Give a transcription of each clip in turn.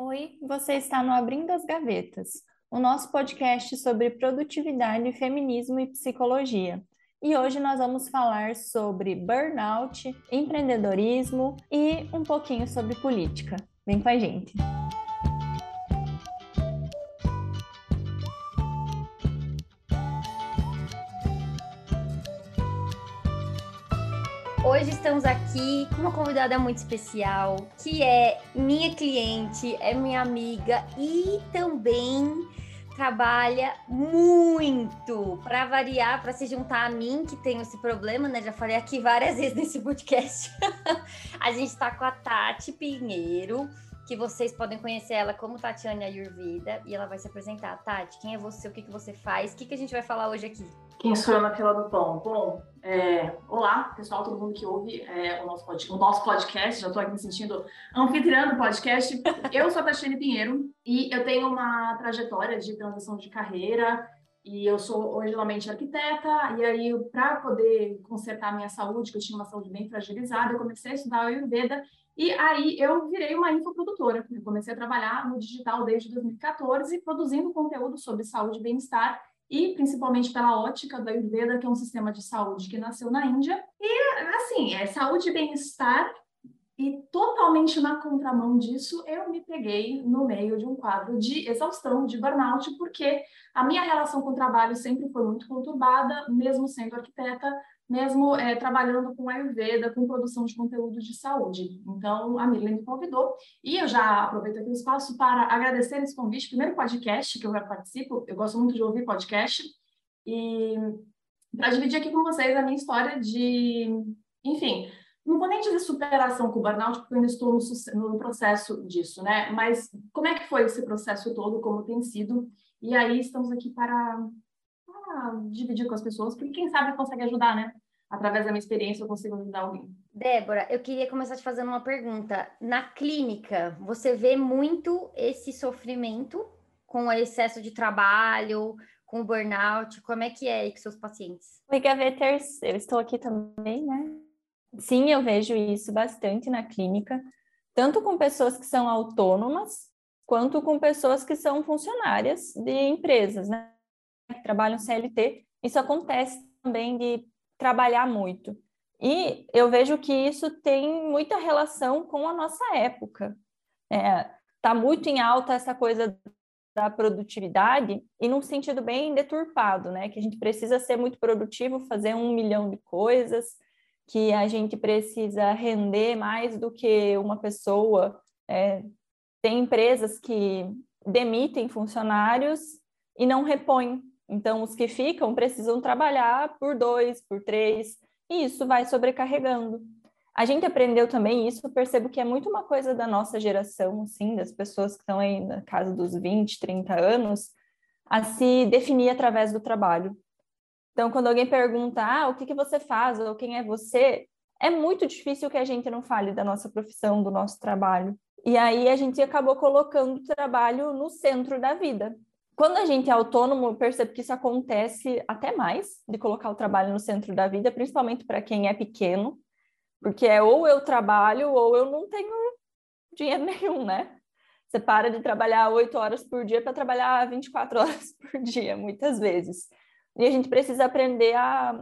Oi, você está no Abrindo as Gavetas, o nosso podcast sobre produtividade, feminismo e psicologia. E hoje nós vamos falar sobre burnout, empreendedorismo e um pouquinho sobre política. Vem com a gente! Hoje estamos aqui com uma convidada muito especial, que é minha cliente, é minha amiga e também trabalha muito para variar, para se juntar a mim que tenho esse problema, né? Já falei aqui várias vezes nesse podcast. a gente está com a Tati Pinheiro, que vocês podem conhecer ela como Tatiana Ayurveda e ela vai se apresentar. Tati, quem é você? O que, que você faz? O que, que a gente vai falar hoje aqui? Quem sou eu na fila do pão? Bom, é, olá, pessoal, todo mundo que ouve é, o, nosso pod, o nosso podcast. Já estou aqui me sentindo anfitriã do podcast. Eu sou a Tatiane Pinheiro e eu tenho uma trajetória de transição de carreira. E eu sou originalmente arquiteta, e aí, para poder consertar minha saúde, que eu tinha uma saúde bem fragilizada, eu comecei a estudar Ayurveda, e aí eu virei uma infoprodutora. Eu comecei a trabalhar no digital desde 2014, produzindo conteúdo sobre saúde e bem-estar, e principalmente pela ótica da Ayurveda, que é um sistema de saúde que nasceu na Índia. E, assim, é saúde e bem-estar, e totalmente na contramão disso, eu me peguei no meio de um quadro de exaustão, de burnout, porque a minha relação com o trabalho sempre foi muito conturbada, mesmo sendo arquiteta, mesmo é, trabalhando com Ayurveda, com produção de conteúdo de saúde. Então, a Miriam me convidou e eu já aproveito aqui o espaço para agradecer esse convite. Primeiro podcast que eu já participo, eu gosto muito de ouvir podcast, e para dividir aqui com vocês a minha história de, enfim, não vou nem dizer superação com o burnout, porque eu ainda estou no, no processo disso, né? Mas como é que foi esse processo todo, como tem sido? E aí estamos aqui para dividir com as pessoas, porque quem sabe consegue ajudar, né? Através da minha experiência, eu consigo ajudar alguém. Débora, eu queria começar te fazendo uma pergunta. Na clínica, você vê muito esse sofrimento com o excesso de trabalho, com o burnout? Como é que é aí com seus pacientes? Oi, Gaveters, eu estou aqui também, né? Sim, eu vejo isso bastante na clínica, tanto com pessoas que são autônomas, quanto com pessoas que são funcionárias de empresas, né? Que trabalham CLT, isso acontece também de trabalhar muito. E eu vejo que isso tem muita relação com a nossa época. Está é, tá muito em alta essa coisa da produtividade e num sentido bem deturpado, né? Que a gente precisa ser muito produtivo, fazer um milhão de coisas, que a gente precisa render mais do que uma pessoa. É, tem empresas que demitem funcionários e não repõem então, os que ficam precisam trabalhar por dois, por três, e isso vai sobrecarregando. A gente aprendeu também isso, eu percebo que é muito uma coisa da nossa geração, assim, das pessoas que estão aí na casa dos 20, 30 anos, a se definir através do trabalho. Então, quando alguém pergunta, ah, o que, que você faz, ou quem é você, é muito difícil que a gente não fale da nossa profissão, do nosso trabalho. E aí a gente acabou colocando o trabalho no centro da vida. Quando a gente é autônomo, eu percebo que isso acontece até mais, de colocar o trabalho no centro da vida, principalmente para quem é pequeno, porque é ou eu trabalho ou eu não tenho dinheiro nenhum, né? Você para de trabalhar oito horas por dia para trabalhar 24 horas por dia, muitas vezes. E a gente precisa aprender a,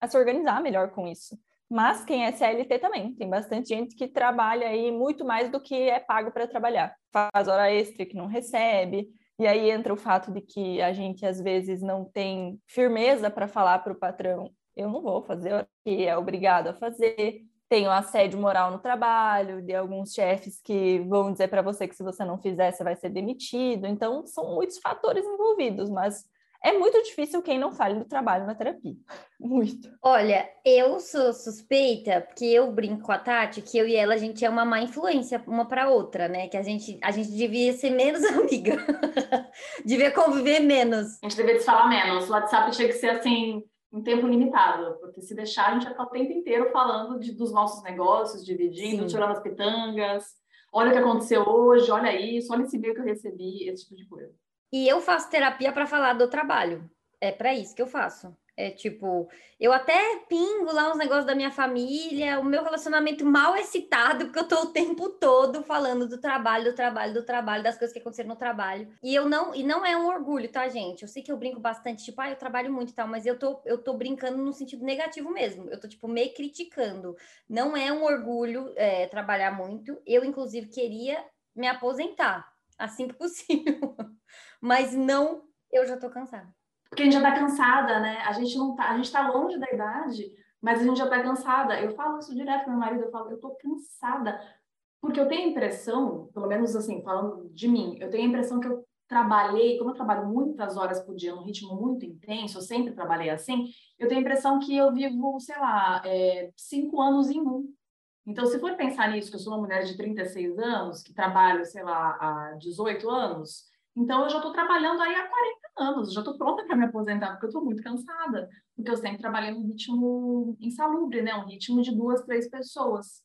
a se organizar melhor com isso. Mas quem é CLT também, tem bastante gente que trabalha aí muito mais do que é pago para trabalhar. Faz hora extra que não recebe, e aí entra o fato de que a gente às vezes não tem firmeza para falar para o patrão: eu não vou fazer o que é obrigado a fazer. Tem o assédio moral no trabalho, de alguns chefes que vão dizer para você que se você não fizer, você vai ser demitido. Então, são muitos fatores envolvidos, mas é muito difícil quem não fale do trabalho na terapia. Muito. Olha, eu sou suspeita, porque eu brinco com a Tati, que eu e ela, a gente é uma má influência uma para outra, né? Que a gente, a gente devia ser menos amiga. devia conviver menos. A gente deveria se falar menos. O WhatsApp tinha que ser assim, em tempo limitado, porque se deixar, a gente ia ficar o tempo inteiro falando de, dos nossos negócios, dividindo, Sim. tirando as pitangas. Olha o que aconteceu hoje, olha isso, olha esse e-mail que eu recebi, esse tipo de coisa. E eu faço terapia para falar do trabalho. É para isso que eu faço. É tipo, eu até pingo lá uns negócios da minha família, o meu relacionamento mal excitado, porque eu tô o tempo todo falando do trabalho, do trabalho, do trabalho, das coisas que aconteceram no trabalho. E eu não, e não é um orgulho, tá, gente? Eu sei que eu brinco bastante, tipo, ah, eu trabalho muito e tal, mas eu tô, eu tô brincando no sentido negativo mesmo. Eu tô, tipo, me criticando. Não é um orgulho é, trabalhar muito. Eu, inclusive, queria me aposentar assim que possível. mas não, eu já tô cansada porque a gente já está cansada, né? A gente não tá, a gente está longe da idade, mas a gente já está cansada. Eu falo isso direto com meu marido, eu falo, eu estou cansada, porque eu tenho a impressão, pelo menos assim, falando de mim, eu tenho a impressão que eu trabalhei, como eu trabalho muitas horas por dia, num ritmo muito intenso, eu sempre trabalhei assim, eu tenho a impressão que eu vivo, sei lá, é, cinco anos em um. Então, se for pensar nisso, que eu sou uma mulher de 36 anos, que trabalho, sei lá, há 18 anos, então eu já estou trabalhando aí há 40 anos, já estou pronta para me aposentar, porque eu estou muito cansada, porque eu sempre trabalhei num ritmo insalubre, né? Um ritmo de duas, três pessoas.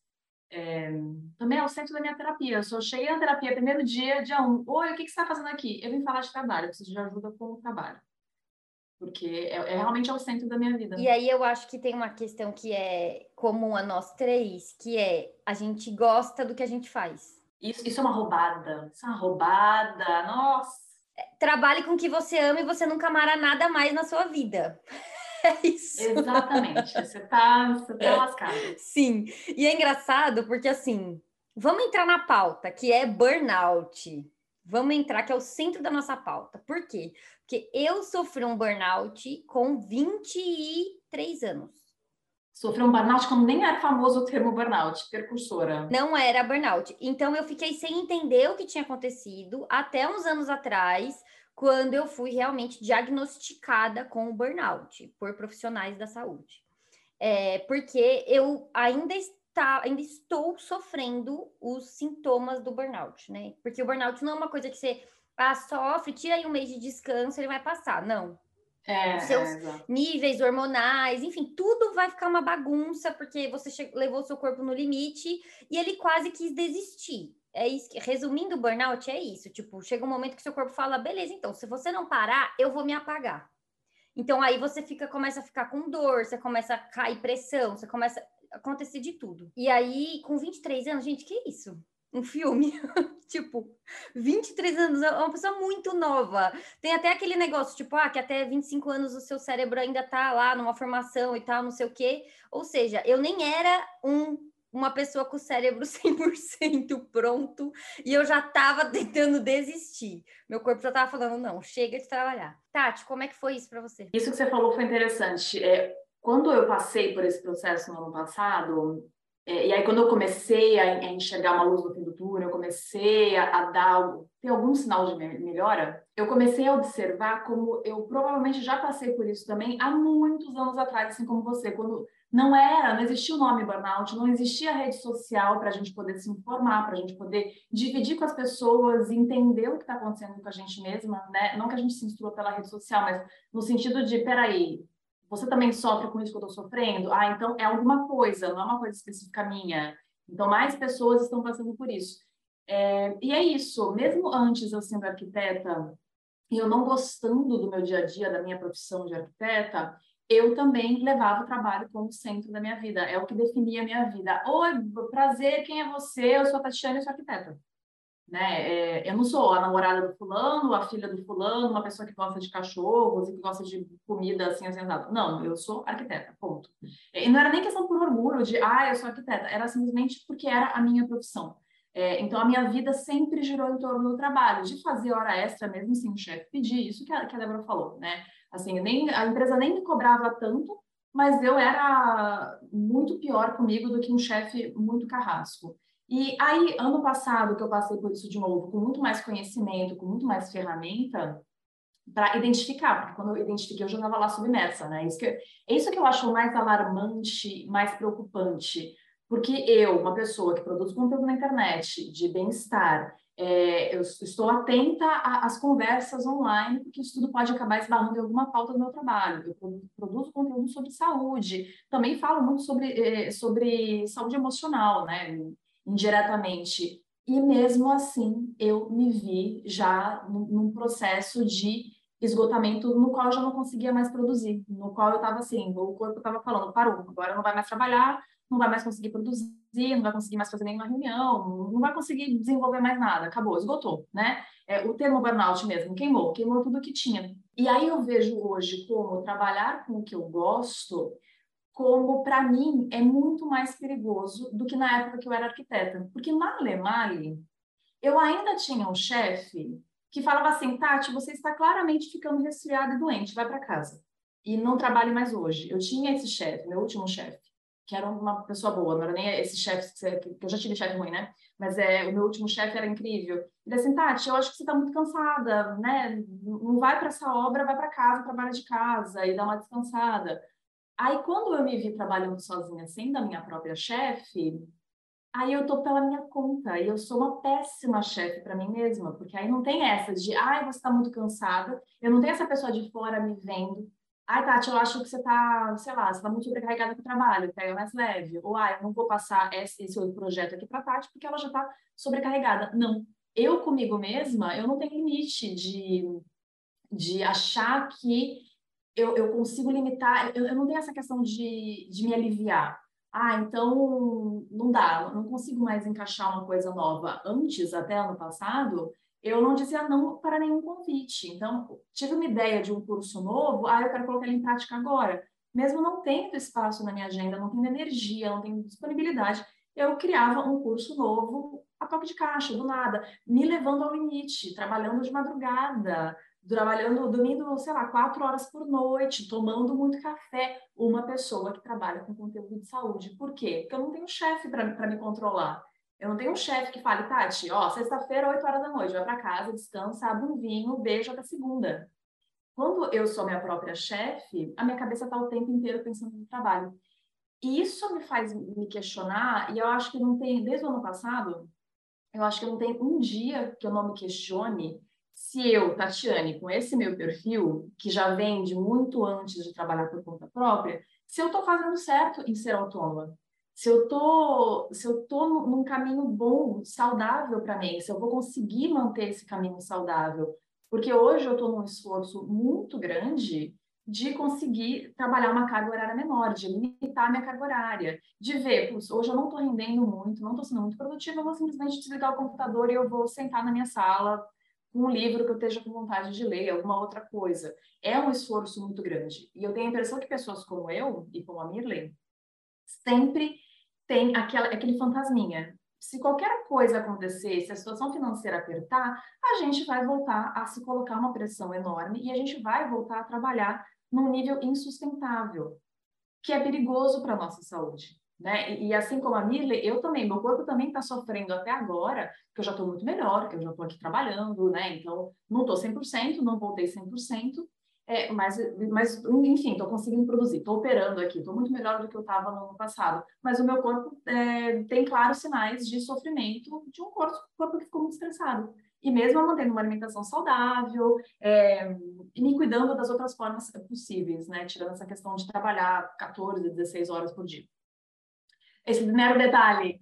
É, também é o centro da minha terapia. Eu só cheguei terapia primeiro dia, dia um. Oi, o que, que você está fazendo aqui? Eu vim falar de trabalho, eu preciso de ajuda com o trabalho. Porque é, é realmente é o centro da minha vida. E aí eu acho que tem uma questão que é comum a nós três, que é a gente gosta do que a gente faz. Isso, isso é uma roubada. Isso é uma roubada. Nossa! trabalhe com o que você ama e você nunca amará nada mais na sua vida. É isso. Exatamente. Você tá, você tá lascado. Sim. E é engraçado porque, assim, vamos entrar na pauta, que é burnout. Vamos entrar, que é o centro da nossa pauta. Por quê? Porque eu sofri um burnout com 23 anos. Sofreu um burnout quando nem era famoso o termo burnout, percursora. Não era burnout. Então eu fiquei sem entender o que tinha acontecido até uns anos atrás, quando eu fui realmente diagnosticada com o burnout por profissionais da saúde. É, porque eu ainda está, ainda estou sofrendo os sintomas do burnout, né? Porque o burnout não é uma coisa que você ah, sofre, tira aí um mês de descanso, ele vai passar. Não. É, seus é, níveis hormonais, enfim, tudo vai ficar uma bagunça porque você levou seu corpo no limite e ele quase quis desistir. É isso que, resumindo, o burnout é isso. Tipo, chega um momento que seu corpo fala, beleza, então, se você não parar, eu vou me apagar. Então aí você fica, começa a ficar com dor, você começa a cair pressão, você começa a acontecer de tudo. E aí, com 23 anos, gente, que isso? Um filme. tipo, 23 anos, é uma pessoa muito nova. Tem até aquele negócio, tipo, ah, que até 25 anos o seu cérebro ainda tá lá numa formação e tal, não sei o quê. Ou seja, eu nem era um uma pessoa com o cérebro 100% pronto e eu já estava tentando desistir. Meu corpo já estava falando, não, chega de trabalhar. Tati, como é que foi isso para você? Isso que você falou foi interessante. É, quando eu passei por esse processo no ano passado, e aí, quando eu comecei a, enxergar uma luz no fim do túnel, eu comecei a, a dar, ter algum sinal de melhora, eu comecei a observar como eu provavelmente já passei por isso também há muitos anos atrás, assim como você, quando não era, não existia o nome burnout, não existia rede social para a gente poder se informar, para a gente poder dividir com as pessoas, entender o que está acontecendo com a gente mesma, né? Não que a gente se instrua pela rede social, mas no sentido de, peraí, você também sofre com isso que eu estou sofrendo? Ah, então é alguma coisa, não é uma coisa específica minha. Então, mais pessoas estão passando por isso. É, e é isso, mesmo antes eu sendo arquiteta, e eu não gostando do meu dia a dia, da minha profissão de arquiteta, eu também levava o trabalho como centro da minha vida. É o que definia a minha vida. Oi, prazer, quem é você? Eu sou a Tatiana, eu sou arquiteta né? É, eu não sou a namorada do fulano, a filha do fulano, uma pessoa que gosta de cachorros e que gosta de comida assim, assim. Não, eu sou arquiteta, ponto. E não era nem questão por orgulho de, ah, eu sou arquiteta, era simplesmente porque era a minha profissão. É, então, a minha vida sempre girou em torno do trabalho, de fazer hora extra mesmo sem o chefe pedir, isso que a, que a Débora falou, né? Assim, nem, a empresa nem me cobrava tanto, mas eu era muito pior comigo do que um chefe muito carrasco. E aí, ano passado, que eu passei por isso de novo, com muito mais conhecimento, com muito mais ferramenta, para identificar, porque quando eu identifiquei, eu já estava lá submersa, né? Isso que, é isso que eu acho mais alarmante, mais preocupante, porque eu, uma pessoa que produz conteúdo na internet de bem-estar, é, eu estou atenta às conversas online, porque isso tudo pode acabar esbarrando em alguma pauta do meu trabalho. Eu produzo conteúdo sobre saúde, também falo muito sobre, é, sobre saúde emocional, né? Indiretamente. E mesmo assim, eu me vi já num processo de esgotamento no qual eu já não conseguia mais produzir, no qual eu estava assim, o corpo estava falando, parou, agora não vai mais trabalhar, não vai mais conseguir produzir, não vai conseguir mais fazer nenhuma reunião, não vai conseguir desenvolver mais nada, acabou, esgotou, né? É, o termo burnout mesmo, queimou, queimou tudo que tinha. E aí eu vejo hoje como trabalhar com o que eu gosto, como para mim é muito mais perigoso do que na época que eu era arquiteta, porque na Alemanha eu ainda tinha um chefe que falava assim, Tati, você está claramente ficando resfriada e doente, vai para casa. E não trabalhe mais hoje. Eu tinha esse chefe, meu último chefe, que era uma pessoa boa, não era nem esse chefe, que eu já tive chefe ruim, né? Mas é, o meu último chefe era incrível. Ele assim, Tati, eu acho que você está muito cansada, né? Não vai para essa obra, vai para casa, trabalha de casa e dá uma descansada. Aí, quando eu me vi trabalhando sozinha, sendo a minha própria chefe, aí eu tô pela minha conta. E eu sou uma péssima chefe para mim mesma, porque aí não tem essa de, ai, você tá muito cansada, eu não tenho essa pessoa de fora me vendo, ai, Tati, eu acho que você tá, sei lá, você tá muito sobrecarregada com o trabalho, pega mais leve, ou, ai, eu não vou passar esse, esse outro projeto aqui pra Tati porque ela já tá sobrecarregada. Não, eu comigo mesma, eu não tenho limite de, de achar que eu, eu consigo limitar, eu, eu não tenho essa questão de, de me aliviar, ah, então não dá, não consigo mais encaixar uma coisa nova. Antes, até ano passado, eu não dizia não para nenhum convite. Então, tive uma ideia de um curso novo, ah, eu quero colocar ele em prática agora. Mesmo não tendo espaço na minha agenda, não tendo energia, não tendo disponibilidade, eu criava um curso novo a toque de caixa, do nada, me levando ao limite, trabalhando de madrugada, trabalhando, dormindo, sei lá, quatro horas por noite, tomando muito café, uma pessoa que trabalha com conteúdo de saúde. Por quê? Porque eu não tenho chefe para me controlar. Eu não tenho um chefe que fale, Tati, ó, sexta-feira, 8 horas da noite, vai para casa, descansa, abre um vinho, beijo até segunda. Quando eu sou minha própria chefe, a minha cabeça está o tempo inteiro pensando no trabalho. E isso me faz me questionar, e eu acho que não tem, desde o ano passado, eu acho que não tem um dia que eu não me questione se eu, Tatiane, com esse meu perfil, que já vem de muito antes de trabalhar por conta própria, se eu estou fazendo certo em ser autônoma, se eu tô, se eu tô num caminho bom, saudável para mim, se eu vou conseguir manter esse caminho saudável, porque hoje eu estou num esforço muito grande de conseguir trabalhar uma carga horária menor, de limitar minha carga horária, de ver, hoje eu não estou rendendo muito, não estou sendo muito produtiva, eu vou simplesmente desligar o computador e eu vou sentar na minha sala um livro que eu esteja com vontade de ler, alguma outra coisa. É um esforço muito grande. E eu tenho a impressão que pessoas como eu e como a Mirley sempre tem aquela, aquele fantasminha. Se qualquer coisa acontecer, se a situação financeira apertar, a gente vai voltar a se colocar uma pressão enorme e a gente vai voltar a trabalhar num nível insustentável, que é perigoso para a nossa saúde. Né? E, e, assim como a Mirley, eu também, meu corpo também está sofrendo até agora, que eu já estou muito melhor, que eu já estou aqui trabalhando, né? Então, não estou 100%, não voltei 100%, é, mas, mas, enfim, estou conseguindo produzir, estou operando aqui, estou muito melhor do que eu estava no ano passado. Mas o meu corpo é, tem claros sinais de sofrimento de um corpo, corpo que ficou muito estressado. E mesmo mantendo uma alimentação saudável, é, e me cuidando das outras formas possíveis, né? Tirando essa questão de trabalhar 14, 16 horas por dia esse mero detalhe.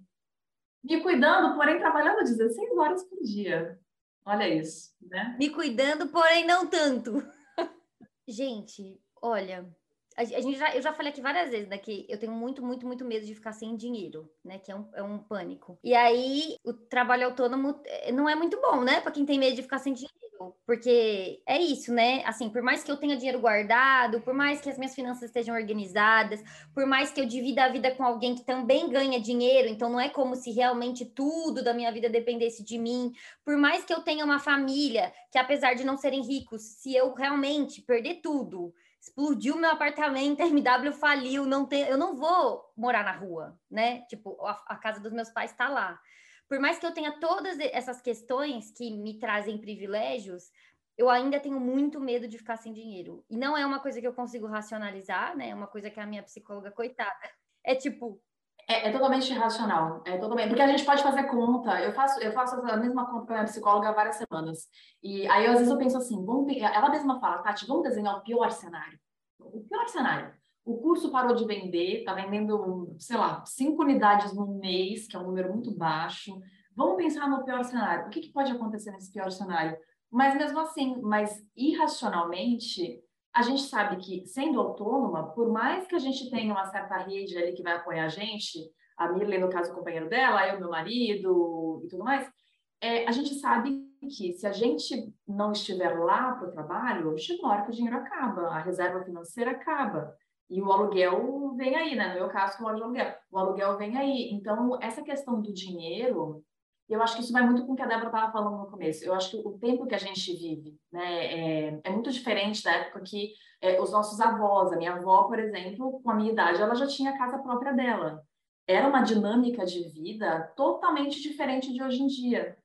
Me cuidando, porém trabalhando 16 horas por dia. Olha isso, né? Me cuidando, porém não tanto. gente, olha, a, gente já, eu já falei aqui várias vezes, né, que eu tenho muito, muito, muito medo de ficar sem dinheiro, né, que é um, é um pânico. E aí, o trabalho autônomo eh, não é muito bom, né, para quem tem medo de ficar sem dinheiro porque é isso, né? Assim, por mais que eu tenha dinheiro guardado, por mais que as minhas finanças estejam organizadas, por mais que eu divida a vida com alguém que também ganha dinheiro, então não é como se realmente tudo da minha vida dependesse de mim, por mais que eu tenha uma família que, apesar de não serem ricos, se eu realmente perder tudo, explodiu meu apartamento, a MW faliu, não tem, eu não vou morar na rua, né? Tipo, a, a casa dos meus pais está lá por mais que eu tenha todas essas questões que me trazem privilégios, eu ainda tenho muito medo de ficar sem dinheiro. E não é uma coisa que eu consigo racionalizar, né? É uma coisa que a minha psicóloga, coitada, é tipo. É, é totalmente irracional. É totalmente. Porque a gente pode fazer conta. Eu faço, eu faço a mesma conta com a minha psicóloga há várias semanas. E aí, às vezes, eu penso assim: vamos, ela mesma fala, Tati, vamos desenhar o pior cenário. O pior cenário. O curso parou de vender, está vendendo, sei lá, cinco unidades no mês, que é um número muito baixo. Vamos pensar no pior cenário. O que, que pode acontecer nesse pior cenário? Mas mesmo assim, mas irracionalmente, a gente sabe que, sendo autônoma, por mais que a gente tenha uma certa rede ali que vai apoiar a gente, a Mirley, no caso, o companheiro dela, eu, meu marido e tudo mais, é, a gente sabe que se a gente não estiver lá para o trabalho, chega uma hora que o dinheiro acaba, a reserva financeira acaba. E o aluguel vem aí, né? No meu caso, o aluguel. O aluguel vem aí. Então, essa questão do dinheiro, eu acho que isso vai muito com o que a Débora estava falando no começo. Eu acho que o tempo que a gente vive né, é, é muito diferente da época que é, os nossos avós, a minha avó, por exemplo, com a minha idade, ela já tinha a casa própria dela. Era uma dinâmica de vida totalmente diferente de hoje em dia.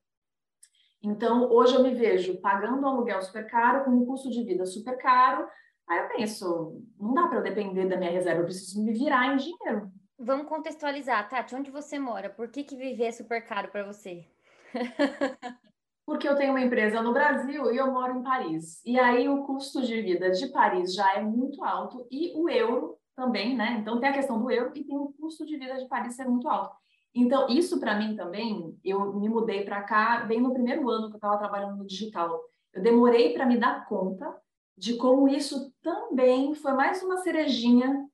Então, hoje eu me vejo pagando um aluguel super caro, com um custo de vida super caro. Aí eu penso, não dá para eu depender da minha reserva, eu preciso me virar em dinheiro. Vamos contextualizar, Tati, onde você mora? Por que, que viver é super caro para você? Porque eu tenho uma empresa no Brasil e eu moro em Paris. E aí o custo de vida de Paris já é muito alto e o euro também, né? Então tem a questão do euro e tem o custo de vida de Paris ser muito alto. Então, isso para mim também, eu me mudei para cá bem no primeiro ano que eu estava trabalhando no digital. Eu demorei para me dar conta de como isso também foi mais uma cerejinha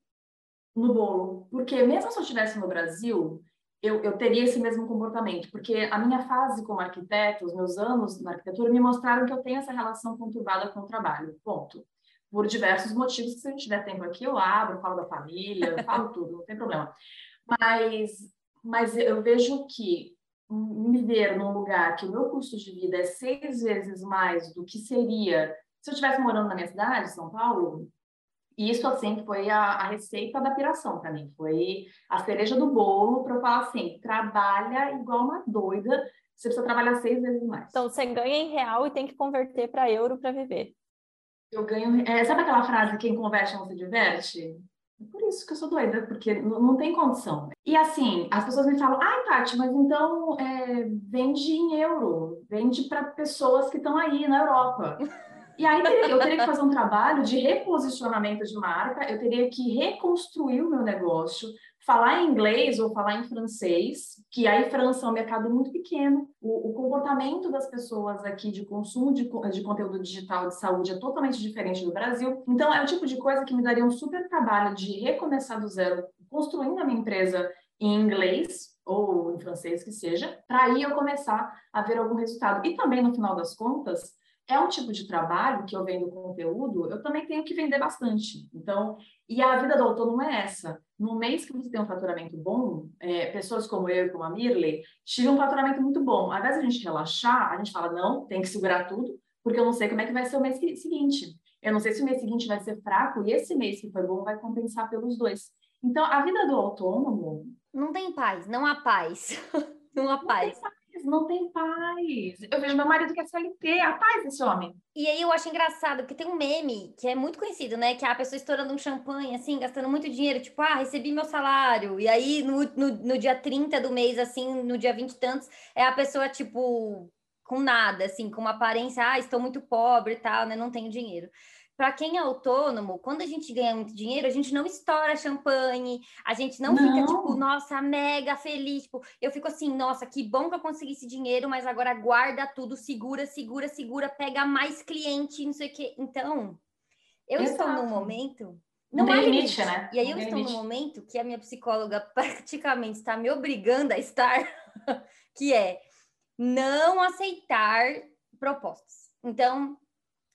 no bolo. Porque mesmo se eu estivesse no Brasil, eu, eu, teria esse mesmo comportamento, porque a minha fase como arquiteto, os meus anos na arquitetura, me mostraram que eu tenho essa relação conturbada com o trabalho. Ponto. Por diversos motivos, que se a gente tiver tempo aqui, eu abro, falo da família, falo tudo, não tem problema. Mas mas eu vejo que me ver num lugar que o meu custo de vida é seis vezes mais do que seria se eu estivesse morando na minha cidade, São Paulo, isso assim foi a, a receita da piração para mim, foi a cereja do bolo para eu falar assim, trabalha igual uma doida, você precisa trabalhar seis vezes mais. Então você ganha em real e tem que converter para euro para viver. Eu ganho, é, sabe aquela frase quem converte não se diverte? É por isso que eu sou doida, porque não, não tem condição. E assim, as pessoas me falam, ai, Tati, mas então é, vende em euro, vende para pessoas que estão aí na Europa. E aí eu teria que fazer um trabalho de reposicionamento de marca, eu teria que reconstruir o meu negócio, falar em inglês ou falar em francês, que aí França é um mercado muito pequeno. O, o comportamento das pessoas aqui de consumo de, de, conteúdo digital de saúde é totalmente diferente do Brasil. Então, é o tipo de coisa que me daria um super trabalho de recomeçar do zero, construindo a minha empresa em inglês ou em francês que seja, para aí eu começar a ver algum resultado. E também, no final das contas, é um tipo de trabalho que eu vendo conteúdo, eu também tenho que vender bastante. Então, e a vida do autônomo é essa. No mês que você tem um faturamento bom, é, pessoas como eu e como a Mirley tiram um faturamento muito bom. Ao invés de a gente relaxar, a gente fala, não, tem que segurar tudo, porque eu não sei como é que vai ser o mês seguinte. Eu não sei se o mês seguinte vai ser fraco e esse mês que foi bom vai compensar pelos dois. Então, a vida do autônomo... Não tem paz, não há paz. não há paz. Não não tem paz. Eu vejo meu marido que é CLT, a paz desse homem. E aí eu acho engraçado, porque tem um meme que é muito conhecido, né? Que é a pessoa estourando um champanhe, assim, gastando muito dinheiro, tipo, ah, recebi meu salário. E aí no, no, no dia 30 do mês, assim, no dia 20 e tantos, é a pessoa, tipo, com nada, assim, com uma aparência, ah, estou muito pobre e tal, né? Não tenho dinheiro para quem é autônomo, quando a gente ganha muito dinheiro, a gente não estoura champanhe, a gente não, não, fica tipo, nossa, mega feliz. Tipo, eu fico assim, nossa, que bom que eu consegui esse dinheiro, mas agora guarda tudo, segura, segura, segura, pega mais cliente, não sei o quê. Então, eu Exato. estou num momento. Não, não há limite, né? E aí eu estou limite. num momento que a minha psicóloga praticamente está me obrigando a estar, que é não aceitar propostas. Então,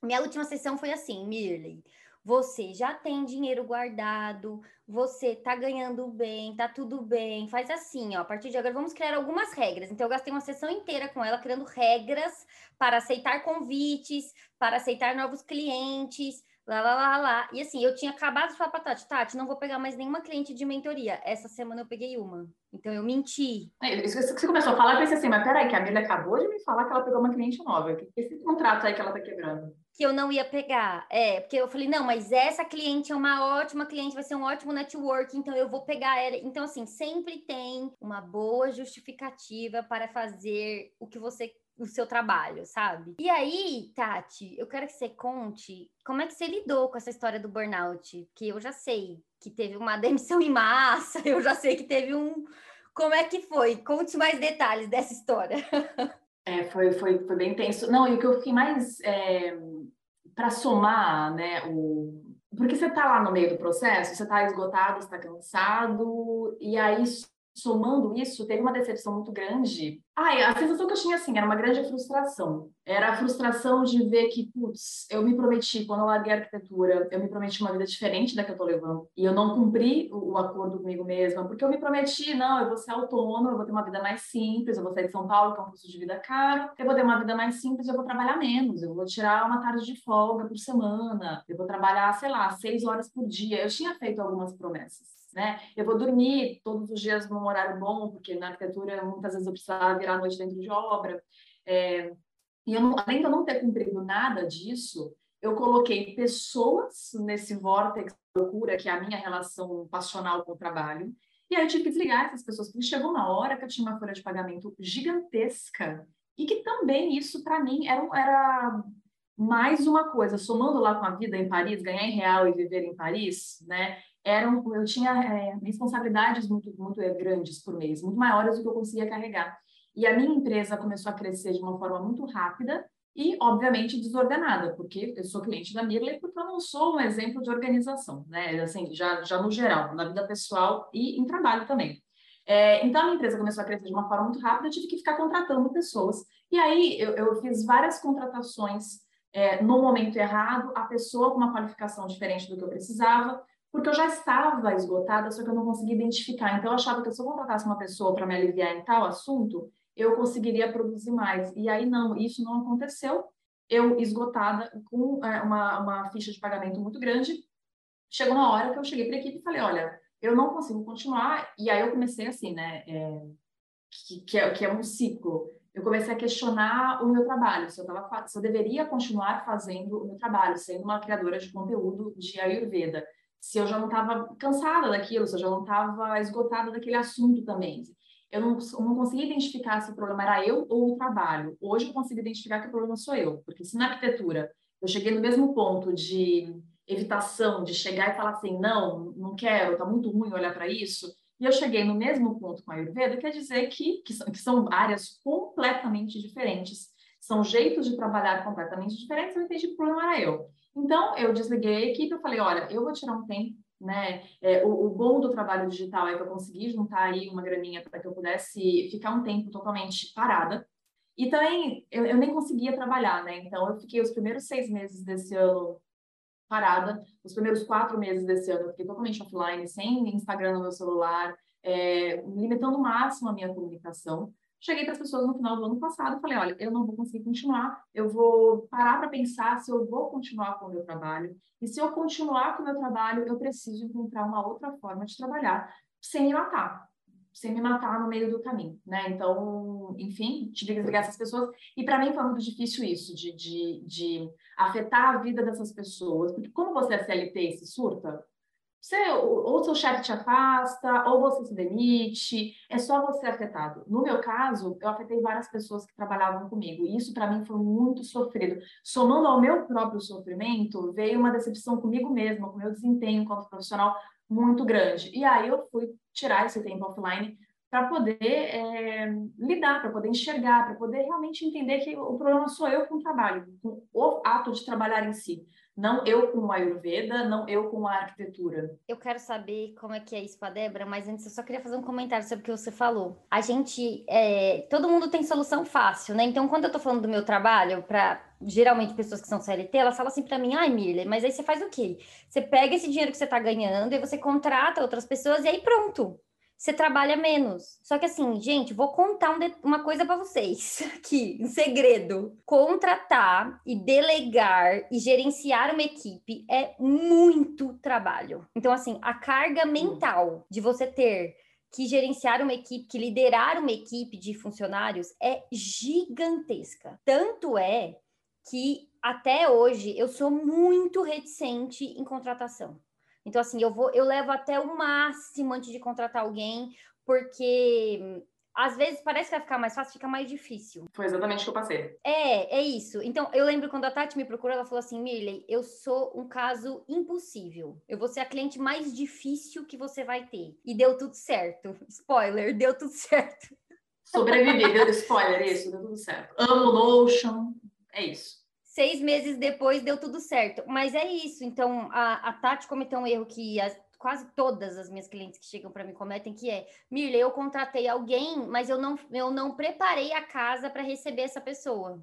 minha última sessão foi assim, Mirley. Você já tem dinheiro guardado, você tá ganhando bem, tá tudo bem. Faz assim, ó. A partir de agora vamos criar algumas regras. Então eu gastei uma sessão inteira com ela criando regras para aceitar convites, para aceitar novos clientes, lá, lá, lá, lá. E assim, eu tinha acabado de falar pra Tati, Tati, não vou pegar mais nenhuma cliente de mentoria. Essa semana eu peguei uma. Então eu menti. É, isso que você começou a falar, eu pensei assim, mas peraí, que a Mila acabou de me falar que ela pegou uma cliente nova. Esse contrato aí que ela tá quebrando. Que eu não ia pegar. É, porque eu falei, não, mas essa cliente é uma ótima cliente, vai ser um ótimo network, então eu vou pegar ela. Então, assim, sempre tem uma boa justificativa para fazer o que você o seu trabalho, sabe? E aí, Tati, eu quero que você conte como é que você lidou com essa história do burnout, que eu já sei que teve uma demissão em massa, eu já sei que teve um. Como é que foi? Conte mais detalhes dessa história. É, foi, foi, foi bem tenso. Não, e o que eu fiquei mais é, para somar, né, o... porque você está lá no meio do processo, você está esgotado, está cansado, e aí somando isso, teve uma decepção muito grande. Ai, a sensação que eu tinha, assim, era uma grande frustração. Era a frustração de ver que, putz, eu me prometi, quando eu larguei a arquitetura, eu me prometi uma vida diferente da que eu tô levando. E eu não cumpri o, o acordo comigo mesma, porque eu me prometi, não, eu vou ser autônoma, eu vou ter uma vida mais simples, eu vou sair de São Paulo, que é um custo de vida caro, eu vou ter uma vida mais simples, eu vou trabalhar menos, eu vou tirar uma tarde de folga por semana, eu vou trabalhar, sei lá, seis horas por dia. Eu tinha feito algumas promessas né? Eu vou dormir todos os dias num horário bom, porque na arquitetura muitas vezes eu precisava virar a noite dentro de obra. É, e eu, além de eu não ter cumprido nada disso, eu coloquei pessoas nesse vórtice de loucura que é a minha relação passional com o trabalho. E aí eu tive que desligar essas pessoas, porque chegou uma hora que eu tinha uma folha de pagamento gigantesca e que também isso para mim era, era mais uma coisa, somando lá com a vida em Paris, ganhar em real e viver em Paris, né? Eram, eu tinha é, responsabilidades muito, muito grandes por mês, muito maiores do que eu conseguia carregar. E a minha empresa começou a crescer de uma forma muito rápida e, obviamente, desordenada, porque eu sou cliente da Mirley, porque eu não sou um exemplo de organização, né? Assim, já, já no geral, na vida pessoal e em trabalho também. É, então, a minha empresa começou a crescer de uma forma muito rápida, eu tive que ficar contratando pessoas. E aí, eu, eu fiz várias contratações é, no momento errado, a pessoa com uma qualificação diferente do que eu precisava, porque eu já estava esgotada, só que eu não conseguia identificar. Então, eu achava que se eu contratasse uma pessoa para me aliviar em tal assunto, eu conseguiria produzir mais. E aí, não, isso não aconteceu. Eu, esgotada, com é, uma, uma ficha de pagamento muito grande, chegou uma hora que eu cheguei para a equipe e falei: olha, eu não consigo continuar. E aí eu comecei assim, né? É, que, que, é, que é um ciclo. Eu comecei a questionar o meu trabalho, se eu, tava, se eu deveria continuar fazendo o meu trabalho, sendo uma criadora de conteúdo de Ayurveda se eu já não estava cansada daquilo, se eu já não estava esgotada daquele assunto também. Eu não, não conseguia identificar se o problema era eu ou o trabalho. Hoje eu consigo identificar que o problema sou eu, porque se na arquitetura eu cheguei no mesmo ponto de evitação, de chegar e falar assim, não, não quero, tá muito ruim olhar para isso, e eu cheguei no mesmo ponto com a Ayurveda, quer dizer que, que, são, que são áreas completamente diferentes, são jeitos de trabalhar completamente diferentes, eu entendi que o problema era eu. Então, eu desliguei a equipe, eu falei, olha, eu vou tirar um tempo, né? É, o, o, bom do trabalho digital é que eu consegui juntar aí uma graninha para que eu pudesse ficar um tempo totalmente parada. E também, eu, eu nem conseguia trabalhar, né? Então, eu fiquei os primeiros seis meses desse ano parada, os primeiros quatro meses desse ano eu fiquei totalmente offline, sem Instagram no meu celular, é, limitando o máximo a minha comunicação. Cheguei para as pessoas no final do ano passado e falei: olha, eu não vou conseguir continuar, eu vou parar para pensar se eu vou continuar com o meu trabalho. E se eu continuar com o meu trabalho, eu preciso encontrar uma outra forma de trabalhar sem me matar, sem me matar no meio do caminho, né? Então, enfim, tive que desligar essas pessoas. E para mim foi muito difícil isso, de, de, de afetar a vida dessas pessoas. Porque como você é CLT e se surta, você, ou seu chefe te afasta, ou você se demite, é só você afetado. No meu caso, eu afetei várias pessoas que trabalhavam comigo, e isso para mim foi muito sofrido. Somando ao meu próprio sofrimento, veio uma decepção comigo mesma, com meu desempenho enquanto profissional muito grande. E aí eu fui tirar esse tempo offline para poder é, lidar, para poder enxergar, para poder realmente entender que o problema sou eu com o trabalho, com o ato de trabalhar em si. Não eu com a Ayurveda, não eu com a arquitetura. Eu quero saber como é que é isso para Débora, mas antes eu só queria fazer um comentário sobre o que você falou. A gente, é, todo mundo tem solução fácil, né? Então, quando eu tô falando do meu trabalho, para geralmente pessoas que são CLT, elas falam assim para mim, ai, Mirle, mas aí você faz o quê? Você pega esse dinheiro que você tá ganhando e você contrata outras pessoas e aí pronto você trabalha menos. Só que assim, gente, vou contar um uma coisa para vocês aqui, um segredo. Contratar e delegar e gerenciar uma equipe é muito trabalho. Então, assim, a carga mental de você ter que gerenciar uma equipe, que liderar uma equipe de funcionários é gigantesca. Tanto é que até hoje eu sou muito reticente em contratação. Então, assim, eu vou, eu levo até o máximo antes de contratar alguém, porque às vezes parece que vai ficar mais fácil, fica mais difícil. Foi exatamente o que eu passei. É, é isso. Então, eu lembro quando a Tati me procurou, ela falou assim: Mirley, eu sou um caso impossível. Eu vou ser a cliente mais difícil que você vai ter. E deu tudo certo. Spoiler, deu tudo certo. Sobrevivi, deu spoiler, isso, deu tudo certo. Amo Notion, é isso. Seis meses depois deu tudo certo. Mas é isso. Então, a, a Tati cometeu um erro que as, quase todas as minhas clientes que chegam para mim cometem, que é, Mirle, eu contratei alguém, mas eu não, eu não preparei a casa para receber essa pessoa.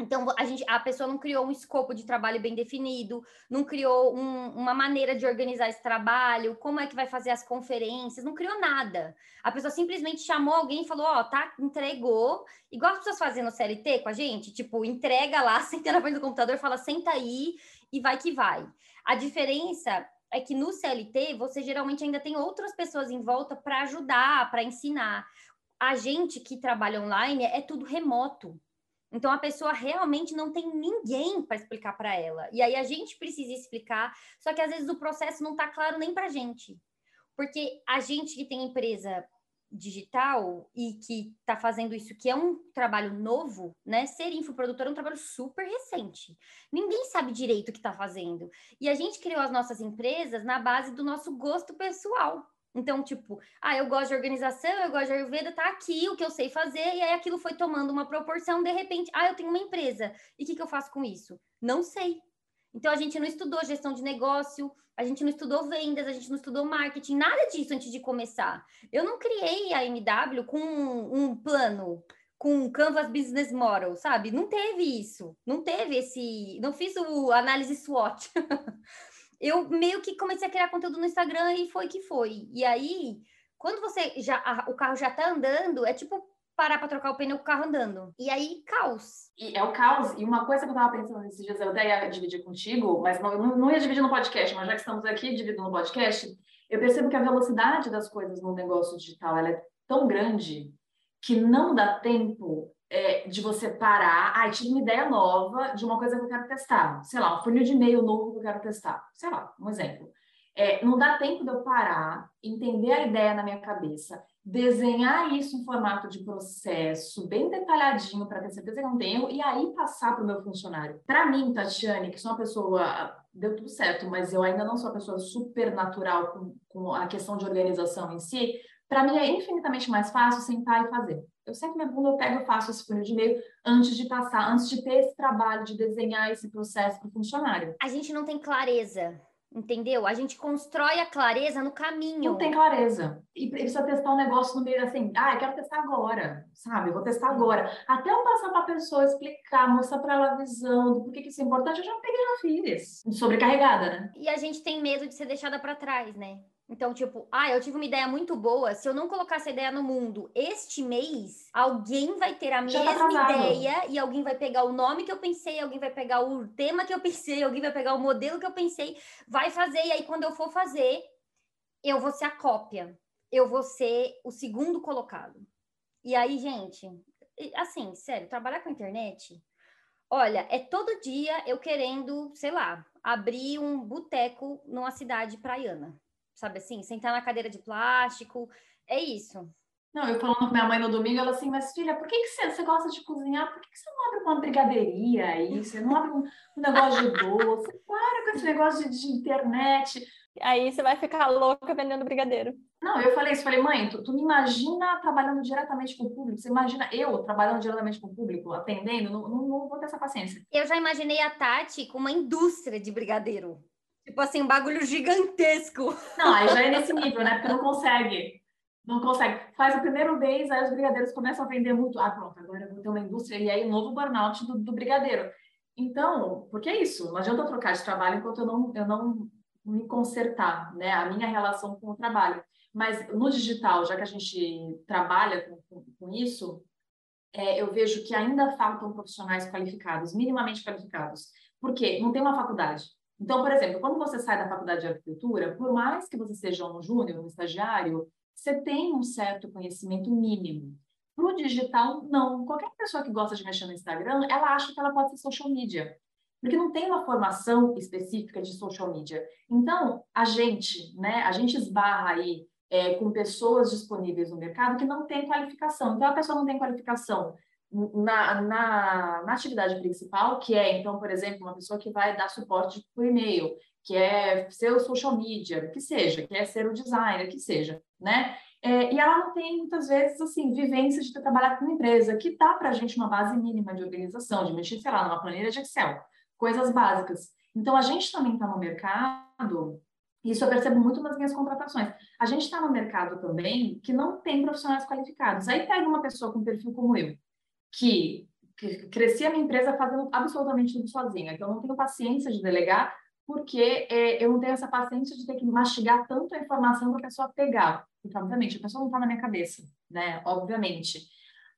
Então, a, gente, a pessoa não criou um escopo de trabalho bem definido, não criou um, uma maneira de organizar esse trabalho, como é que vai fazer as conferências, não criou nada. A pessoa simplesmente chamou alguém e falou: Ó, oh, tá, entregou. Igual as pessoas fazem no CLT com a gente, tipo, entrega lá, senta na frente do computador, fala, senta aí e vai que vai. A diferença é que no CLT você geralmente ainda tem outras pessoas em volta para ajudar, para ensinar. A gente que trabalha online é tudo remoto. Então a pessoa realmente não tem ninguém para explicar para ela. E aí a gente precisa explicar, só que às vezes o processo não está claro nem para a gente. Porque a gente que tem empresa digital e que está fazendo isso, que é um trabalho novo, né? Ser infoprodutor é um trabalho super recente. Ninguém sabe direito o que está fazendo. E a gente criou as nossas empresas na base do nosso gosto pessoal. Então, tipo, ah, eu gosto de organização, eu gosto de Ayurveda, tá aqui o que eu sei fazer, e aí aquilo foi tomando uma proporção, de repente, ah, eu tenho uma empresa, e o que, que eu faço com isso? Não sei. Então, a gente não estudou gestão de negócio, a gente não estudou vendas, a gente não estudou marketing, nada disso antes de começar. Eu não criei a MW com um, plano, com um Canvas Business Model, sabe? Não teve isso, não teve esse, não fiz o análise SWOT. eu meio que comecei a criar conteúdo no Instagram e foi que foi. E aí, quando você já a, o carro já tá andando, é tipo parar para trocar o pneu com o carro andando. E aí, caos. E é o caos. E uma coisa que eu tava pensando nesses dias, eu até ia dividir contigo, mas não, não, ia dividir no podcast, mas já que estamos aqui dividindo no podcast, eu percebo que a velocidade das coisas no negócio digital ela é tão grande que não dá tempo é, de você parar, ah, tive uma ideia nova de uma coisa que eu quero testar, sei lá, um funil de e-mail novo que eu quero testar, sei lá, um exemplo. É, não dá tempo de eu parar, entender a ideia na minha cabeça, desenhar isso em formato de processo, bem detalhadinho, para ter certeza que não tenho, e aí passar para o meu funcionário. Para mim, Tatiane, que sou uma pessoa, deu tudo certo, mas eu ainda não sou uma pessoa super natural com, com a questão de organização em si, para mim é infinitamente mais fácil sentar e fazer. Eu sempre minha bunda, eu pego, eu faço esse funil de e-mail antes de passar, antes de ter esse trabalho de desenhar esse processo para o funcionário. A gente não tem clareza Entendeu? A gente constrói a clareza no caminho. Não tem clareza. E precisa testar um negócio no meio assim, ah, eu quero testar agora, sabe? Eu vou testar agora. Até eu passar para a pessoa, explicar, mostrar para ela a visão do porquê que isso é importante, eu já peguei, já fiz. Sobrecarregada, né? E a gente tem medo de ser deixada para trás, né? Então, tipo, ah, eu tive uma ideia muito boa. Se eu não colocar essa ideia no mundo este mês, alguém vai ter a tá mesma tá ideia e alguém vai pegar o nome que eu pensei, alguém vai pegar o tema que eu pensei, alguém vai pegar o modelo que eu pensei, vai fazer. E aí, quando eu for fazer, eu vou ser a cópia. Eu vou ser o segundo colocado. E aí, gente, assim, sério, trabalhar com internet, olha, é todo dia eu querendo, sei lá, abrir um boteco numa cidade praiana sabe assim? Sentar na cadeira de plástico, é isso. Não, eu falando com minha mãe no domingo, ela assim, mas filha, por que, que você, você gosta de cozinhar? Por que, que você não abre uma brigadeiria aí? Você não abre um, um negócio de doce? Para com esse negócio de, de, internet. Aí você vai ficar louca vendendo brigadeiro. Não, eu falei isso, falei, mãe, tu, tu me imagina trabalhando diretamente com o público? Você imagina eu trabalhando diretamente com o público, atendendo? Não, não, não vou ter essa paciência. Eu já imaginei a Tati com uma indústria de brigadeiro. Tipo assim, um bagulho gigantesco. Não, aí já é nesse nível, né? Porque não consegue. Não consegue. Faz o primeiro mês, aí os brigadeiros começam a vender muito. Ah, pronto, agora eu vou ter uma indústria. E aí, novo burnout do, do brigadeiro. Então, porque é isso. Não adianta trocar de trabalho enquanto eu não, eu não me consertar, né? A minha relação com o trabalho. Mas no digital, já que a gente trabalha com, com, com isso, é, eu vejo que ainda faltam profissionais qualificados, minimamente qualificados. Por quê? Não tem uma faculdade. Então, por exemplo, quando você sai da faculdade de arquitetura, por mais que você seja um júnior, um estagiário, você tem um certo conhecimento mínimo. Para o digital, não. Qualquer pessoa que gosta de mexer no Instagram, ela acha que ela pode ser social media, porque não tem uma formação específica de social media. Então, a gente, né, a gente esbarra aí é, com pessoas disponíveis no mercado que não têm qualificação. Então, a pessoa não tem qualificação na, na, na, atividade principal, que é, então, por exemplo, uma pessoa que vai dar suporte por e-mail, que é ser o social media, que seja, que é ser o designer, que seja, né? É, e ela não tem, muitas vezes, assim, vivência de ter trabalhado com uma empresa, que dá para a gente uma base mínima de organização, de mexer, sei lá, numa planilha de Excel, coisas básicas. Então, a gente também está no mercado, isso eu percebo muito nas minhas contratações. A gente está no mercado também que não tem profissionais qualificados. Aí pega uma pessoa com perfil como eu, que, que cresci a minha empresa fazendo absolutamente tudo sozinha, que eu não tenho paciência de delegar, porque é, eu não tenho essa paciência de ter que mastigar tanto a informação para a pessoa pegar. Porque, obviamente, a pessoa não está na minha cabeça, né? Obviamente.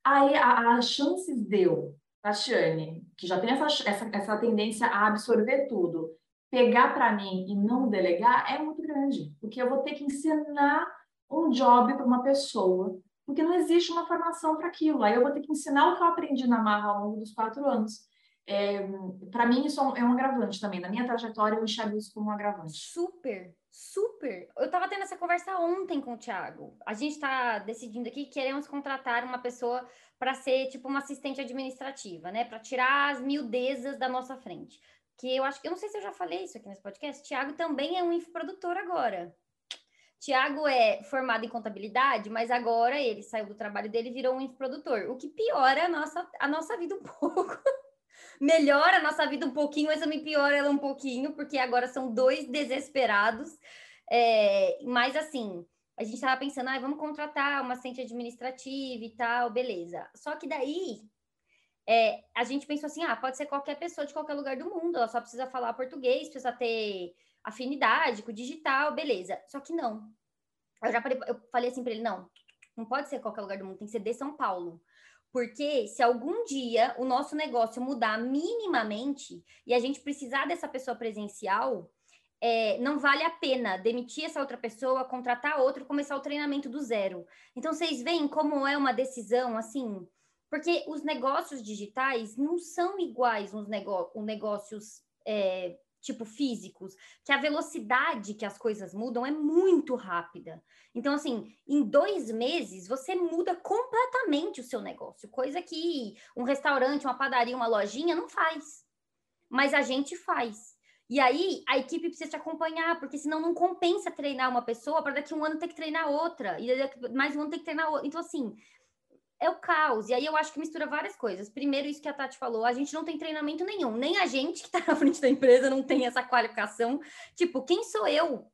Aí, as chances de eu, Tatiane, que já tem essa, essa, essa tendência a absorver tudo, pegar para mim e não delegar é muito grande, porque eu vou ter que ensinar um job para uma pessoa, porque não existe uma formação para aquilo. Aí eu vou ter que ensinar o que eu aprendi na marra ao longo dos quatro anos. É, para mim, isso é um agravante também. Na minha trajetória, eu enxergo isso como um agravante. Super, super. Eu estava tendo essa conversa ontem com o Thiago. A gente está decidindo aqui que queremos contratar uma pessoa para ser tipo uma assistente administrativa, né? Para tirar as miudezas da nossa frente. Que eu acho que eu não sei se eu já falei isso aqui nesse podcast. Thiago também é um infoprodutor agora. Tiago é formado em contabilidade, mas agora ele saiu do trabalho dele e virou um infoprodutor, o que piora a nossa, a nossa vida um pouco melhora a nossa vida um pouquinho, mas também piora ela um pouquinho, porque agora são dois desesperados. É, mas assim, a gente estava pensando, ah, vamos contratar uma assistente administrativa e tal, beleza. Só que daí é, a gente pensou assim, ah, pode ser qualquer pessoa de qualquer lugar do mundo, ela só precisa falar português, precisa ter afinidade com o digital, beleza. Só que não. Eu já falei, eu falei assim para ele, não, não pode ser qualquer lugar do mundo, tem que ser de São Paulo. Porque se algum dia o nosso negócio mudar minimamente e a gente precisar dessa pessoa presencial, é, não vale a pena demitir essa outra pessoa, contratar outro, começar o treinamento do zero. Então, vocês veem como é uma decisão assim, porque os negócios digitais não são iguais os negócios é, tipo físicos, que a velocidade que as coisas mudam é muito rápida. Então, assim, em dois meses você muda completamente o seu negócio, coisa que um restaurante, uma padaria, uma lojinha não faz. Mas a gente faz. E aí a equipe precisa te acompanhar, porque senão não compensa treinar uma pessoa para daqui um ano ter que treinar outra, e daqui mais um ano ter que treinar outra. Então, assim, é o caos. E aí eu acho que mistura várias coisas. Primeiro, isso que a Tati falou, a gente não tem treinamento nenhum. Nem a gente que está na frente da empresa não tem essa qualificação. Tipo, quem sou eu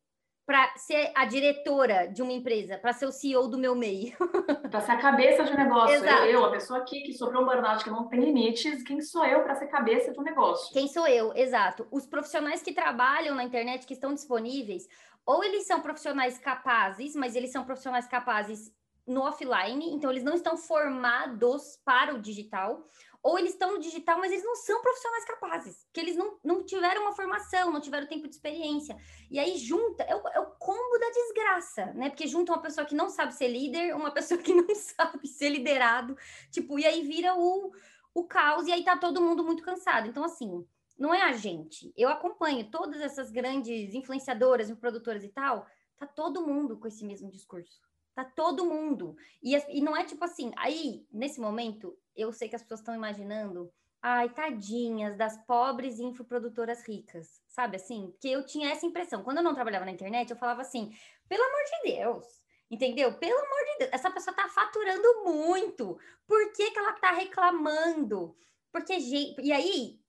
para ser a diretora de uma empresa, para ser o CEO do meu meio? para ser a cabeça de um negócio. Exato. Eu, a pessoa aqui que sofreu um burnout, que não tem limites, quem sou eu para ser cabeça de um negócio? Quem sou eu, exato. Os profissionais que trabalham na internet, que estão disponíveis, ou eles são profissionais capazes, mas eles são profissionais capazes no offline, então eles não estão formados para o digital, ou eles estão no digital, mas eles não são profissionais capazes, porque eles não, não tiveram uma formação, não tiveram tempo de experiência. E aí junta, é o, é o combo da desgraça, né? Porque junta uma pessoa que não sabe ser líder, uma pessoa que não sabe ser liderado, tipo, e aí vira o, o caos, e aí tá todo mundo muito cansado. Então, assim, não é a gente. Eu acompanho todas essas grandes influenciadoras, produtoras e tal, tá todo mundo com esse mesmo discurso Tá todo mundo. E, e não é tipo assim, aí, nesse momento, eu sei que as pessoas estão imaginando, ai, tadinhas das pobres infoprodutoras ricas, sabe assim? Porque eu tinha essa impressão. Quando eu não trabalhava na internet, eu falava assim, pelo amor de Deus, entendeu? Pelo amor de Deus, essa pessoa tá faturando muito. Por que, que ela tá reclamando? Porque, e aí,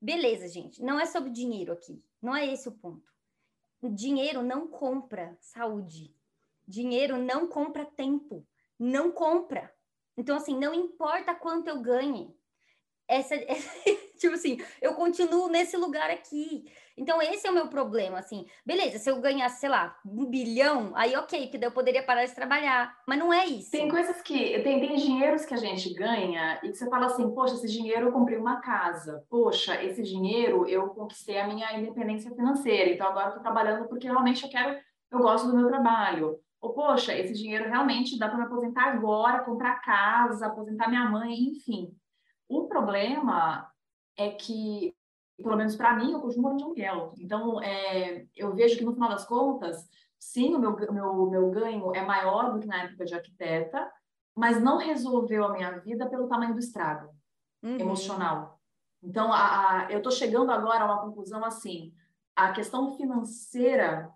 beleza, gente, não é sobre dinheiro aqui, não é esse o ponto. O dinheiro não compra saúde. Dinheiro não compra tempo, não compra. Então, assim, não importa quanto eu ganhe. Essa, essa, tipo assim, eu continuo nesse lugar aqui. Então, esse é o meu problema, assim. Beleza, se eu ganhasse, sei lá, um bilhão, aí ok, porque daí eu poderia parar de trabalhar. Mas não é isso. Tem coisas que... Tem, tem dinheiros que a gente ganha e que você fala assim, poxa, esse dinheiro eu comprei uma casa. Poxa, esse dinheiro eu conquistei a minha independência financeira. Então, agora eu tô trabalhando porque realmente eu quero... Eu gosto do meu trabalho ou, poxa, esse dinheiro realmente dá para me aposentar agora, comprar casa, aposentar minha mãe, enfim. O problema é que, pelo menos para mim, eu continuo morando de aluguel. Então, é, eu vejo que no final das contas, sim, o meu, meu, meu ganho é maior do que na época de arquiteta, mas não resolveu a minha vida pelo tamanho do estrago uhum. emocional. Então, a, a, eu estou chegando agora a uma conclusão assim: a questão financeira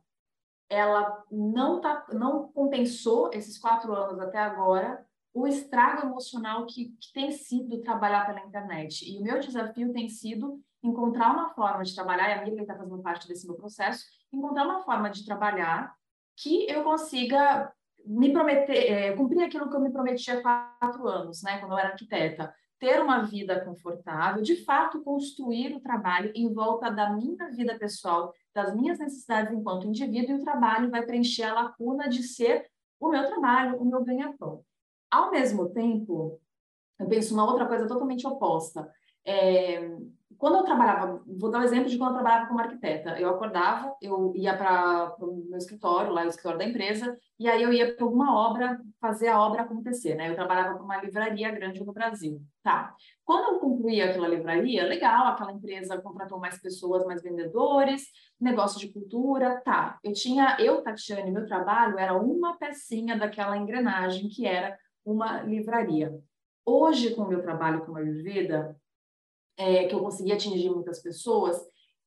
ela não, tá, não compensou esses quatro anos até agora o estrago emocional que, que tem sido trabalhar pela internet. E o meu desafio tem sido encontrar uma forma de trabalhar, e a Miriam está fazendo parte desse meu processo, encontrar uma forma de trabalhar que eu consiga me prometer, é, cumprir aquilo que eu me prometi há quatro anos, né, quando eu era arquiteta, ter uma vida confortável, de fato construir o trabalho em volta da minha vida pessoal, das minhas necessidades enquanto indivíduo, e o trabalho vai preencher a lacuna de ser o meu trabalho, o meu ganha-pão. Ao mesmo tempo, eu penso uma outra coisa totalmente oposta. É, quando eu trabalhava, vou dar um exemplo de quando eu trabalhava como arquiteta. Eu acordava, eu ia para o meu escritório, lá no escritório da empresa, e aí eu ia para alguma obra, fazer a obra acontecer, né? Eu trabalhava para uma livraria grande no Brasil. Tá. Quando eu concluía aquela livraria, legal, aquela empresa contratou mais pessoas, mais vendedores, negócio de cultura, tá. Eu tinha, eu, Tatiane, meu trabalho era uma pecinha daquela engrenagem que era uma livraria. Hoje, com o meu trabalho como Ayurveda, é, que eu consegui atingir muitas pessoas,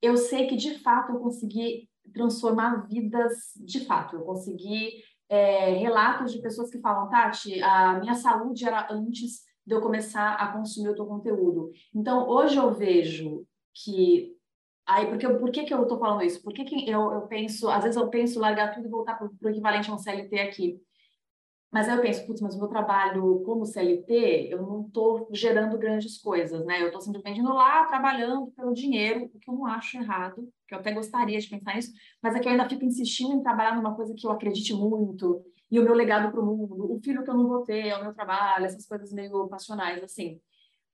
eu sei que de fato eu consegui transformar vidas de fato. Eu consegui é, relatos de pessoas que falam, Tati, a minha saúde era antes de eu começar a consumir o teu conteúdo. Então, hoje eu vejo que Aí, porque, por que, que eu estou falando isso? Por que, que eu, eu penso, às vezes eu penso largar tudo e voltar para o equivalente a um CLT aqui? Mas aí eu penso, putz, mas o meu trabalho como CLT, eu não estou gerando grandes coisas, né? Eu estou simplesmente indo lá trabalhando pelo dinheiro, o que eu não acho errado, que eu até gostaria de pensar nisso, mas é que eu ainda fico insistindo em trabalhar numa coisa que eu acredite muito, e o meu legado para o mundo, o filho que eu não vou ter, é o meu trabalho, essas coisas meio passionais, assim.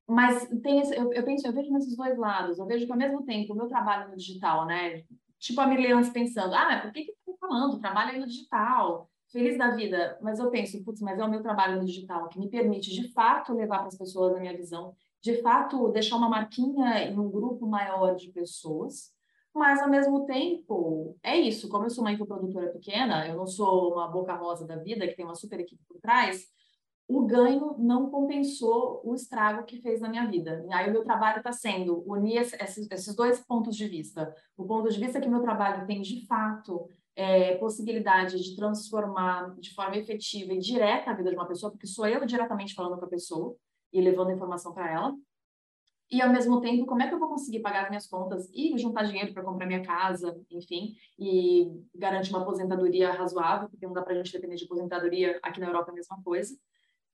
Mas tem esse, eu, eu penso, eu vejo nesses dois lados, eu vejo que ao mesmo tempo o meu trabalho no digital, né? Tipo a Mirleans pensando, ah, por que que tá falando? Trabalho aí no digital feliz da vida, mas eu penso, putz, mas é o meu trabalho no digital que me permite de fato levar para as pessoas a minha visão, de fato deixar uma marquinha em um grupo maior de pessoas, mas ao mesmo tempo, é isso, como eu sou uma infoprodutora pequena, eu não sou uma boca rosa da vida que tem uma super equipe por trás, o ganho não compensou o estrago que fez na minha vida. E aí o meu trabalho está sendo unir esses, esses dois pontos de vista. O ponto de vista que meu trabalho tem de fato é, possibilidade de transformar de forma efetiva e direta a vida de uma pessoa, porque sou eu diretamente falando com a pessoa e levando informação para ela. E, ao mesmo tempo, como é que eu vou conseguir pagar as minhas contas e juntar dinheiro para comprar minha casa, enfim, e garantir uma aposentadoria razoável, porque não dá para a gente depender de aposentadoria, aqui na Europa é a mesma coisa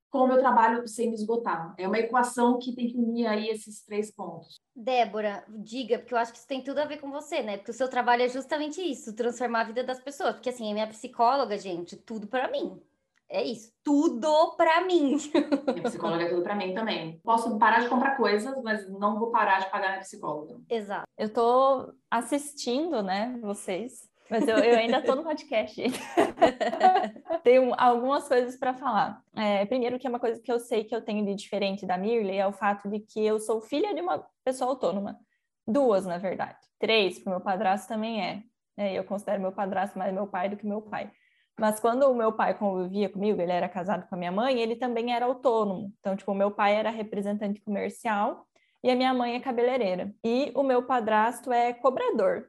com o meu trabalho sem me esgotar. É uma equação que tem que unir aí esses três pontos. Débora, diga, porque eu acho que isso tem tudo a ver com você, né? Porque o seu trabalho é justamente isso, transformar a vida das pessoas. Porque assim, a minha psicóloga, gente, tudo para mim. É isso, tudo para mim. Minha psicóloga é tudo para mim também. Posso parar de comprar coisas, mas não vou parar de pagar minha psicóloga. Exato. Eu tô assistindo, né, vocês mas eu, eu ainda estou no podcast. tenho algumas coisas para falar. É, primeiro, que é uma coisa que eu sei que eu tenho de diferente da Mirley, é o fato de que eu sou filha de uma pessoa autônoma. Duas, na verdade. Três, porque meu padrasto também é. é. Eu considero meu padrasto mais meu pai do que meu pai. Mas quando o meu pai convivia comigo, ele era casado com a minha mãe, ele também era autônomo. Então, tipo, meu pai era representante comercial e a minha mãe é cabeleireira. E o meu padrasto é cobrador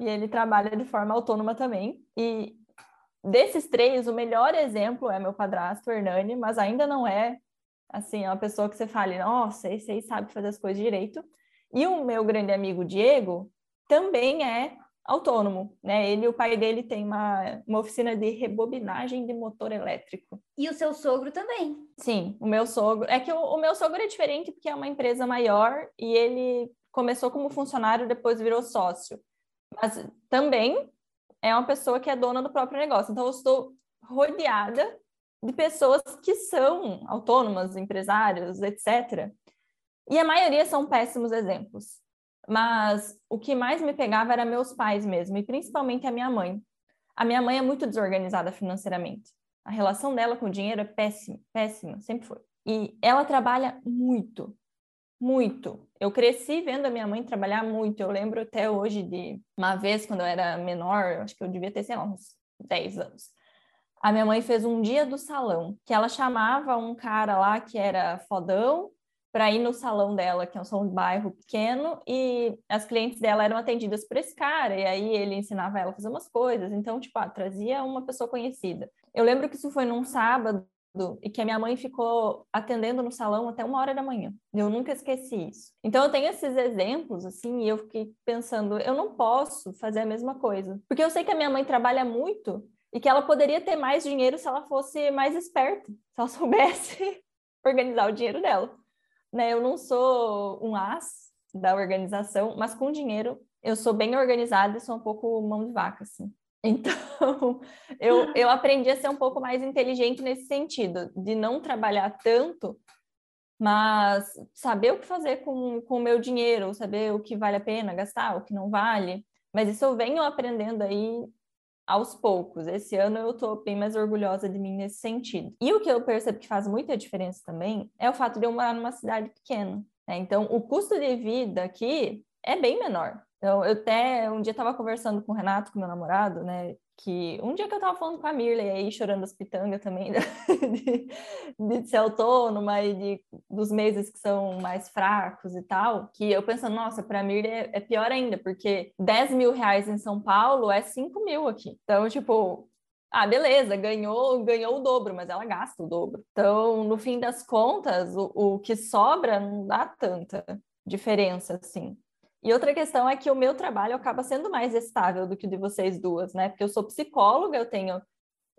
e ele trabalha de forma autônoma também. E desses três, o melhor exemplo é meu padrasto, Hernani, mas ainda não é assim, uma pessoa que você fale, nossa, esse aí sabe fazer as coisas direito. E o meu grande amigo Diego também é autônomo, né? Ele, o pai dele tem uma, uma oficina de rebobinagem de motor elétrico. E o seu sogro também? Sim, o meu sogro. É que o, o meu sogro é diferente porque é uma empresa maior e ele começou como funcionário, depois virou sócio mas também é uma pessoa que é dona do próprio negócio. Então, eu estou rodeada de pessoas que são autônomas, empresários, etc. E a maioria são péssimos exemplos. Mas o que mais me pegava era meus pais mesmo, e principalmente a minha mãe. A minha mãe é muito desorganizada financeiramente. A relação dela com o dinheiro é péssima, péssima, sempre foi. E ela trabalha muito, muito. Eu cresci vendo a minha mãe trabalhar muito. Eu lembro até hoje de uma vez, quando eu era menor, acho que eu devia ter, sei lá, uns 10 anos. A minha mãe fez um dia do salão, que ela chamava um cara lá que era fodão para ir no salão dela, que é um salão de bairro pequeno, e as clientes dela eram atendidas por esse cara, e aí ele ensinava ela a fazer umas coisas, então, tipo, ah, trazia uma pessoa conhecida. Eu lembro que isso foi num sábado, e que a minha mãe ficou atendendo no salão até uma hora da manhã. Eu nunca esqueci isso. Então eu tenho esses exemplos assim e eu fiquei pensando, eu não posso fazer a mesma coisa, porque eu sei que a minha mãe trabalha muito e que ela poderia ter mais dinheiro se ela fosse mais esperta, se ela soubesse organizar o dinheiro dela. Né? Eu não sou um as da organização, mas com dinheiro eu sou bem organizada e sou um pouco mão de vaca assim. Então, eu, eu aprendi a ser um pouco mais inteligente nesse sentido, de não trabalhar tanto, mas saber o que fazer com, com o meu dinheiro, saber o que vale a pena gastar, o que não vale. Mas isso eu venho aprendendo aí aos poucos. Esse ano eu estou bem mais orgulhosa de mim nesse sentido. E o que eu percebo que faz muita diferença também é o fato de eu morar numa cidade pequena. Né? Então, o custo de vida aqui é bem menor. Então, eu até um dia estava conversando com o Renato, com meu namorado, né? Que um dia que eu estava falando com a Mirley aí, chorando as pitangas também, de, de, ser autônoma e de, dos meses que são mais fracos e tal, que eu pensando, nossa, para a Mirley é, é pior ainda, porque 10 mil reais em São Paulo é 5 mil aqui. Então, tipo, ah, beleza, ganhou, ganhou o dobro, mas ela gasta o dobro. Então, no fim das contas, o, o que sobra não dá tanta diferença assim. E outra questão é que o meu trabalho acaba sendo mais estável do que o de vocês duas, né? Porque eu sou psicóloga, eu tenho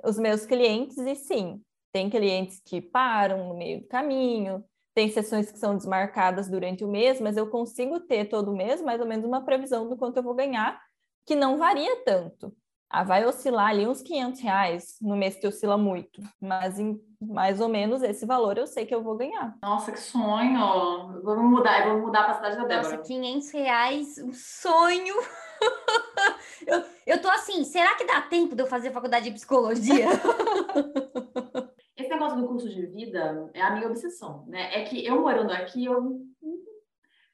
os meus clientes e sim, tem clientes que param no meio do caminho, tem sessões que são desmarcadas durante o mês, mas eu consigo ter todo mês mais ou menos uma previsão do quanto eu vou ganhar, que não varia tanto. Ah, vai oscilar ali uns 500 reais no mês que oscila muito, mas em mais ou menos esse valor eu sei que eu vou ganhar. Nossa, que sonho! Vamos mudar, vou mudar para a cidade da Débora. Nossa, 500 reais, um sonho! eu, eu tô assim, será que dá tempo de eu fazer faculdade de psicologia? Esse negócio do curso de vida é a minha obsessão, né? É que eu morando aqui, eu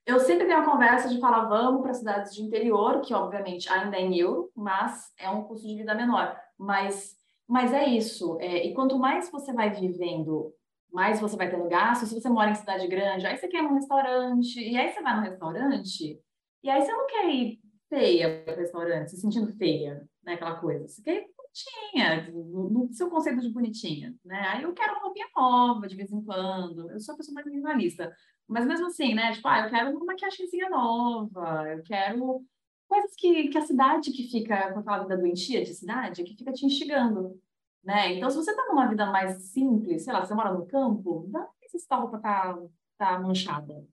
eu sempre tenho a conversa de falar, vamos para cidades de interior, que obviamente ainda é em euro, mas é um custo de vida menor. Mas, mas é isso. É, e quanto mais você vai vivendo, mais você vai tendo gasto. Se você mora em cidade grande, aí você quer ir num restaurante, e aí você vai no restaurante, e aí você não quer ir feia para o restaurante, se sentindo feia, né? Aquela coisa. Você quer ir bonitinha, no, seu conceito de bonitinha, né? Aí eu quero uma roupinha nova de vez em quando. Eu sou a pessoa mais minimalista. Mas mesmo assim, né? Tipo, ah, eu quero uma maquiagemzinha nova, eu quero coisas que, que a cidade que fica com aquela vida doentia de cidade, que fica te instigando, né? Então, se você tá numa vida mais simples, sei lá, você mora no campo, dá se essa roupa tá, tá manchada.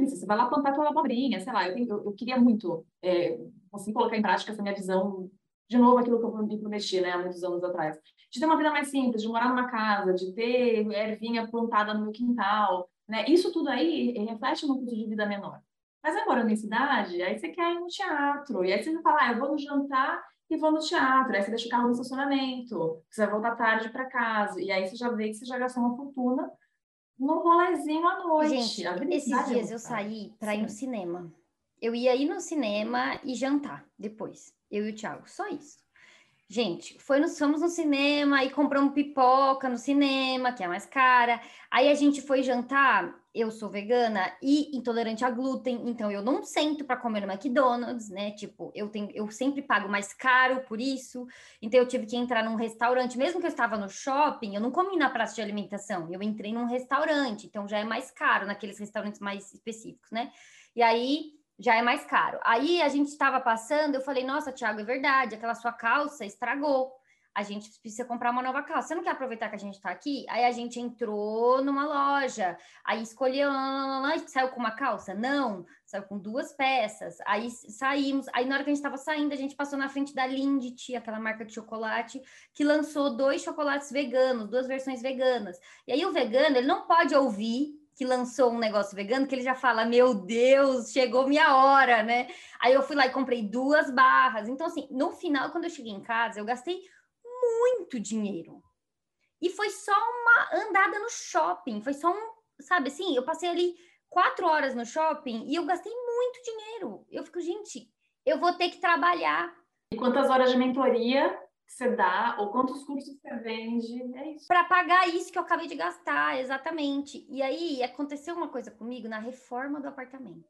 Você vai lá plantar tua abobrinha, sei lá, eu, tenho, eu, eu queria muito é, conseguir colocar em prática essa minha visão de novo aquilo que eu me prometi, né, há muitos anos atrás, de ter uma vida mais simples, de morar numa casa, de ter ervinha plantada no meu quintal, né? Isso tudo aí reflete um custo de vida menor. Mas agora morando em cidade, aí você quer ir no teatro, e aí você vai falar, ah, eu vou no jantar e vou no teatro, aí você deixa o carro no estacionamento, você vai voltar tarde para casa, e aí você já vê que você já gastou uma fortuna num rolezinho à noite. Gente, esses é dias eu saí para ir no cinema. Eu ia ir no cinema e jantar depois eu e o Thiago, só isso. Gente, foi no, fomos no cinema e compramos pipoca no cinema, que é mais cara. Aí a gente foi jantar. Eu sou vegana e intolerante a glúten, então eu não sento para comer no McDonald's, né? Tipo, eu tenho, eu sempre pago mais caro por isso. Então eu tive que entrar num restaurante, mesmo que eu estava no shopping, eu não comi na praça de alimentação. Eu entrei num restaurante, então já é mais caro naqueles restaurantes mais específicos, né? E aí já é mais caro. Aí a gente estava passando, eu falei, nossa, Thiago, é verdade, aquela sua calça estragou. A gente precisa comprar uma nova calça. Você não quer aproveitar que a gente está aqui? Aí a gente entrou numa loja, aí escolheu, saiu com uma calça? Não, saiu com duas peças. Aí saímos, aí na hora que a gente estava saindo, a gente passou na frente da Lindt, aquela marca de chocolate, que lançou dois chocolates veganos, duas versões veganas. E aí o vegano, ele não pode ouvir que lançou um negócio vegano que ele já fala: Meu Deus, chegou minha hora, né? Aí eu fui lá e comprei duas barras. Então, assim, no final, quando eu cheguei em casa, eu gastei muito dinheiro. E foi só uma andada no shopping, foi só um, sabe assim, eu passei ali quatro horas no shopping e eu gastei muito dinheiro. Eu fico, gente, eu vou ter que trabalhar. E quantas horas de mentoria você dá ou quantos cursos você vende, é isso. Para pagar isso que eu acabei de gastar, exatamente. E aí aconteceu uma coisa comigo na reforma do apartamento,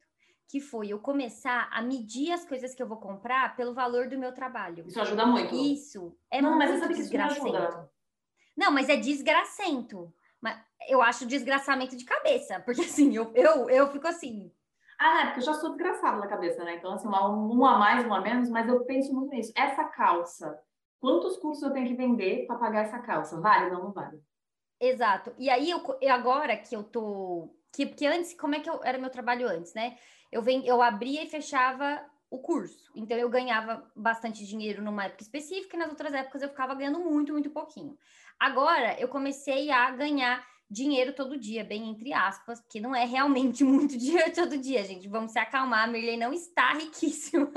que foi eu começar a medir as coisas que eu vou comprar pelo valor do meu trabalho. Isso ajuda muito. Isso é Não, mas muito me desgracento. ajuda. Não, mas é desgracento. Mas eu acho desgraçamento de cabeça, porque assim, eu, eu, eu fico assim, Ah, é, porque eu já sou desgraçada na cabeça, né? Então, assim, um a mais, um a menos, mas eu penso muito nisso. Essa calça, quantos cursos eu tenho que vender para pagar essa calça? Vale? Não, não vale. Exato. E aí, eu, agora que eu tô. Que, porque antes, como é que eu, era meu trabalho antes, né? Eu, eu abria e fechava o curso. Então, eu ganhava bastante dinheiro numa época específica e nas outras épocas eu ficava ganhando muito, muito pouquinho. Agora, eu comecei a ganhar dinheiro todo dia, bem entre aspas, porque não é realmente muito dinheiro todo dia, gente. Vamos se acalmar, a Mirley não está riquíssima.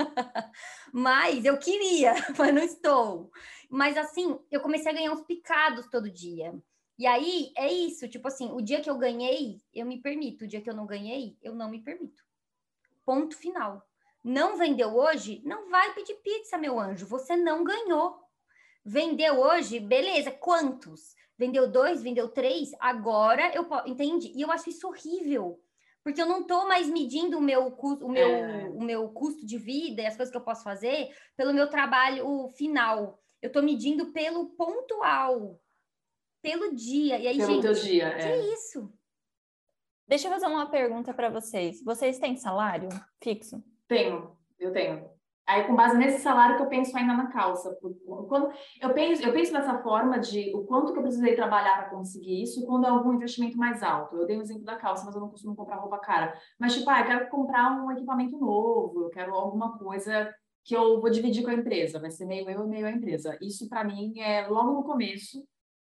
mas eu queria, mas não estou. Mas assim, eu comecei a ganhar uns picados todo dia. E aí é isso, tipo assim, o dia que eu ganhei, eu me permito. O dia que eu não ganhei, eu não me permito. Ponto final. Não vendeu hoje? Não vai pedir pizza, meu anjo. Você não ganhou. Vendeu hoje? Beleza. Quantos? Vendeu dois? Vendeu três? Agora eu posso. Entende? E eu acho isso horrível. Porque eu não estou mais medindo o meu, custo, o, meu, É. o meu custo de vida e as coisas que eu posso fazer pelo meu trabalho final. Eu estou medindo pelo pontual, pelo dia. E aí, Pelo gente, teu dia. que É. isso? Deixa eu fazer uma pergunta para vocês. Vocês têm salário fixo? Tenho, eu tenho. Aí, com base nesse salário que eu penso ainda na calça. Quando, eu, penso, eu penso forma de o quanto que eu precisei trabalhar para conseguir isso quando é algum investimento mais alto. Eu dei o exemplo da calça, mas eu não costumo comprar roupa cara. Mas, tipo, ah, eu quero comprar um equipamento novo, eu quero alguma coisa que eu vou dividir com a empresa. Vai ser meio eu e meio a empresa. Isso, para mim, é logo no começo,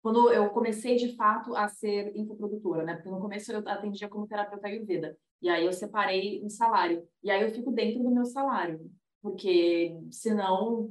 quando eu comecei, de fato, a ser infoprodutora, né? Porque no começo eu atendia como terapeuta Ayurveda. E aí eu separei um salário. E aí eu fico dentro do meu salário. Porque senão,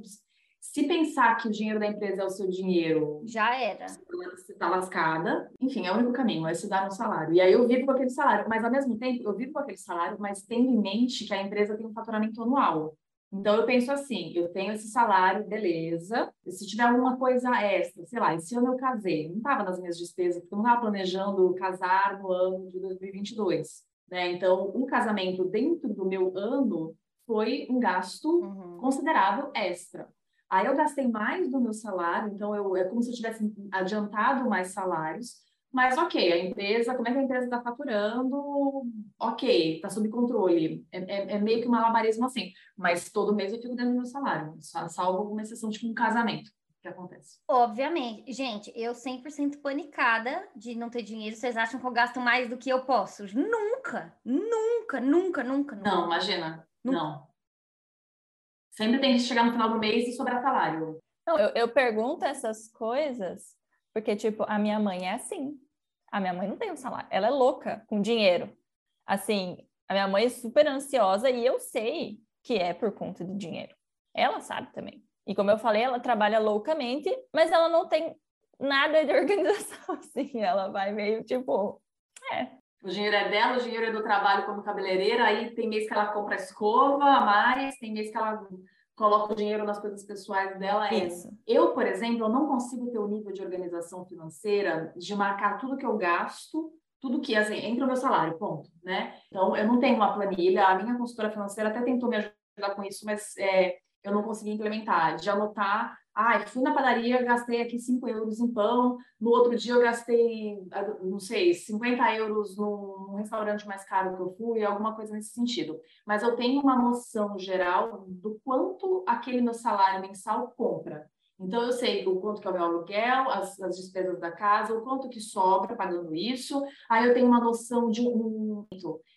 se pensar que o dinheiro da empresa é o seu dinheiro, Já era. você está lascada. Enfim, é o único caminho, é se dar um salário. E aí eu vivo com aquele salário. Mas ao mesmo tempo, eu vivo com aquele salário, mas tendo em mente que a empresa tem um faturamento anual. Então eu penso assim, eu tenho esse salário, beleza. Se tiver alguma coisa extra, sei lá, esse ano eu casei, não estava nas minhas despesas, porque eu não estava planejando casar no ano de 2022, né? Então, um casamento dentro do meu ano foi um gasto Uhum. considerável extra. Aí eu gastei mais do meu salário, então eu, é como se eu tivesse adiantado mais salários, mas ok, a empresa, como é que a empresa está faturando? Ok, está sob controle. É, é- é meio que um malabarismo assim, mas todo mês eu fico dentro do meu salário, só- salvo alguma exceção, tipo um casamento, que acontece. Obviamente. Gente, eu 100% panicada de não ter dinheiro. Vocês acham que eu gasto mais do que eu posso? Nunca, nunca, nunca, nunca. nunca. Não, imagina, Nunca. não. Sempre tem que chegar no final do mês e sobrar salário. Não, eu, eu pergunto essas coisas porque, tipo, a minha mãe é assim. A minha mãe não tem um salário. Ela é louca com dinheiro. Assim, a minha mãe é super ansiosa e eu sei que é por conta do dinheiro. Ela sabe também. E como eu falei, ela trabalha loucamente, mas ela não tem nada de organização, assim. Ela vai meio, tipo, O dinheiro é dela, o dinheiro é do trabalho como cabeleireira, aí tem mês que ela compra escova a mais, tem mês que ela coloca o dinheiro nas coisas pessoais dela. É. isso. Eu, por exemplo, eu não consigo ter o nível de organização financeira de marcar tudo que eu gasto, tudo que, assim, entra o meu salário, ponto, né? Então, eu não tenho uma planilha, a minha consultora financeira até tentou me ajudar com isso, mas é, eu não consegui implementar, de anotar, ah, fui na padaria, gastei aqui 5 euros em pão, no outro dia eu gastei, ah, não sei, 50 euros num num restaurante mais caro que eu fui, alguma coisa nesse sentido. Mas eu tenho uma noção geral do quanto aquele meu salário mensal compra. Então, eu sei o quanto que é o meu aluguel, as, as despesas da casa, o quanto que sobra pagando isso. Aí eu tenho uma noção de um...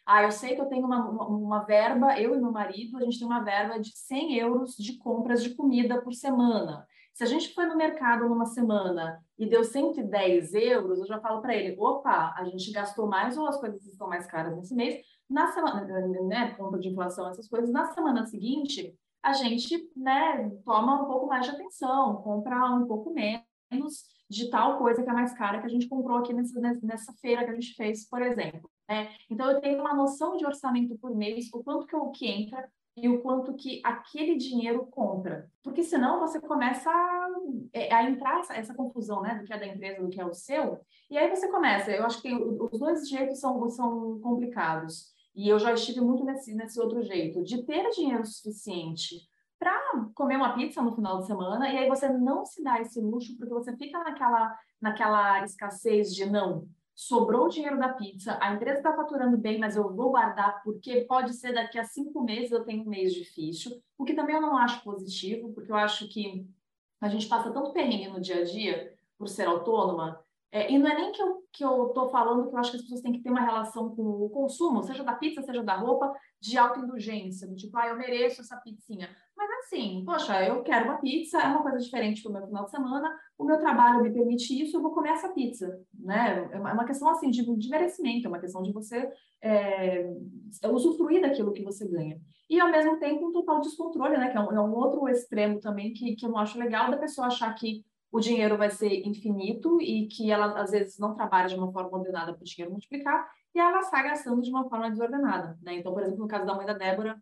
Ah, eu sei que eu tenho uma, uma, uma verba, eu e meu marido, a gente tem uma verba de 100 euros de compras de comida por semana. Se a gente foi no mercado numa semana e deu 110 euros, eu já falo para ele, opa, a gente gastou mais ou as coisas estão mais caras nesse mês. Na semana, né, conta de inflação, essas coisas, na semana seguinte, a gente, né, toma um pouco mais de atenção, compra um pouco menos de tal coisa que é mais cara que a gente comprou aqui nessa, nessa feira que a gente fez, por exemplo. Né? Então, eu tenho uma noção de orçamento por mês, o quanto que, eu, que entra, e o quanto que aquele dinheiro compra. Porque senão você começa a, é, a entrar essa, essa, confusão, né, do que é da empresa, do que é o seu, e aí você começa, eu acho que os dois jeitos são, são complicados, e eu já estive muito nesse, nesse outro jeito, de ter dinheiro suficiente para comer uma pizza no final de semana, e aí você não se dá esse luxo, porque você fica naquela, naquela escassez de não, sobrou o dinheiro da pizza, a empresa está faturando bem, mas eu vou guardar porque pode ser daqui a cinco meses eu tenho um mês difícil, o que também eu não acho positivo, porque eu acho que a gente passa tanto perrengue no dia a dia por ser autônoma, é, e não é nem que eu, que eu tô falando que eu acho que as pessoas têm que ter uma relação com o consumo, seja da pizza, seja da roupa, de autoindulgência, do tipo, ah, eu mereço essa pizzinha. Mas assim, poxa, eu quero uma pizza, é uma coisa diferente para o meu final de semana, o meu trabalho me permite isso, eu vou comer essa pizza, né? É uma questão assim de, de merecimento, é uma questão de você é, usufruir daquilo que você ganha. E ao mesmo tempo um total descontrole, né? Que é um, é um outro extremo também que, que eu não acho legal da pessoa achar que o dinheiro vai ser infinito e que ela às vezes não trabalha de uma forma ordenada para o dinheiro multiplicar e ela sai gastando de uma forma desordenada, né? Então, por exemplo, no caso da mãe da Débora,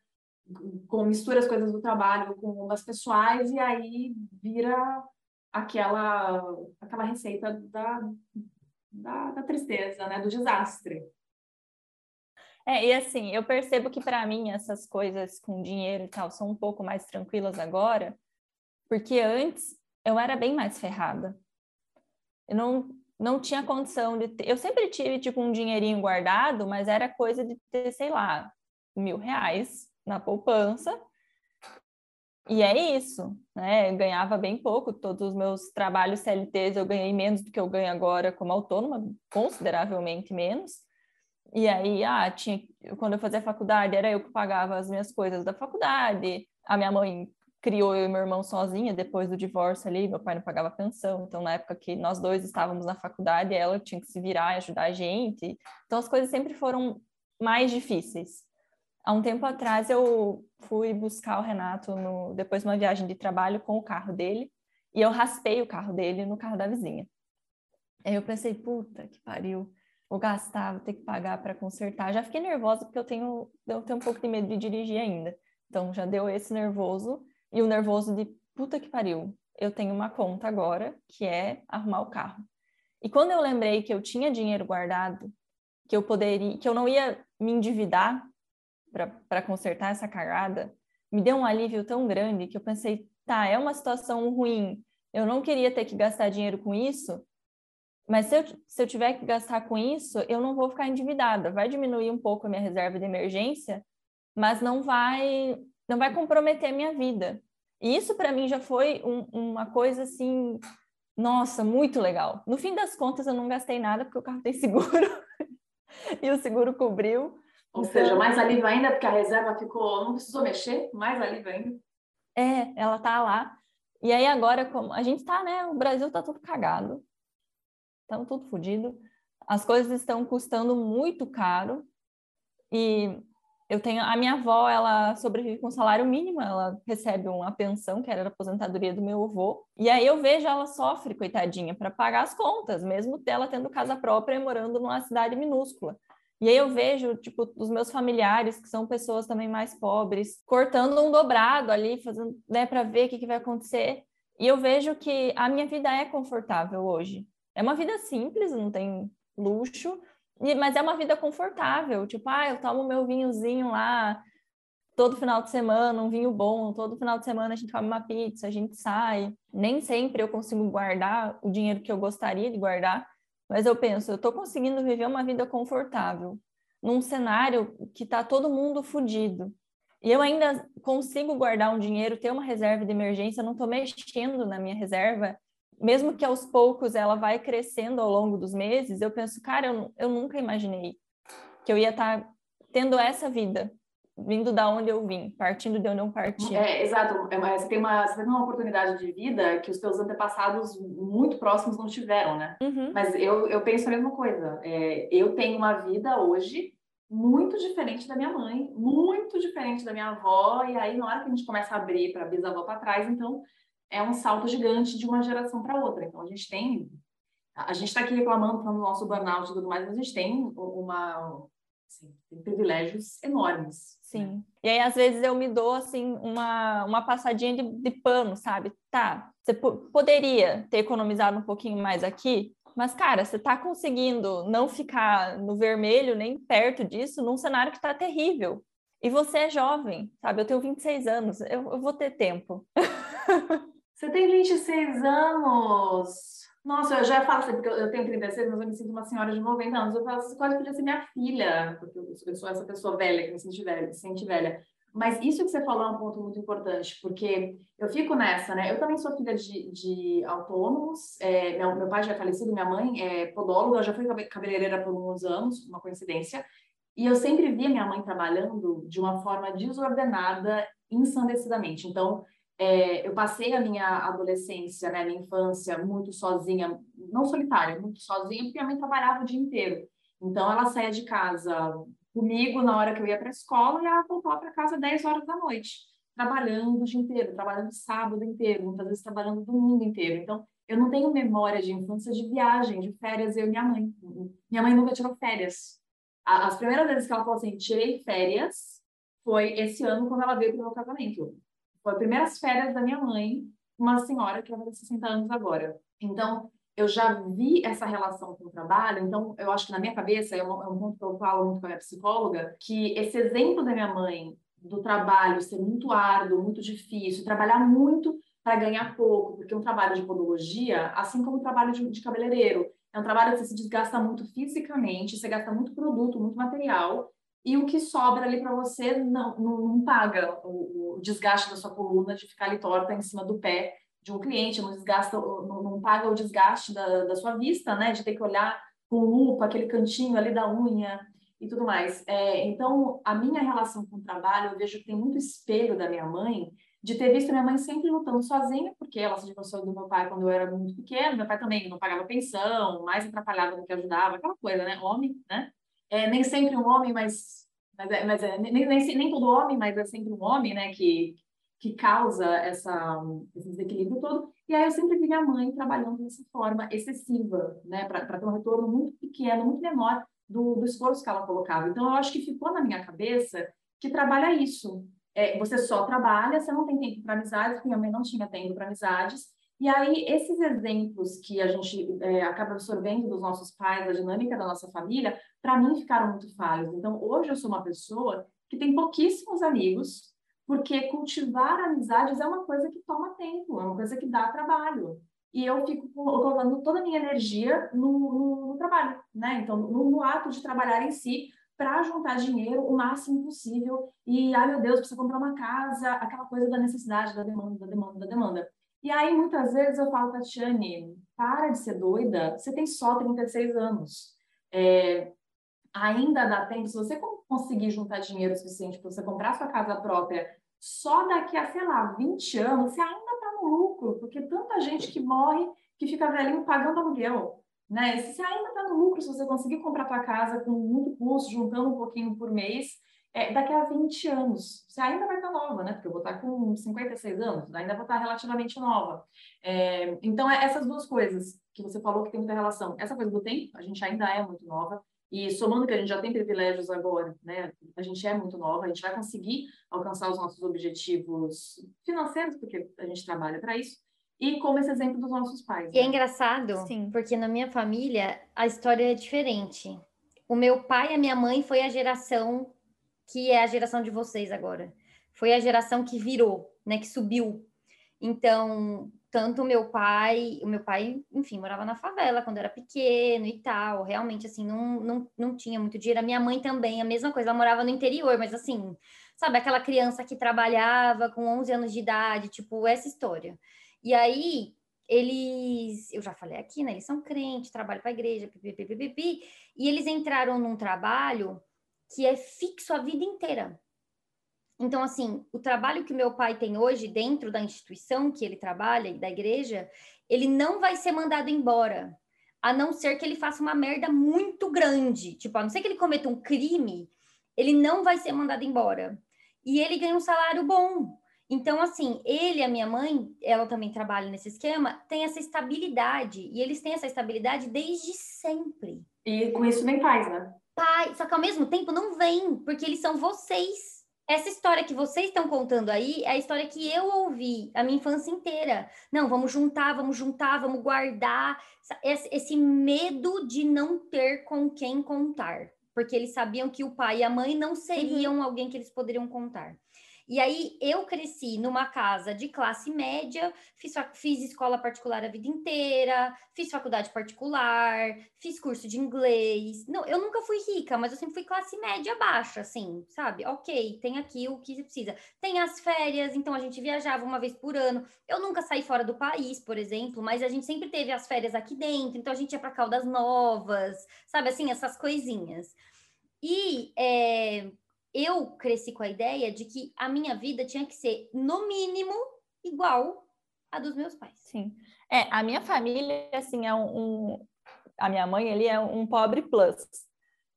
com mistura as coisas do trabalho com as pessoais e aí vira aquela aquela receita da, da, da tristeza, né? Do desastre. É, e assim, eu percebo que para mim essas coisas com dinheiro e tal são um pouco mais tranquilas agora, porque antes eu era bem mais ferrada. Eu não, não tinha condição de ter. Eu sempre tive, tipo, um dinheirinho guardado, mas era coisa de ter, sei lá, mil reais na poupança. E é isso, né? Eu ganhava bem pouco, todos os meus trabalhos CLTs eu ganhei menos do que eu ganho agora como autônoma, consideravelmente menos. E aí, ah, tinha, quando eu fazia faculdade, era eu que pagava as minhas coisas da faculdade, a minha mãe criou eu e meu irmão sozinha depois do divórcio ali, meu pai não pagava pensão, então na época que nós dois estávamos na faculdade, ela tinha que se virar e ajudar a gente. Então as coisas sempre foram mais difíceis. Há um tempo atrás eu fui buscar o Renato no, depois de uma viagem de trabalho com o carro dele, e eu raspei o carro dele no carro da vizinha. Aí eu pensei, puta que pariu, vou gastar, vou ter que pagar para consertar. Já fiquei nervosa porque eu tenho, eu tenho um pouco de medo de dirigir ainda. Então já deu esse nervoso e o nervoso de puta que pariu, eu tenho uma conta agora que é arrumar o carro. E quando eu lembrei que eu tinha dinheiro guardado, que eu poderia, que eu não ia me endividar para consertar essa cagada, me deu um alívio tão grande que eu pensei, tá, é uma situação ruim, eu não queria ter que gastar dinheiro com isso, mas se eu, se eu tiver que gastar com isso, eu não vou ficar endividada. Vai diminuir um pouco a minha reserva de emergência, mas não vai não vai comprometer a minha vida. E isso para mim já foi um, uma coisa assim, nossa, muito legal. No fim das contas, eu não gastei nada porque o carro tem seguro e o seguro cobriu. Ou então... seja, mais alívio ainda porque a reserva ficou, não precisou mexer, mais alívio ainda. É, ela tá lá. E aí agora, como a gente tá, né? O Brasil tá tudo cagado, estamos tudo fodido. As coisas estão custando muito caro e eu tenho a minha avó, ela sobrevive com salário mínimo, ela recebe uma pensão que era a aposentadoria do meu avô. E aí eu vejo ela sofre, coitadinha, para pagar as contas, mesmo ela tendo casa própria e morando numa cidade minúscula. E aí eu vejo, tipo, os meus familiares, que são pessoas também mais pobres, cortando um dobrado ali, fazendo, né, para ver o que, que vai acontecer. E eu vejo que a minha vida é confortável hoje. É uma vida simples, não tem luxo, mas é uma vida confortável, tipo, ah, eu tomo meu vinhozinho lá todo final de semana, um vinho bom, todo final de semana a gente come uma pizza, a gente sai. Nem sempre eu consigo guardar o dinheiro que eu gostaria de guardar, mas eu penso, eu estou conseguindo viver uma vida confortável num cenário que está todo mundo fudido. E eu ainda consigo guardar um dinheiro, ter uma reserva de emergência, não estou mexendo na minha reserva mesmo que aos poucos ela vai crescendo ao longo dos meses, eu penso, cara, eu, eu nunca imaginei que eu ia estar tá tendo essa vida, vindo da onde eu vim, partindo de onde eu parti. É, exato. É, você tem uma, você tem uma oportunidade de vida que os teus antepassados muito próximos não tiveram, né? Uhum. Mas eu, eu penso a mesma coisa. É, eu tenho uma vida hoje muito diferente da minha mãe, muito diferente da minha avó, e aí na hora que a gente começa a abrir para bisavó para trás, então é um salto gigante de uma geração para outra. Então, a gente tem. A gente está aqui reclamando do nosso burnout e tudo mais, mas a gente tem uma, Assim, tem privilégios enormes. Sim. Né? E aí, às vezes, eu me dou, assim, uma, uma passadinha de, de pano, sabe? Tá, você poderia ter economizado um pouquinho mais aqui, mas, cara, você está conseguindo não ficar no vermelho nem perto disso num cenário que está terrível. E você é jovem, sabe? Eu tenho 26 anos, eu, eu vou ter tempo. Você tem 26 anos! Nossa, eu já falo assim, porque eu tenho 36, mas eu me sinto uma senhora de 90 anos. Eu falo, você quase podia ser minha filha, porque eu sou essa pessoa velha que me sente velha, se sente velha. Mas isso que você falou é um ponto muito importante, porque eu fico nessa, né? Eu também sou filha de, de autônomos, é, meu, meu pai já é falecido, minha mãe é podóloga, eu já fui cabeleireira por alguns anos, uma coincidência, e eu sempre via minha mãe trabalhando de uma forma desordenada, ensandecidamente. Então, é, eu passei a minha adolescência, né, minha infância, muito sozinha, não solitária, muito sozinha, porque minha mãe trabalhava o dia inteiro. Então, ela saía de casa comigo na hora que eu ia para a escola e ela voltava para casa 10 horas da noite, trabalhando o dia inteiro, trabalhando sábado inteiro, muitas vezes trabalhando domingo inteiro. Então, eu não tenho memória de infância de viagem, de férias, eu e minha mãe. Minha mãe nunca tirou férias. As primeiras vezes que ela falou assim, tirei férias, foi esse ano quando ela veio para o meu casamento. Foi as primeiras férias da minha mãe, uma senhora que vai fazer 60 anos agora. Então, eu já vi essa relação com o trabalho, então eu acho que na minha cabeça, é é um ponto que eu falo muito com a minha psicóloga, que esse exemplo da minha mãe do trabalho ser muito árduo, muito difícil, trabalhar muito para ganhar pouco, porque um trabalho de podologia, assim como o trabalho de, de cabeleireiro, é um trabalho que você se desgasta muito fisicamente, você gasta muito produto, muito material, e o que sobra ali para você não, não, não paga o, o, desgaste da sua coluna de ficar ali torta em cima do pé de um cliente, não desgasta, não, não paga o desgaste da, da sua vista, né? De ter que olhar com lupa, aquele cantinho ali da unha e tudo mais. É, então, a minha relação com o trabalho, eu vejo que tem muito espelho da minha mãe, de ter visto minha mãe sempre lutando sozinha, porque ela se divorciou do meu pai quando eu era muito pequena, meu pai também não pagava pensão, mais atrapalhava do que ajudava, aquela coisa, né? Homem, né? É, nem sempre um homem, mas, mas, é, mas é, nem, nem, nem todo homem, mas é sempre um homem, né? Que, que causa essa, esse desequilíbrio todo. E aí eu sempre vi minha mãe trabalhando dessa forma excessiva, né, para ter um retorno muito pequeno, muito menor do, do esforço que ela colocava. Então eu acho que ficou na minha cabeça que trabalha isso. É, você só trabalha, você não tem tempo para amizades, porque minha mãe não tinha tempo para amizades. E aí, esses exemplos que a gente é, acaba absorvendo dos nossos pais, da dinâmica da nossa família, para mim ficaram muito falhos. Então, hoje eu sou uma pessoa que tem pouquíssimos amigos, porque cultivar amizades é uma coisa que toma tempo, é uma coisa que dá trabalho. E eu fico colocando toda a minha energia no, no, no trabalho, né? Então, no, no, ato de trabalhar em si, para juntar dinheiro o máximo possível. E, ai meu Deus, precisa comprar uma casa, aquela coisa da necessidade, da demanda, da demanda, da demanda. E aí, muitas vezes, eu falo, Tatiane, para de ser doida, você tem só 36 anos. É, ainda dá tempo, se você conseguir juntar dinheiro suficiente para você comprar sua casa própria só daqui a, sei lá, 20 anos, você ainda está no lucro, porque tanta gente que morre que fica velhinho pagando aluguel. Né? Se você ainda está no lucro, se você conseguir comprar sua casa com muito custo, juntando um pouquinho por mês, é, daqui a 20 anos, você ainda vai estar tá nova, né? Porque eu vou estar tá com 56 anos, ainda vou estar tá relativamente nova. É, então, é essas duas coisas que você falou que tem muita relação. Essa coisa do tempo, a gente ainda é muito nova, e somando que a gente já tem privilégios agora, né? A gente é muito nova, a gente vai conseguir alcançar os nossos objetivos financeiros, porque a gente trabalha para isso. E como esse exemplo dos nossos pais. E é né? é engraçado, Sim. porque na minha família a história é diferente. O meu pai e a minha mãe foi a geração que é a geração de vocês agora. Foi a geração que virou, né, que subiu. Então, tanto meu pai, o meu pai, enfim, morava na favela quando era pequeno e tal, realmente, assim, não, não, não tinha muito dinheiro. A minha mãe também, a mesma coisa, ela morava no interior, mas assim, sabe, aquela criança que trabalhava com 11 anos de idade, tipo, essa história. E aí, eles, eu já falei aqui, né, eles são crentes, trabalham para a igreja, pipi, pipi, pipi, e eles entraram num trabalho que é fixo a vida inteira. Então, assim, o trabalho que meu pai tem hoje dentro da instituição que ele trabalha e da igreja, ele não vai ser mandado embora, a não ser que ele faça uma merda muito grande. Tipo, a não ser que ele cometa um crime, ele não vai ser mandado embora. E ele ganha um salário bom. Então, assim, ele a minha mãe, ela também trabalha nesse esquema, tem essa estabilidade. E eles têm essa estabilidade desde sempre. E com isso nem faz, né? Pai, só que ao mesmo tempo não vem, porque eles são vocês. Essa história que vocês estão contando aí é a história que eu ouvi a minha infância inteira. Não, vamos juntar, vamos juntar, vamos guardar. Esse medo de não ter com quem contar. Porque eles sabiam que o pai e a mãe não seriam uhum. alguém que eles poderiam contar. E aí eu cresci numa casa de classe média, fiz, fiz escola particular a vida inteira, fiz faculdade particular, fiz curso de inglês. Não, eu nunca fui rica, mas eu sempre fui classe média baixa, assim, sabe? Ok, tem aqui o que você precisa. Tem as férias, então a gente viajava uma vez por ano. Eu nunca saí fora do país, por exemplo, mas a gente sempre teve as férias aqui dentro, então a gente ia para Caldas Novas, sabe assim, essas coisinhas. E é, eu cresci com a ideia de que a minha vida tinha que ser, no mínimo, igual a dos meus pais. Sim. É, a minha família, assim, é um, um a minha mãe, ele é um pobre plus.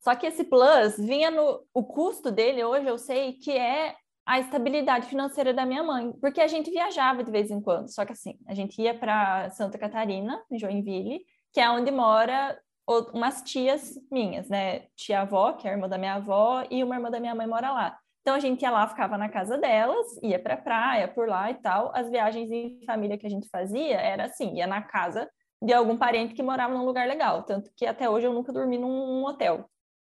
Só que esse plus vinha no. O custo dele hoje eu sei que é a estabilidade financeira da minha mãe, porque a gente viajava de vez em quando. Só que assim, a gente ia para Santa Catarina, Joinville, que é onde mora umas tias minhas, né? Tia avó, que é a irmã da minha avó, e uma irmã da minha mãe mora lá. Então a gente ia lá, ficava na casa delas, ia para praia, por lá e tal. As viagens em família que a gente fazia era assim, ia na casa de algum parente que morava num lugar legal, tanto que até hoje eu nunca dormi num, hotel.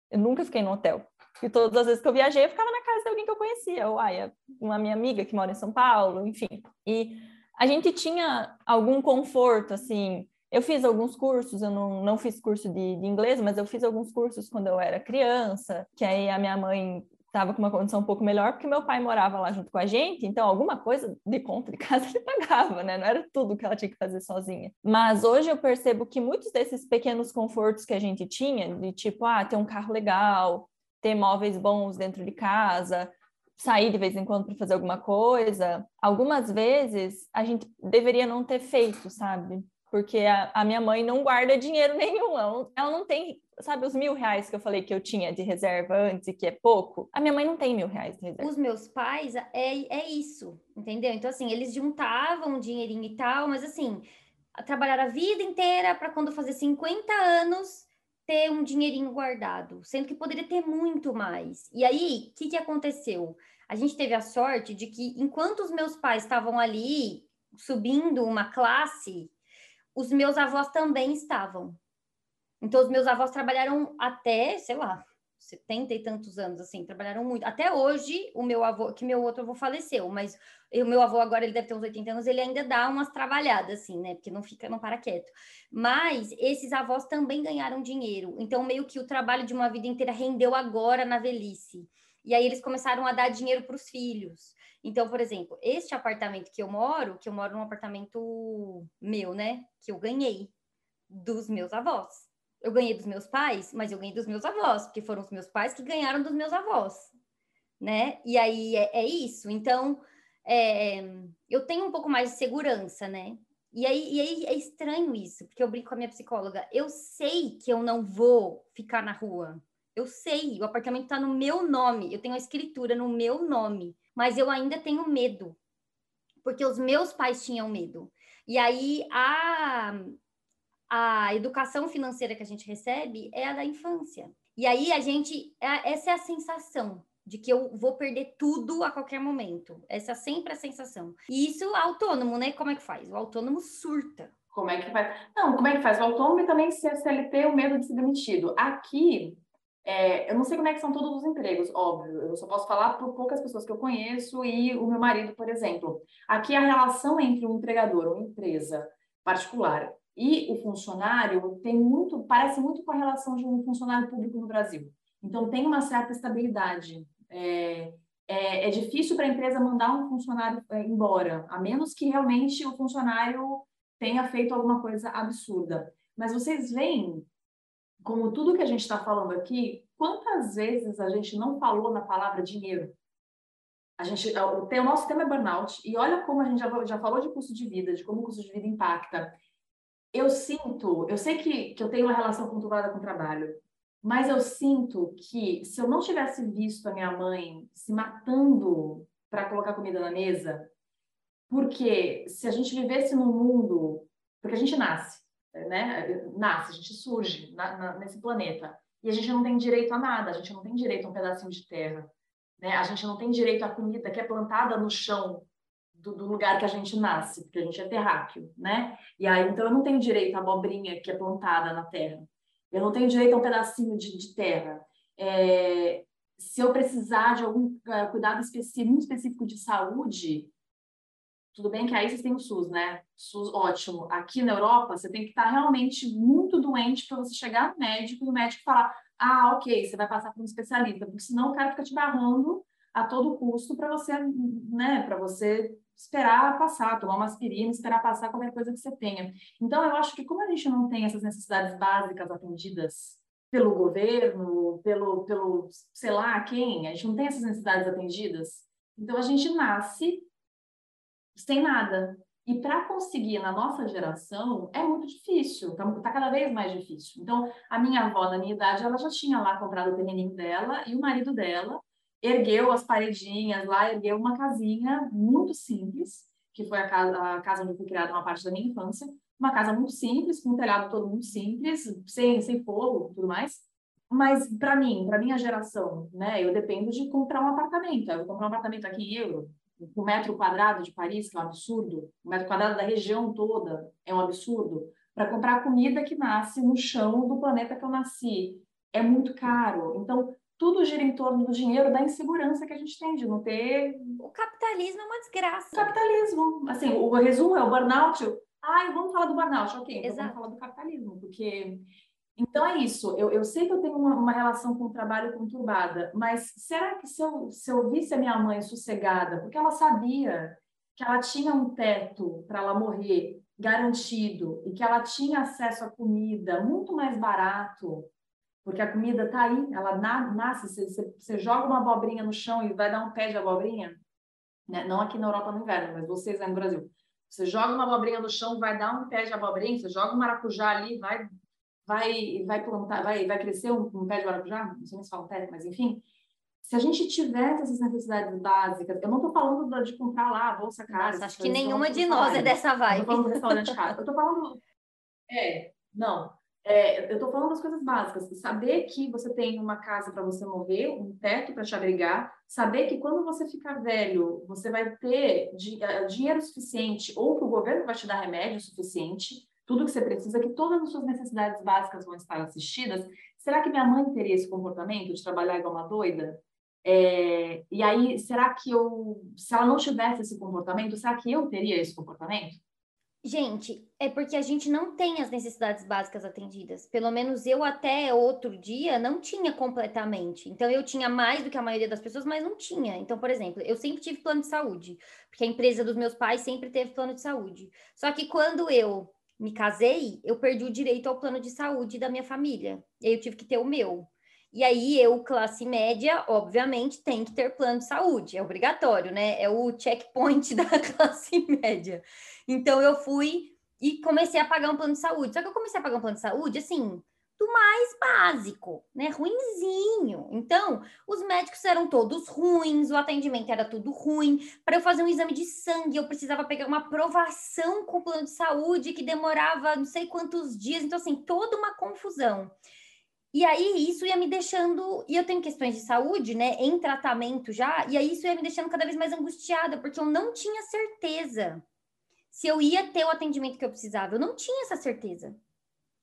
Eu nunca fiquei num hotel. E todas as vezes que eu viajei, eu ficava na casa de alguém que eu conhecia, ou ai, uma minha amiga que mora em São Paulo, enfim. E a gente tinha algum conforto, assim, eu fiz alguns cursos, eu não, não fiz curso de, de inglês, mas eu fiz alguns cursos quando eu era criança, que aí a minha mãe estava com uma condição um pouco melhor, porque meu pai morava lá junto com a gente, então alguma coisa de conta de casa ele pagava, né? Não era tudo que ela tinha que fazer sozinha. Mas hoje eu percebo que muitos desses pequenos confortos que a gente tinha, de tipo, ah, ter um carro legal, ter móveis bons dentro de casa, sair de vez em quando para fazer alguma coisa, algumas vezes a gente deveria não ter feito, sabe? Porque a, a, minha mãe não guarda dinheiro nenhum, ela não, ela não, tem, sabe, os mil reais que eu falei que eu tinha de reserva antes e que é pouco, a minha mãe não tem mil reais de reserva. Os meus pais, é, é isso, entendeu? Então, assim, eles juntavam dinheirinho e tal, mas assim, trabalharam a vida inteira para quando fazer 50 anos ter um dinheirinho guardado, sendo que poderia ter muito mais. E aí, o que, que aconteceu? A gente teve a sorte de que, enquanto os meus pais estavam ali subindo uma classe, os meus avós também estavam. Então, os meus avós trabalharam até, sei lá, 70 e tantos anos, assim, trabalharam muito. Até hoje, o meu avô, que meu outro avô faleceu, mas o meu avô agora, ele deve ter uns 80 anos, ele ainda dá umas trabalhadas, assim, né? Porque não fica, não para quieto. Mas esses avós também ganharam dinheiro. Então, meio que o trabalho de uma vida inteira rendeu agora na velhice. E aí eles começaram a dar dinheiro para os filhos. Então, por exemplo, este apartamento que eu moro, que eu moro num apartamento meu, né? Que eu ganhei dos meus avós. Eu ganhei dos meus pais, mas eu ganhei dos meus avós, porque foram os meus pais que ganharam dos meus avós, né? E aí é, é isso. Então, é, eu tenho um pouco mais de segurança, né? E aí, e aí é estranho isso, porque eu brinco com a minha psicóloga. Eu sei que eu não vou ficar na rua. Eu sei, o apartamento está no meu nome, eu tenho a escritura no meu nome mas eu ainda tenho medo, porque os meus pais tinham medo. E aí a, a educação financeira que a gente recebe é a da infância. E aí a gente, é, essa é a sensação de que eu vou perder tudo a qualquer momento. Essa é sempre a sensação. E isso autônomo, né? Como é que faz? O autônomo surta. Como é que faz? Não, como é que faz? O autônomo também se a CLT, o medo de ser demitido. Aqui, é, eu não sei como é que são todos os empregos, óbvio. Eu só posso falar por poucas pessoas que eu conheço e o meu marido, por exemplo. Aqui a relação entre um empregador, uma empresa particular e o funcionário tem muito, parece muito com a relação de um funcionário público no Brasil. Então tem uma certa estabilidade. É, é, é difícil para a empresa mandar um funcionário é, embora, a menos que realmente o funcionário tenha feito alguma coisa absurda. Mas vocês veem como tudo que a gente está falando aqui, quantas vezes a gente não falou na palavra dinheiro? A gente, é, o, nosso tema é burnout, e olha como a gente já, já falou de custo de vida, de como o custo de vida impacta. Eu sinto, eu sei que, que eu tenho uma relação conturbada com o trabalho, mas eu sinto que se eu não tivesse visto a minha mãe se matando para colocar comida na mesa, porque se a gente vivesse num mundo, porque a gente nasce, né? Nasce, a gente surge na, na, nesse planeta. e a gente não tem direito a nada, a gente não tem direito a um pedacinho de terra, né? A gente não tem direito à comida que é plantada no chão do, do, lugar que a gente nasce, porque a gente é terráqueo, né? E aí, então, eu não tenho direito à abobrinha que é plantada na terra. Eu não tenho direito a um pedacinho de, de terra. É, se eu precisar de algum uh, cuidado específico, muito específico de saúde, tudo bem que aí vocês têm o SUS, né? SUS, ótimo. Aqui na Europa, você tem que estar realmente muito doente para você chegar no médico e o médico falar: ah, ok, você vai passar por um especialista, porque senão o cara fica te barrando a todo custo para você, né? Para você esperar passar, tomar uma aspirina, esperar passar qualquer coisa que você tenha. Então, eu acho que como a gente não tem essas necessidades básicas atendidas pelo governo, pelo, pelo sei lá quem, a gente não tem essas necessidades atendidas, então a gente nasce sem nada. E para conseguir na nossa geração é muito difícil, está tá cada vez mais difícil. Então, a minha avó, na minha idade, ela já tinha lá comprado o terreninho dela e o marido dela ergueu as paredinhas lá, ergueu uma casinha muito simples, que foi a casa, a casa onde fui criada uma parte da minha infância, uma casa muito simples, com um telhado todo muito simples, sem, sem fogo tudo mais. Mas para mim, para minha geração, né, eu dependo de comprar um apartamento. Eu vou comprar um apartamento aqui em euro, o metro quadrado de Paris, que é um absurdo, o metro quadrado da região toda é um absurdo, para comprar comida que nasce no chão do planeta que eu nasci. É muito caro. Então, tudo gira em torno do dinheiro, da insegurança que a gente tem de não ter. O capitalismo é uma desgraça. O capitalismo. Assim, o resumo é o burnout. Ai, vamos falar do burnout. Ok, então vamos falar do capitalismo, porque. Então é isso. Eu, eu sei que eu tenho uma, uma, relação com o trabalho conturbada, mas será que se eu, se eu visse a minha mãe sossegada, porque ela sabia que ela tinha um teto para ela morrer garantido e que ela tinha acesso à comida muito mais barato porque a comida está aí, ela nasce, você, você, joga uma abobrinha no chão e vai dar um pé de abobrinha, né? não aqui na Europa no inverno, mas vocês aí no Brasil. Você joga uma abobrinha no chão, vai dar um pé de abobrinha, você joga um maracujá ali, vai vai vai plantar, vai vai crescer um, um pé de maracujá, não sei nem se fala um pé, mas enfim. Se a gente tivesse essas necessidades básicas, eu não estou falando de comprar lá a bolsa cara. Nossa, acho que nenhuma de nós é dessa vibe. Eu tô falando do restaurante caro. Eu tô falando é, não, é, eu estou falando das coisas básicas. Saber que você tem uma casa para você morrer, um teto para te abrigar, saber que quando você ficar velho, você vai ter eh, dinheiro suficiente ou que o governo vai te dar remédio suficiente, tudo que você precisa, que todas as suas necessidades básicas vão estar assistidas. Será que minha mãe teria esse comportamento de trabalhar igual uma doida? É, e aí, será que eu, se ela não tivesse esse comportamento, será que eu teria esse comportamento? Gente, é porque a gente não tem as necessidades básicas atendidas. Pelo menos eu até outro dia não tinha completamente. Então eu tinha mais do que a maioria das pessoas, mas não tinha. Então, por exemplo, eu sempre tive plano de saúde, porque a empresa dos meus pais sempre teve plano de saúde. Só que quando eu me casei, eu perdi o direito ao plano de saúde da minha família. E aí eu tive que ter o meu. E aí eu, classe média, obviamente, tem que ter plano de saúde, é obrigatório, né? É o checkpoint da classe média. Então eu fui e comecei a pagar um plano de saúde. Só que eu comecei a pagar um plano de saúde, assim, do mais básico, né? Ruinzinho. Então, os médicos eram todos ruins, o atendimento era tudo ruim. Para eu fazer um exame de sangue, eu precisava pegar uma aprovação com o plano de saúde que demorava não sei quantos dias. Então, assim, toda uma confusão. E aí isso ia me deixando, e eu tenho questões de saúde, né, em tratamento já, e aí isso ia me deixando cada vez mais angustiada, porque eu não tinha certeza se eu ia ter o atendimento que eu precisava. Eu não tinha essa certeza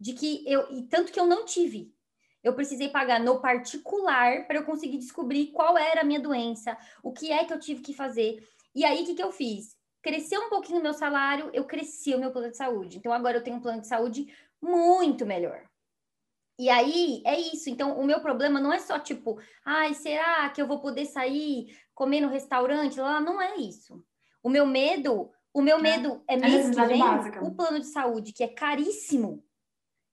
de que eu, e tanto que eu não tive. Eu precisei pagar no particular para eu conseguir descobrir qual era a minha doença, o que é que eu tive que fazer. E aí o que que eu fiz? Cresceu um pouquinho o meu salário, eu cresci o meu plano de saúde. Então agora eu tenho um plano de saúde muito melhor. E aí é isso. Então, o meu problema não é só tipo, ai, será que eu vou poder sair, comer no restaurante? Lá não é isso. O meu medo, o meu é. medo é, é mês que vem, o plano de saúde, que é caríssimo,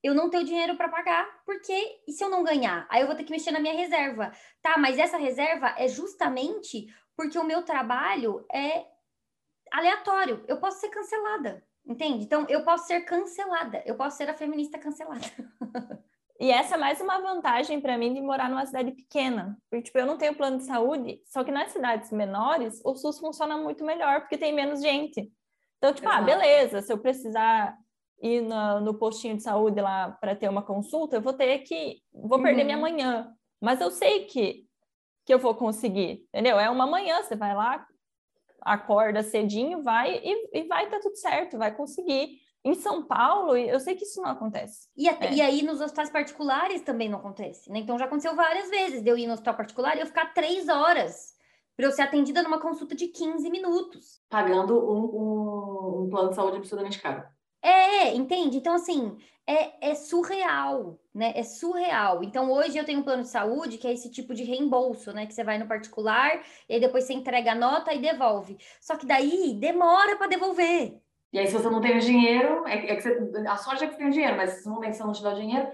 eu não tenho dinheiro para pagar, porque e se eu não ganhar? Aí eu vou ter que mexer na minha reserva. Tá, mas essa reserva é justamente porque o meu trabalho é aleatório. Eu posso ser cancelada, entende? Então, eu posso ser cancelada. Eu posso ser a feminista cancelada. E essa é mais uma vantagem para mim de morar numa cidade pequena. Porque, tipo, eu não tenho plano de saúde, só que nas cidades menores, o SUS funciona muito melhor, porque tem menos gente. Então, tipo, ah, Exato. ah, beleza, se eu precisar ir no, no postinho de saúde lá para ter uma consulta, eu vou ter que. Vou perder Uhum. minha manhã. Mas eu sei que, que eu vou conseguir, entendeu? É uma manhã, você vai lá, acorda cedinho, vai e, e vai dar tudo certo, vai conseguir. Em São Paulo, eu sei que isso não acontece. E, até- É. e aí nos hospitais particulares também não acontece, né? Então já aconteceu várias vezes de eu ir no hospital particular e eu ficar três horas para eu ser atendida numa consulta de 15 minutos. Pagando um, um, um plano de saúde absurdamente caro. É, entende? Então, assim, é, é surreal, né? É surreal. Então, hoje eu tenho um plano de saúde que é esse tipo de reembolso, né? Que você vai no particular e aí depois você entrega a nota e devolve. Só que daí demora para devolver. E aí, se você não tem o dinheiro, é, é que você, a sorte é que você tem o dinheiro, mas se no momento você não tiver o dinheiro,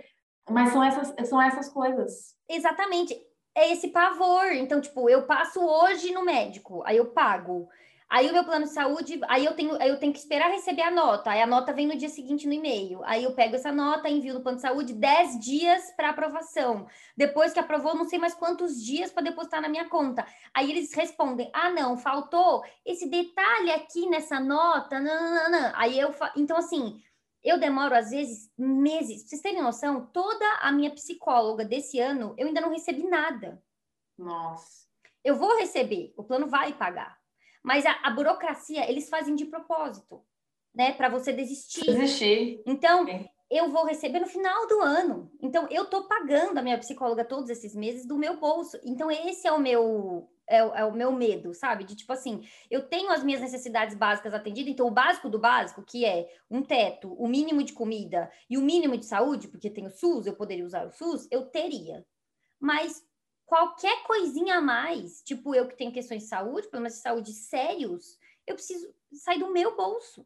mas são essas, são essas coisas. Exatamente. É esse pavor. Então, tipo, eu passo hoje no médico, aí eu pago. Aí o meu plano de saúde, aí eu tenho, aí eu tenho que esperar receber a nota. Aí a nota vem no dia seguinte no e-mail. Aí eu pego essa nota, envio no plano de saúde 10 dias para aprovação. Depois que aprovou, não sei mais quantos dias para depositar na minha conta. Aí eles respondem: "Ah, não, faltou esse detalhe aqui nessa nota". Nananana. Aí eu, fa... então assim, eu demoro às vezes meses. Pra vocês terem noção, toda a minha psicóloga desse ano, eu ainda não recebi nada. Nossa. Eu vou receber, o plano vai pagar. Mas a, a burocracia, eles fazem de propósito, né? Para você desistir. Desistir. Então, Sim. eu vou receber no final do ano. Então, eu tô pagando a minha psicóloga todos esses meses do meu bolso. Então, esse é o meu é, o- é o meu medo, sabe? De tipo assim, eu tenho as minhas necessidades básicas atendidas, então o básico do básico, que é um teto, o mínimo de comida e o mínimo de saúde, porque tem o SUS, eu poderia usar o SUS, eu teria. Mas qualquer coisinha a mais, tipo eu que tenho questões de saúde, problemas de saúde sérios, eu preciso sair do meu bolso.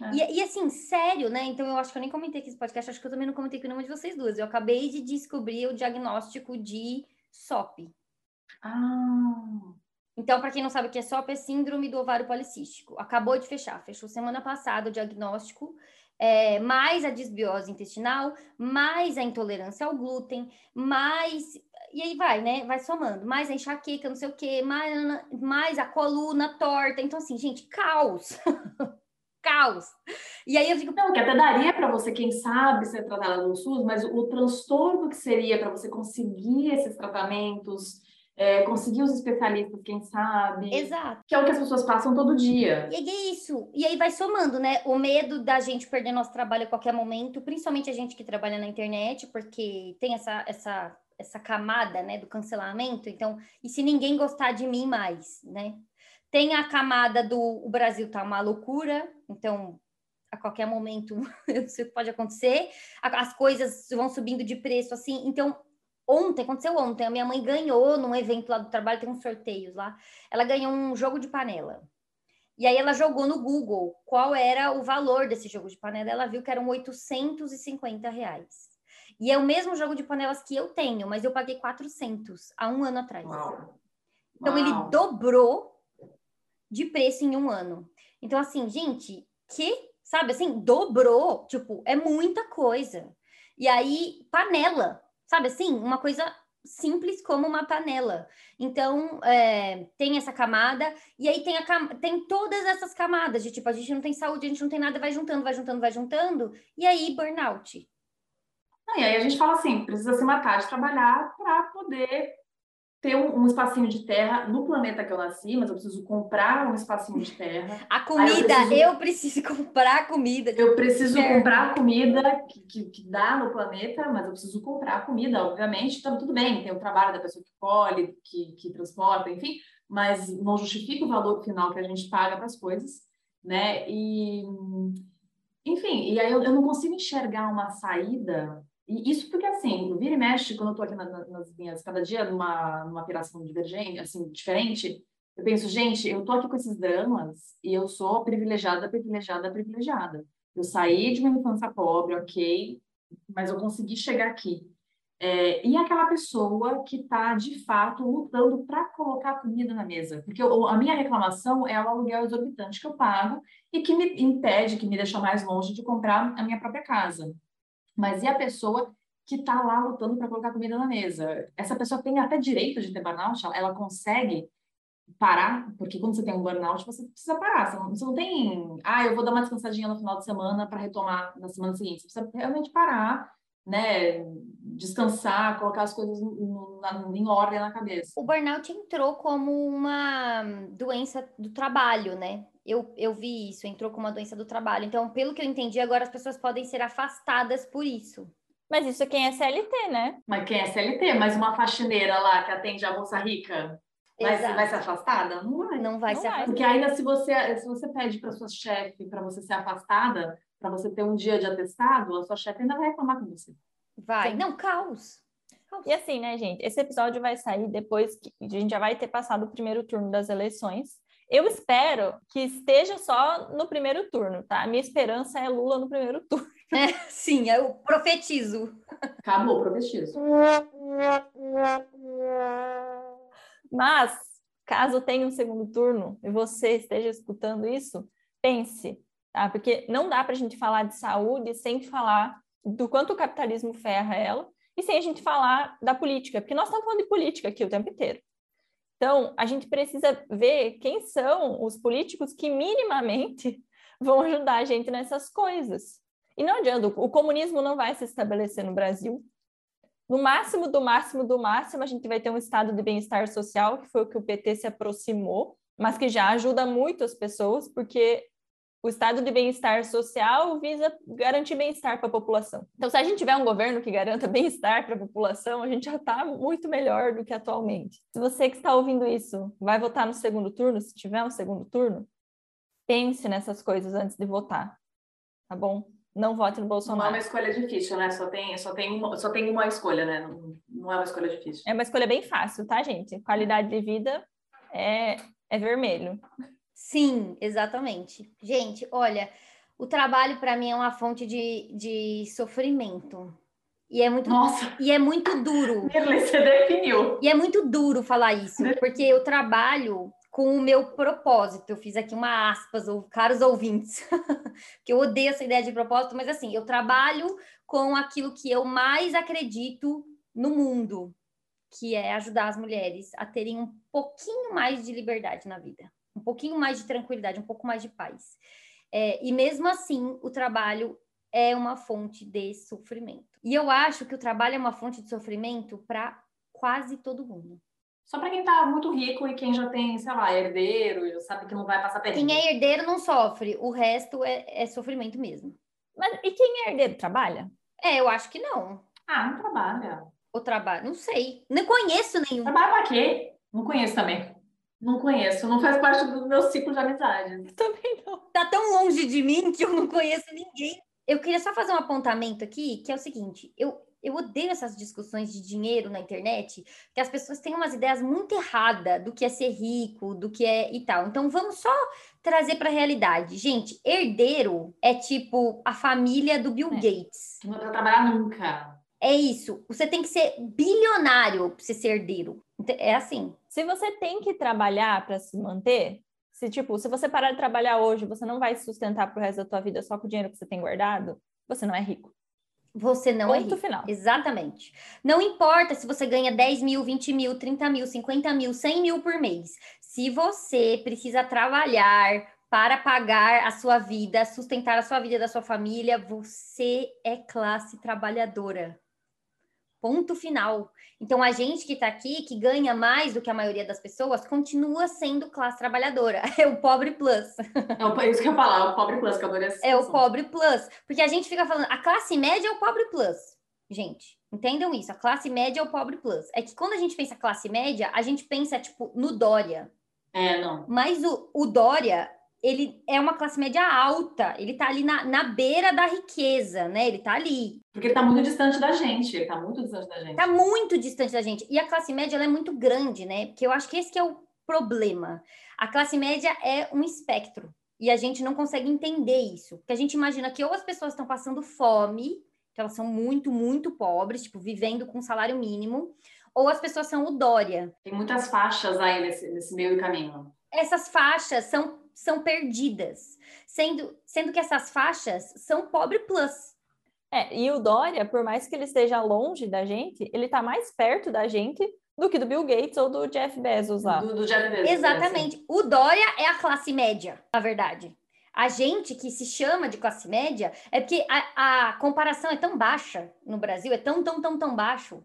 É. E, e, assim, sério, né? Então eu acho que eu nem comentei aqui esse podcast, acho que eu também não comentei com nenhuma de vocês duas. Eu acabei de descobrir o diagnóstico de SOP. Ah, Então, para quem não sabe o que é SOP, é síndrome do ovário policístico. Acabou de fechar, fechou semana passada o diagnóstico, é, mais a disbiose intestinal, mais a intolerância ao glúten, mais. E aí vai, né? Vai somando. Mais a enxaqueca, não sei o quê, mais, mais a coluna torta. Então, assim, gente, caos. caos. E aí eu fico. não, que até daria para você, quem sabe, ser tratada no SUS, mas o, o transtorno que seria para você conseguir esses tratamentos, é, conseguir os especialistas, quem sabe, Exato. que é o que as pessoas passam todo dia. E é isso. E aí vai somando, né? O medo da gente perder nosso trabalho a qualquer momento, principalmente a gente que trabalha na internet, porque tem essa, essa, essa camada, né, do cancelamento. Então, e se ninguém gostar de mim mais, né? Tem a camada do o Brasil tá uma loucura, então a qualquer momento eu não sei o que pode acontecer. As coisas vão subindo de preço assim. Então, ontem, aconteceu ontem, a minha mãe ganhou num evento lá do trabalho, tem uns sorteios lá. Ela ganhou um jogo de panela. E aí ela jogou no Google qual era o valor desse jogo de panela. Ela viu que eram 850 reais. E é o mesmo jogo de panelas que eu tenho, mas eu paguei 400 há um ano atrás. Uau. Então ele Uau. dobrou de preço em um ano. Então, assim, gente, que, sabe, assim, dobrou, tipo, é muita coisa. E aí, panela, sabe assim, uma coisa simples como uma panela. Então, é, tem essa camada, e aí tem, a tem todas essas camadas de tipo, a gente não tem saúde, a gente não tem nada, vai juntando, vai juntando, vai juntando, e aí burnout. Não, e aí a gente fala assim, precisa se matar de trabalhar para poder ter um, um espacinho de terra no planeta que eu nasci, mas eu preciso comprar um espacinho de terra. A comida, preciso- eu preciso comprar comida. Eu preciso Certo. comprar comida que, que, que dá no planeta, mas eu preciso comprar comida, obviamente. Então, tudo bem, tem o trabalho da pessoa que colhe, que, que transporta, enfim, mas não justifica o valor final que a gente paga para as coisas, né? E, enfim, e aí eu, eu não consigo enxergar uma saída. E isso porque, assim, vira e mexe, quando eu estou aqui na- na- nas minhas, cada dia numa, numa piração divergente, assim, diferente, eu penso, gente, eu tô aqui com esses dramas e eu sou privilegiada, privilegiada, privilegiada. Eu saí de uma infância pobre, ok, mas eu consegui chegar aqui. É, e aquela pessoa que está, de fato, lutando para colocar comida na mesa. Porque eu- a minha reclamação é o aluguel exorbitante que eu pago e que me impede, que me deixa mais longe de comprar a minha própria casa. Mas e a pessoa que está lá lutando para colocar comida na mesa? Essa pessoa tem até direito de ter burnout? Ela- consegue parar, porque quando você tem um burnout, você precisa parar. Você não, você não tem, ah, eu vou dar uma descansadinha no final de semana para retomar na semana seguinte. Você precisa realmente parar, né? Descansar, colocar as coisas no, na, em ordem na cabeça. O burnout entrou como uma doença do trabalho, né? Eu, eu vi isso, entrou como uma doença do trabalho. Então, pelo que eu entendi, agora as pessoas podem ser afastadas por isso. Mas isso é quem é CLT, né? Mas quem é CLT? Mas uma faxineira lá que atende a moça rica vai, vai ser afastada? Não vai. Não vai Não ser vai. afastada. Porque ainda se você, se você pede para sua chefe para você ser afastada, para você ter um dia de atestado, a sua chefe ainda vai reclamar com você. Vai. Sim. Não, caos. E assim, né, gente? Esse episódio vai sair depois que a gente já vai ter passado o primeiro turno das eleições. Eu espero que esteja só no primeiro turno, tá? A minha esperança é Lula no primeiro turno. É, sim, eu profetizo. Acabou, prometido. Mas, caso tenha um segundo turno e você esteja escutando isso, pense, tá? Porque não dá para a gente falar de saúde sem falar do quanto o capitalismo ferra ela e sem a gente falar da política, porque nós estamos falando de política aqui o tempo inteiro. Então, a gente precisa ver quem são os políticos que minimamente vão ajudar a gente nessas coisas. E não adianta, o comunismo não vai se estabelecer no Brasil. No máximo, do máximo, do máximo, a gente vai ter um estado de bem-estar social, que foi o que o PT se aproximou, mas que já ajuda muito as pessoas, porque o estado de bem-estar social visa garantir bem-estar para a população. Então, se a gente tiver um governo que garanta bem-estar para a população, a gente já está muito melhor do que atualmente. Se você que está ouvindo isso vai votar no segundo turno, se tiver um segundo turno, pense nessas coisas antes de votar, tá bom? Não vote no Não é Bolsonaro. uma escolha difícil, né? Só tem, só tem, uma, só tem uma escolha, né? Não, não é uma escolha difícil. É uma escolha bem fácil, tá, gente? Qualidade de vida é, é vermelho. Sim, exatamente. Gente, olha, o trabalho para mim é uma fonte de, de sofrimento. E é muito, Nossa, e é muito duro. Mirley, você definiu. E é muito duro falar isso, porque eu trabalho com o meu propósito. Eu fiz aqui uma aspas, ou caros ouvintes, que eu odeio essa ideia de propósito, mas assim, eu trabalho com aquilo que eu mais acredito no mundo, que é ajudar as mulheres a terem um pouquinho mais de liberdade na vida, um pouquinho mais de tranquilidade, um pouco mais de paz. É, e mesmo assim, o trabalho é uma fonte de sofrimento. E eu acho que o trabalho é uma fonte de sofrimento para quase todo mundo. Só para quem tá muito rico e quem já tem, sei lá, herdeiro, sabe que não vai passar perrengue. Quem é herdeiro não sofre, o resto é, é sofrimento mesmo. Mas e quem é herdeiro trabalha? É, eu acho que não. Ah, não trabalha. O trabalho, não sei. Não conheço nenhum. Trabalha pra quê? Não conheço também. Não conheço. Não faz parte do meu ciclo de amizade. Também não. Tá tão longe de mim que eu não conheço ninguém. Eu queria só fazer um apontamento aqui, que é o seguinte: eu, eu odeio essas discussões de dinheiro na internet, que as pessoas têm umas ideias muito erradas do que é ser rico, do que é e tal. Então vamos só trazer para a realidade. Gente, herdeiro é tipo a família do Bill É. Gates. Não vai trabalhar nunca. É isso. Você tem que ser bilionário para você ser herdeiro. É assim. Se você tem que trabalhar para se manter, se tipo, se você parar de trabalhar hoje, você não vai se sustentar pro resto da tua vida só com o dinheiro que você tem guardado, você não é rico. Você não é Ponto rico. final. Exatamente. Não importa se você ganha 10 mil, 20 mil, 30 mil, 50 mil, 100 mil por mês. Se você precisa trabalhar para pagar a sua vida, sustentar a sua vida da sua família, você é classe trabalhadora. Ponto final. Então, a gente que está aqui, que ganha mais do que a maioria das pessoas, continua sendo classe trabalhadora. É o pobre plus. É o- é isso que eu falar, é o pobre plus, que eu adorei É o pobre plus. Porque a gente fica falando, a classe média é o pobre plus. Gente, entendam isso. A classe média é o pobre plus. É que quando a gente pensa classe média, a gente pensa, tipo, no Dória. É, não. Mas o, o Dória, ele é uma classe média alta. Ele tá ali na, na beira da riqueza, né? Ele tá ali. Porque ele tá muito distante da gente. Ele tá muito distante da gente. Tá muito distante da gente. E a classe média, ela é muito grande, né? Porque eu acho que esse que é o problema. A classe média é um espectro. E a gente não consegue entender isso. Porque a gente imagina que ou as pessoas estão passando fome, que elas são muito, muito pobres, tipo, vivendo com salário mínimo, ou as pessoas são o Dória. Tem muitas faixas aí nesse, nesse meio caminho. Essas faixas são, são perdidas, sendo, sendo que essas faixas são pobre plus. É, e o Dória, por mais que ele esteja longe da gente, ele tá mais perto da gente do que do Bill Gates ou do Jeff Bezos lá. Do, do Jeff Bezos. Exatamente. O Dória é a classe média, na verdade. A gente que se chama de classe média é porque a, a comparação é tão baixa no Brasil, é tão, tão, tão, tão baixo,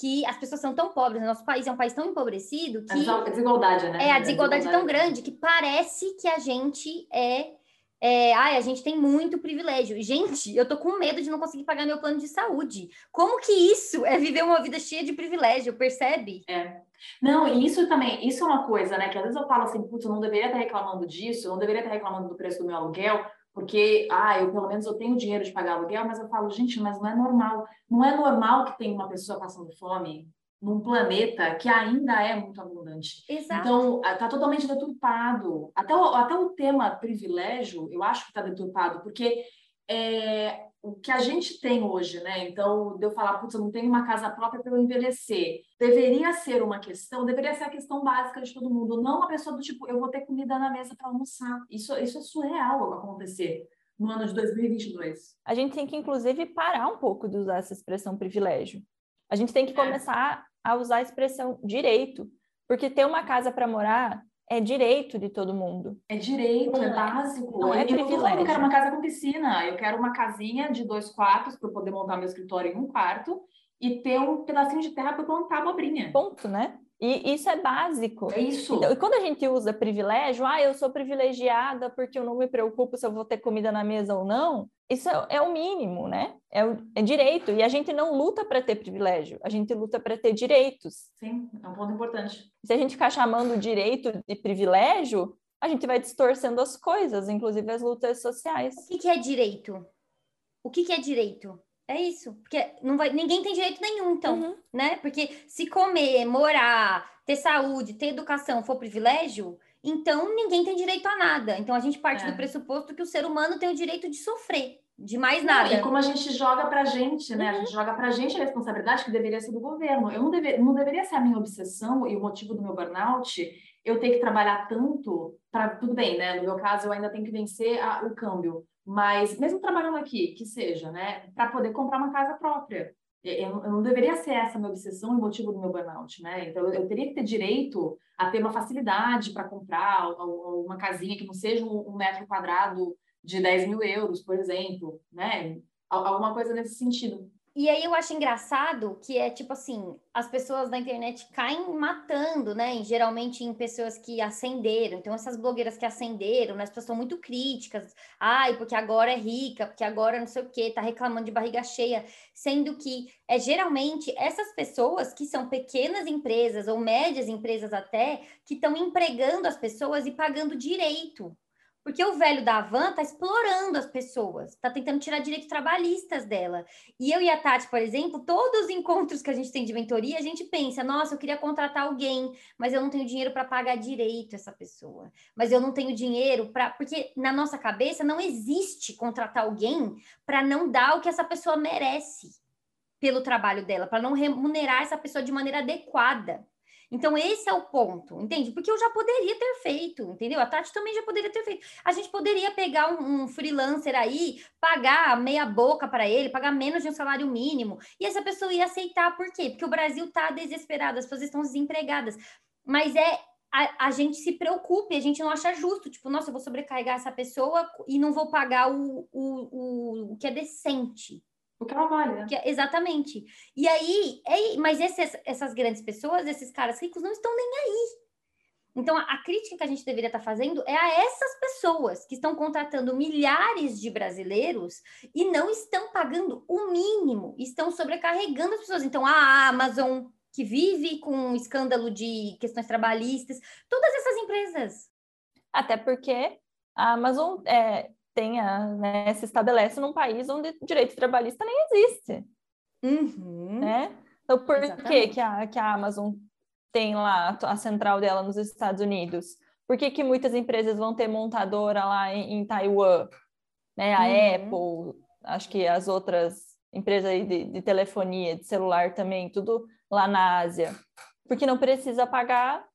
que as pessoas são tão pobres, nosso país é um país tão empobrecido que. A desigualdade, né? É, a desigualdade é tão grande que parece que a gente é. É, ai, a gente tem muito privilégio. Gente, eu tô com medo de não conseguir pagar meu plano de saúde. Como que isso é viver uma vida cheia de privilégio, percebe? É. Não, e isso também, isso é uma coisa, né? Que às vezes eu falo assim, putz, eu não deveria estar reclamando disso, eu não deveria estar reclamando do preço do meu aluguel, porque, ah, eu pelo menos eu tenho dinheiro de pagar aluguel, mas eu falo, gente, mas não é normal. Não é normal que tenha uma pessoa passando fome num planeta que ainda é muito abundante. Exato. Então, está totalmente deturpado. Até o, até o tema privilégio, eu acho que está deturpado, porque é, o que a gente tem hoje, né? Então, de eu falar, putz, eu não tenho uma casa própria para eu envelhecer, deveria ser uma questão, deveria ser a questão básica de todo mundo, não a pessoa do tipo, eu vou ter comida na mesa para almoçar. Isso, isso é surreal acontecer no ano de 2022. A gente tem que, inclusive, parar um pouco de usar essa expressão privilégio. A gente tem que é. começar a usar a expressão direito, porque ter uma casa para morar é direito de todo mundo. É direito, não é, é básico. Não é eu privilégio. Eu quero uma casa com piscina, eu quero uma casinha de dois quartos para poder montar meu escritório em um quarto e ter um pedacinho de terra para plantar abobrinha. Ponto, né? E isso é básico. É isso. Então, e quando a gente usa privilégio, ah, eu sou privilegiada porque eu não me preocupo se eu vou ter comida na mesa ou não, isso é, é o mínimo, né? É, o, é direito. E a gente não luta para ter privilégio, a gente luta para ter direitos. Sim, é um ponto importante. Se a gente ficar chamando direito de privilégio, a gente vai distorcendo as coisas, inclusive as lutas sociais. O que, que é direito? O que, que é direito? É isso, porque não vai, ninguém tem direito nenhum, então, uhum. né? Porque se comer, morar, ter saúde, ter educação for privilégio, então ninguém tem direito a nada. Então a gente parte é. do pressuposto que o ser humano tem o direito de sofrer, de mais nada. E como a gente joga pra gente, né? Uhum. A gente joga pra gente a responsabilidade que deveria ser do governo. Eu não, deve, não deveria ser a minha obsessão e o motivo do meu burnout eu ter que trabalhar tanto para tudo bem, né? No meu caso, eu ainda tenho que vencer a, o câmbio mas mesmo trabalhando aqui, que seja, né, para poder comprar uma casa própria. Eu, eu, não deveria ser essa minha obsessão e motivo do meu burnout, né? Então, eu, eu teria que ter direito a ter uma facilidade para comprar uma casinha que não seja um, um, metro quadrado de 10 mil euros, por exemplo, né? Alguma coisa nesse sentido. E aí eu acho engraçado que é tipo assim, as pessoas da internet caem matando, né? geralmente em pessoas que ascenderam. Então, essas blogueiras que ascenderam, né? as pessoas são muito críticas. Ai, porque agora é rica, porque agora não sei o quê, tá reclamando de barriga cheia. Sendo que é geralmente essas pessoas que são pequenas empresas ou médias empresas até, que estão empregando as pessoas e pagando direito. Porque o velho da Van tá explorando as pessoas, tá tentando tirar direitos trabalhistas dela. E eu e a Tati, por exemplo, todos os encontros que a gente tem de mentoria, a gente pensa: nossa, eu queria contratar alguém, mas eu não tenho dinheiro para pagar direito essa pessoa. Mas eu não tenho dinheiro para. Porque na nossa cabeça não existe contratar alguém para não dar o que essa pessoa merece pelo trabalho dela, para não remunerar essa pessoa de maneira adequada. Então, esse é o ponto, entende? Porque eu já poderia ter feito, entendeu? A Tati também já poderia ter feito. A gente poderia pegar um, um freelancer aí, pagar meia boca para ele, pagar menos de um salário mínimo, e essa pessoa ia aceitar. Por quê? Porque o Brasil está desesperado, as pessoas estão desempregadas. Mas é a, a, gente se preocupe, a gente não acha justo, tipo, nossa, eu vou sobrecarregar essa pessoa e não vou pagar o, o, o, o que é decente, o que ela vale, né? Que, exatamente. E aí, é, mas esses, essas grandes pessoas, esses caras ricos, não estão nem aí. Então, a, a crítica que a gente deveria estar fazendo é a essas pessoas que estão contratando milhares de brasileiros e não estão pagando o mínimo, estão sobrecarregando as pessoas. Então, a Amazon, que vive com um escândalo de questões trabalhistas, todas essas empresas. Até porque a Amazon é, tenha, né, se estabelece num país onde direito trabalhista nem existe. Uhum. Né? Então, por que, que, a, que a Amazon tem lá a central dela nos Estados Unidos? Por que, que muitas empresas vão ter montadora lá em, em Taiwan? Né? A uhum. Apple, acho que as outras empresas de, de telefonia, de celular também, tudo lá na Ásia. Porque não precisa pagar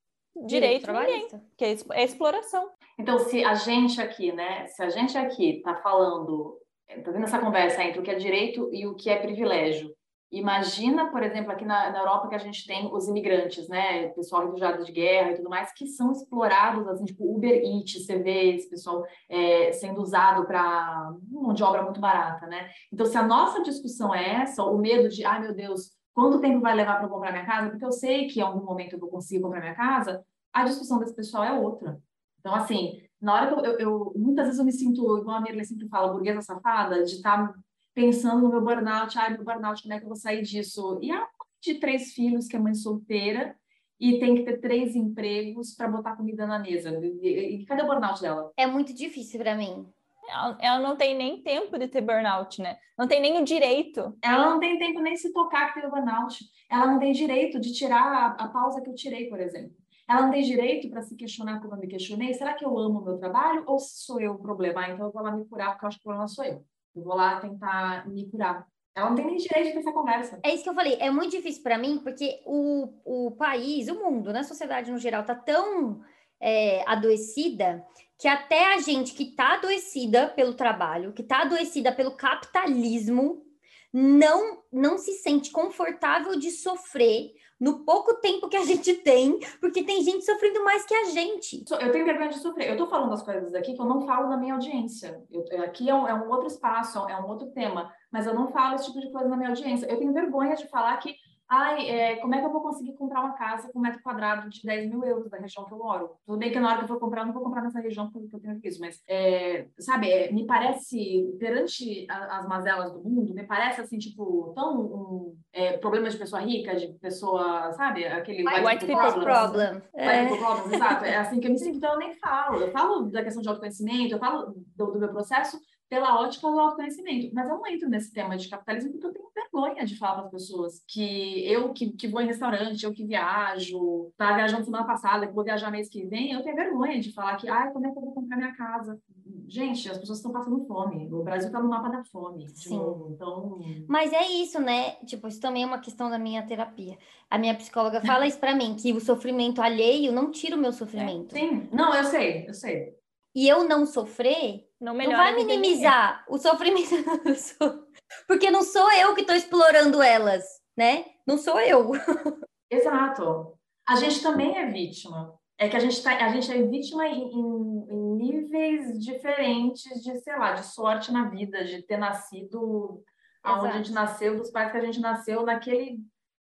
direito, direito ninguém, que é, é exploração. Então, se a gente aqui, né, se a gente aqui está falando, está tendo essa conversa entre o que é direito e o que é privilégio, Imagina, por exemplo, aqui na, na, Europa que a gente tem os imigrantes, né? Pessoal refugiado de guerra e tudo mais, que são explorados, assim, tipo Uber Eats, você vê esse pessoal é, sendo usado para mão de obra muito barata, né? Então, se a nossa discussão é essa, o medo de, ai meu Deus, quanto tempo vai levar para comprar minha casa? Porque eu sei que em algum momento eu vou conseguir comprar minha casa, a discussão desse pessoal é outra. Então, assim, na hora que eu, eu, eu muitas vezes eu me sinto, igual a Mirley sempre fala, burguesa safada, de estar tá pensando no meu burnout, ai, meu burnout, como é que eu vou sair disso? E a de três filhos, que é mãe solteira, e tem que ter três empregos para botar comida na mesa. E, e, cadê o burnout dela? É muito difícil para mim. Ela, ela, não tem nem tempo de ter burnout, né? Não tem nem o direito. Ela não tem tempo nem se tocar que tem o burnout. Ela não tem direito de tirar a, a pausa que eu tirei, por exemplo. Ela não tem direito para se questionar como eu me questionei. Será que eu amo o meu trabalho ou sou eu o problema? Ah, então eu vou lá me curar porque eu acho que o problema sou eu. Eu vou lá tentar me curar. Ela não tem nem direito de ter essa conversa. É isso que eu falei. É muito difícil para mim, porque o, o país, o mundo, né, a sociedade no geral, tá tão é, adoecida que até a gente que tá adoecida pelo trabalho, que tá adoecida pelo capitalismo, não, não se sente confortável de sofrer no pouco tempo que a gente tem, porque tem gente sofrendo mais que a gente. Eu tenho vergonha de sofrer. Eu tô falando as coisas aqui que eu não falo na minha audiência. Eu, aqui é um, é um outro espaço, é um outro tema, mas eu não falo esse tipo de coisa na minha audiência. Eu tenho vergonha de falar que ai, é, como é que eu vou conseguir comprar uma casa com um metro quadrado de 10 mil euros da região que eu moro? Tudo bem que na hora que eu for comprar, eu não vou comprar nessa região porque eu tenho isso, mas, é, sabe, é, me parece, perante a, as mazelas do mundo, me parece, assim, tipo, tão um, é, problema de pessoa rica, de pessoa, sabe, aquele white, white people problem. problem. White é. people problem, exato. É assim que eu me sinto, então eu nem falo. Eu falo da questão de autoconhecimento, eu falo do, do meu processo, pela ótica do autoconhecimento. Mas eu não entro nesse tema de capitalismo porque eu tenho vergonha de falar para as pessoas que eu que, que vou em restaurante, eu que viajo, tá viajando semana passada, que vou viajar mês que vem, eu tenho vergonha de falar que, ai, como é que eu vou comprar minha casa? Gente, as pessoas estão passando fome. O Brasil está no mapa da fome. Sim. Novo, então... Mas é isso, né? Tipo, isso também é uma questão da minha terapia. A minha psicóloga fala isso para mim, que o sofrimento alheio não tira o meu sofrimento. É, sim. Não, eu sei, eu sei. E eu não sofrer não, não vai minimizar o sofrimento. Porque não sou eu que estou explorando elas, né? Não sou eu. Exato. A gente também é vítima. É que a gente, tá, a gente é vítima em, em, em níveis diferentes de, sei lá, de sorte na vida, de ter nascido aonde a gente nasceu, dos pais que a gente nasceu naquele,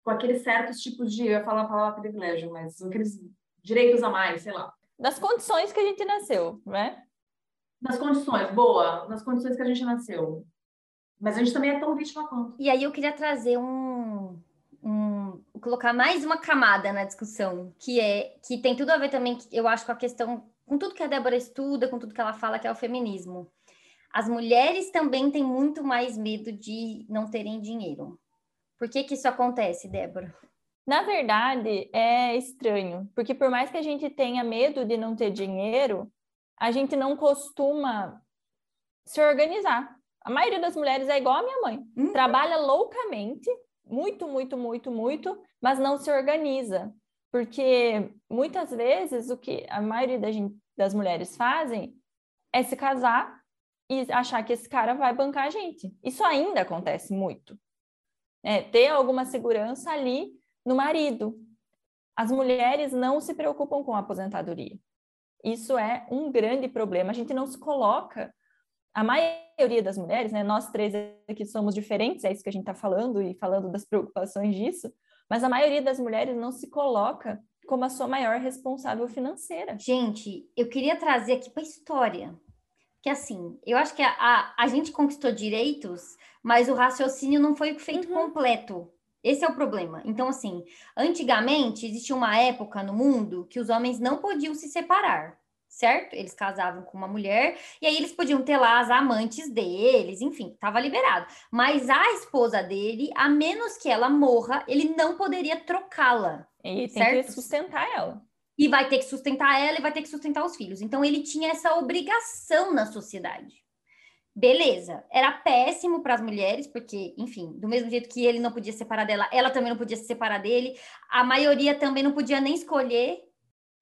com aqueles certos tipos de, eu ia falar a palavra privilégio, mas aqueles direitos a mais, sei lá. Das condições que a gente nasceu, né? Nas condições, boa, nas condições que a gente nasceu. Mas a gente também é tão vítima quanto. E aí eu queria trazer um, um colocar mais uma camada na discussão, que é que tem tudo a ver também, eu acho, com a questão, com tudo que a Débora estuda, com tudo que ela fala, que é o feminismo. As mulheres também têm muito mais medo de não terem dinheiro. Por que que isso acontece, Débora? Na verdade, é estranho, porque por mais que a gente tenha medo de não ter dinheiro, a gente não costuma se organizar. A maioria das mulheres é igual a minha mãe. Uhum. Trabalha loucamente, muito, muito, muito, muito, mas não se organiza. Porque muitas vezes o que a maioria da gente, das mulheres fazem é se casar e achar que esse cara vai bancar a gente. Isso ainda acontece muito. É, ter alguma segurança ali no marido. As mulheres não se preocupam com a aposentadoria. Isso é um grande problema. A gente não se coloca. A maioria das mulheres, né? Nós três aqui somos diferentes, é isso que a gente está falando e falando das preocupações disso. Mas a maioria das mulheres não se coloca como a sua maior responsável financeira. Gente, eu queria trazer aqui para a história. Que assim, eu acho que a, a, a, gente conquistou direitos, mas o raciocínio não foi feito uhum. completo. Esse é o problema. Então, assim, antigamente existia uma época no mundo que os homens não podiam se separar, certo? Eles casavam com uma mulher e aí eles podiam ter lá as amantes deles, enfim, estava liberado. Mas a esposa dele, a menos que ela morra, ele não poderia trocá-la. E tem certo? que sustentar ela. E vai ter que sustentar ela e vai ter que sustentar os filhos. Então, ele tinha essa obrigação na sociedade. Beleza, era péssimo para as mulheres, porque, enfim, do mesmo jeito que ele não podia se separar dela, ela também não podia se separar dele, a maioria também não podia nem escolher.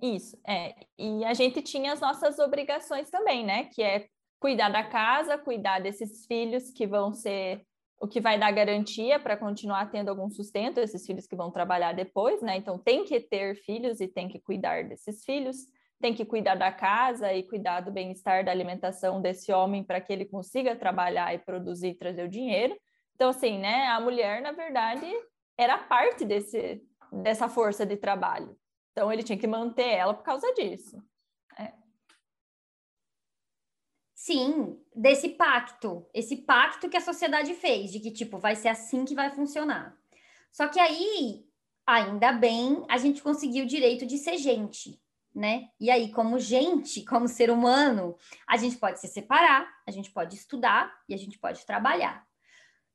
Isso, é. E a gente tinha as nossas obrigações também, né? Que é cuidar da casa, cuidar desses filhos que vão ser o que vai dar garantia para continuar tendo algum sustento esses filhos que vão trabalhar depois, né? Então tem que ter filhos e tem que cuidar desses filhos, tem que cuidar da casa e cuidar do bem-estar da alimentação desse homem para que ele consiga trabalhar e produzir e trazer o dinheiro. Então assim, né, a mulher na verdade era parte desse dessa força de trabalho. Então ele tinha que manter ela por causa disso. É. Sim, desse pacto, esse pacto que a sociedade fez, de que, tipo, vai ser assim que vai funcionar. Só que aí, ainda bem, a gente conseguiu o direito de ser gente, né? E aí, como gente, como ser humano, a gente pode se separar, a gente pode estudar e a gente pode trabalhar.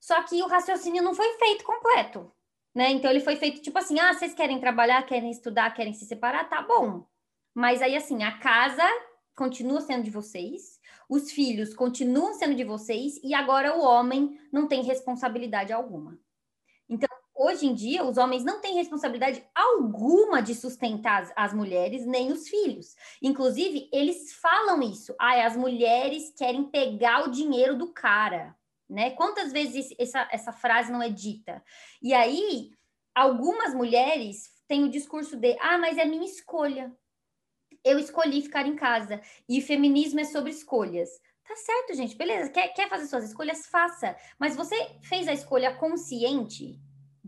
Só que o raciocínio não foi feito completo, né? Então ele foi feito tipo assim: ah, vocês querem trabalhar, querem estudar, querem se separar, tá bom. Mas aí, assim, a casa continua sendo de vocês, os filhos continuam sendo de vocês e agora o homem não tem responsabilidade alguma. Então, hoje em dia, os homens não têm responsabilidade alguma de sustentar as, as mulheres nem os filhos. Inclusive, eles falam isso. Ah, as mulheres querem pegar o dinheiro do cara. Né? Quantas vezes essa, essa frase não é dita? E aí, algumas mulheres têm o discurso de: ah, mas é minha escolha eu escolhi ficar em casa. E feminismo é sobre escolhas. Tá certo, gente, beleza. Quer, quer fazer suas escolhas? Faça. Mas você fez a escolha consciente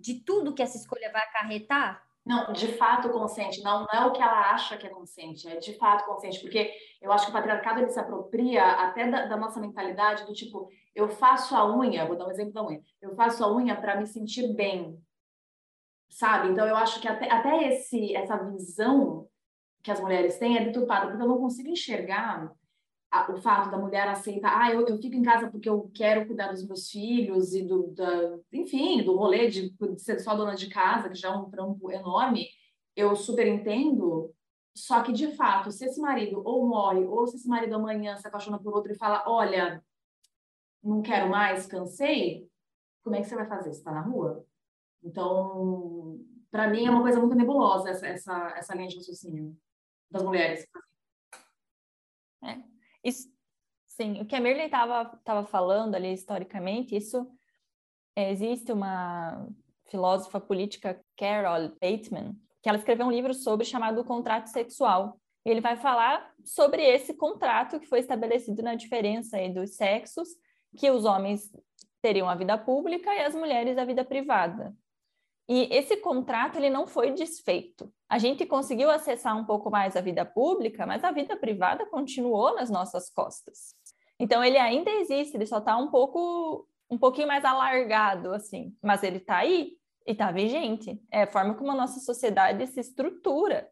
de tudo que essa escolha vai acarretar? Não, de fato consciente, não, não é o que ela acha que é consciente, é de fato consciente, porque eu acho que o patriarcado ele se apropria até da, da nossa mentalidade do tipo, eu faço a unha, vou dar um exemplo da unha, eu faço a unha para me sentir bem, sabe? Então eu acho que até, até esse, essa visão que as mulheres têm é deturpada, porque eu não consigo enxergar o fato da mulher aceitar, ah, eu, eu fico em casa porque eu quero cuidar dos meus filhos e do, da, enfim, do rolê de, de ser só dona de casa, que já é um trampo enorme, eu super entendo, só que, de fato, se esse marido ou morre, ou se esse marido amanhã se apaixona por outro e fala, olha, não quero mais, cansei, como é que você vai fazer? Você está na rua? Então, para mim é uma coisa muito nebulosa essa, essa, essa linha de raciocínio das mulheres. É. Isso, sim, o que a Mirley estava tava falando ali historicamente, isso é, existe uma filósofa política, Carol Bateman, que ela escreveu um livro sobre chamado Contrato Sexual. E ele vai falar sobre esse contrato que foi estabelecido na diferença dos sexos, que os homens teriam a vida pública e as mulheres a vida privada. E esse contrato ele não foi desfeito. A gente conseguiu acessar um pouco mais a vida pública, mas a vida privada continuou nas nossas costas. Então ele ainda existe, ele só está um pouco um pouquinho mais alargado assim, mas ele está aí e está vigente. É a forma como a nossa sociedade se estrutura.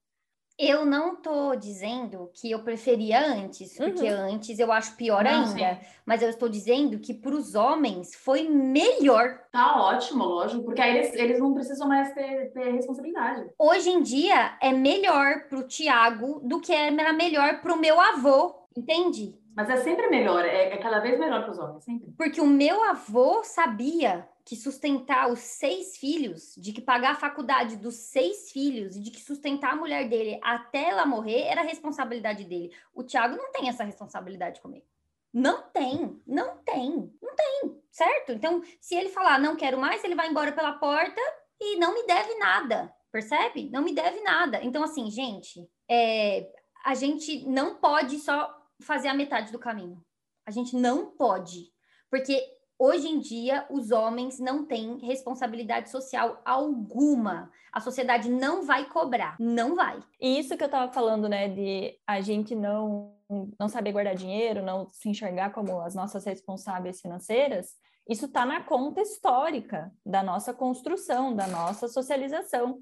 Eu não tô dizendo que eu preferia antes, porque uhum. antes eu acho pior não, ainda. Sim. Mas eu estou dizendo que para os homens foi melhor. Tá ótimo, lógico, porque aí eles, eles não precisam mais ter, ter responsabilidade. Hoje em dia é melhor para o Tiago do que era melhor para o meu avô, entende? Mas é sempre melhor, é, é cada vez melhor para os homens, sempre. Porque o meu avô sabia que sustentar os seis filhos, de que pagar a faculdade dos seis filhos e de que sustentar a mulher dele até ela morrer era responsabilidade dele. O Tiago não tem essa responsabilidade comigo. Não tem, não tem, não tem, certo? Então, se ele falar não quero mais, ele vai embora pela porta e não me deve nada, percebe? Não me deve nada. Então, assim, gente, é, a gente não pode só fazer a metade do caminho. A gente não pode, porque Hoje em dia, os homens não têm responsabilidade social alguma. A sociedade não vai cobrar, não vai. E isso que eu estava falando, né, de a gente não não saber guardar dinheiro, não se enxergar como as nossas responsáveis financeiras, isso está na conta histórica da nossa construção, da nossa socialização.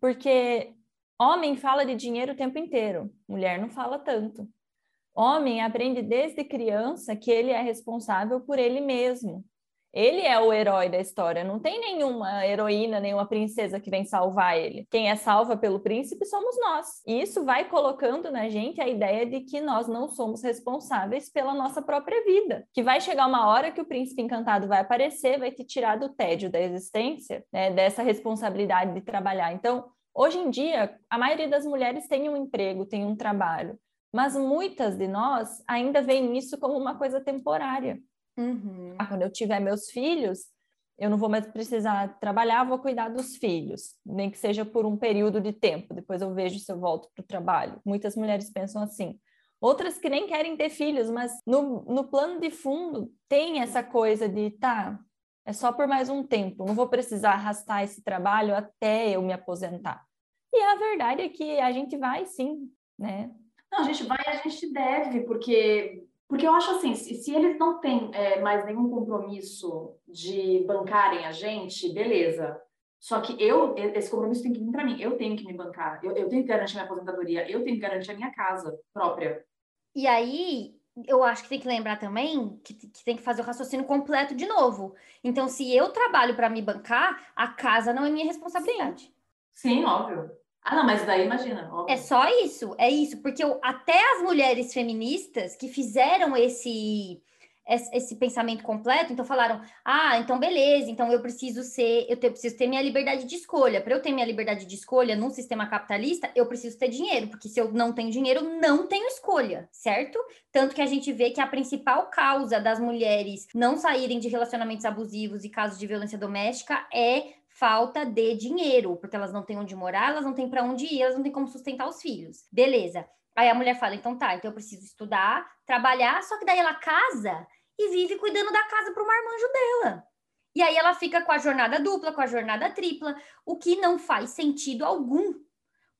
Porque homem fala de dinheiro o tempo inteiro, mulher não fala tanto. Homem aprende desde criança que ele é responsável por ele mesmo. Ele é o herói da história, não tem nenhuma heroína, nenhuma princesa que vem salvar ele. Quem é salva pelo príncipe somos nós. E isso vai colocando na gente a ideia de que nós não somos responsáveis pela nossa própria vida. Que vai chegar uma hora que o príncipe encantado vai aparecer, vai te tirar do tédio da existência, né, dessa responsabilidade de trabalhar. Então, hoje em dia, a maioria das mulheres tem um emprego, tem um trabalho mas muitas de nós ainda veem isso como uma coisa temporária. Uhum. Ah, quando eu tiver meus filhos, eu não vou mais precisar trabalhar, vou cuidar dos filhos, nem que seja por um período de tempo, depois eu vejo se eu volto para o trabalho. Muitas mulheres pensam assim. Outras que nem querem ter filhos, mas no, no plano de fundo tem essa coisa de, tá, é só por mais um tempo, não vou precisar arrastar esse trabalho até eu me aposentar. E a verdade é que a gente vai sim, né? Não, a gente vai e a gente deve, porque porque eu acho assim, se, se eles não têm é, mais nenhum compromisso de bancarem a gente, beleza. Só que eu, esse compromisso tem que vir para mim. Eu tenho que me bancar. Eu, eu tenho que garantir minha aposentadoria. Eu tenho que garantir a minha casa própria. E aí, eu acho que tem que lembrar também que, que, tem que fazer o raciocínio completo de novo. Então, se eu trabalho para me bancar, a casa não é minha responsabilidade. Sim, Sim óbvio. Ah, não, mas daí imagina. Óbvio. É só isso, é isso, porque eu, até as mulheres feministas que fizeram esse esse pensamento completo, então falaram: "Ah, então beleza, então eu preciso ser, eu, te, eu preciso ter minha liberdade de escolha. Para eu ter minha liberdade de escolha num sistema capitalista, eu preciso ter dinheiro, porque se eu não tenho dinheiro, não tenho escolha, certo? Tanto que a gente vê que a principal causa das mulheres não saírem de relacionamentos abusivos e casos de violência doméstica é falta de dinheiro, porque elas não têm onde morar, elas não têm para onde ir, elas não têm como sustentar os filhos. Beleza. Aí a mulher fala: então tá, então eu preciso estudar, trabalhar, só que daí ela casa e vive cuidando da casa para o marmanjo dela. E aí ela fica com a jornada dupla, com a jornada tripla, o que não faz sentido algum.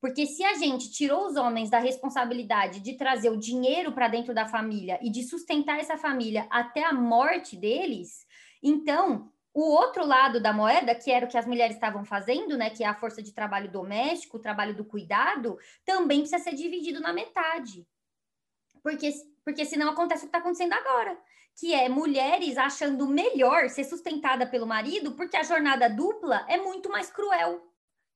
Porque se a gente tirou os homens da responsabilidade de trazer o dinheiro para dentro da família e de sustentar essa família até a morte deles, então o outro lado da moeda, que era o que as mulheres estavam fazendo, né, que é a força de trabalho doméstico, o trabalho do cuidado, também precisa ser dividido na metade. Porque, porque senão acontece o que está acontecendo agora, que é mulheres achando melhor ser sustentada pelo marido, porque a jornada dupla é muito mais cruel.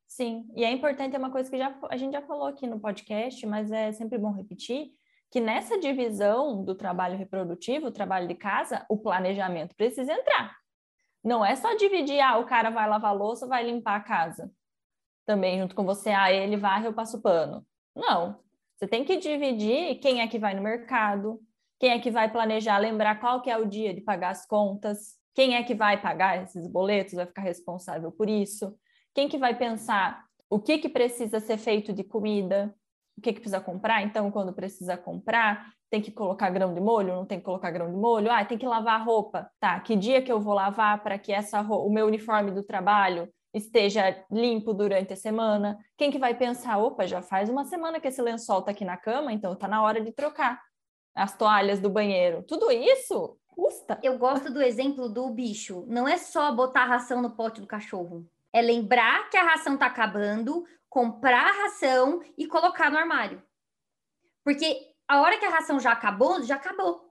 Sim, e é importante, é uma coisa que já, a gente já falou aqui no podcast, mas é sempre bom repetir, que nessa divisão do trabalho reprodutivo, o trabalho de casa, o planejamento precisa entrar. Não é só dividir, ah, o cara vai lavar louça, vai limpar a casa. Também junto com você, ah, ele varre, eu passo pano. Não. Você tem que dividir quem é que vai no mercado, quem é que vai planejar, lembrar qual que é o dia de pagar as contas, quem é que vai pagar esses boletos, vai ficar responsável por isso, quem que vai pensar o que que precisa ser feito de comida, o que que precisa comprar, então quando precisa comprar, tem que colocar grão de molho, não tem que colocar grão de molho, ah, tem que lavar a roupa, tá? Que dia que eu vou lavar para que essa o meu uniforme do trabalho esteja limpo durante a semana? Quem que vai pensar, opa, já faz uma semana que esse lençol tá aqui na cama, então tá na hora de trocar as toalhas do banheiro. Tudo isso custa. Eu gosto do exemplo do bicho. Não é só botar a ração no pote do cachorro. É lembrar que a ração tá acabando, comprar a ração e colocar no armário. Porque a hora que a ração já acabou, já acabou.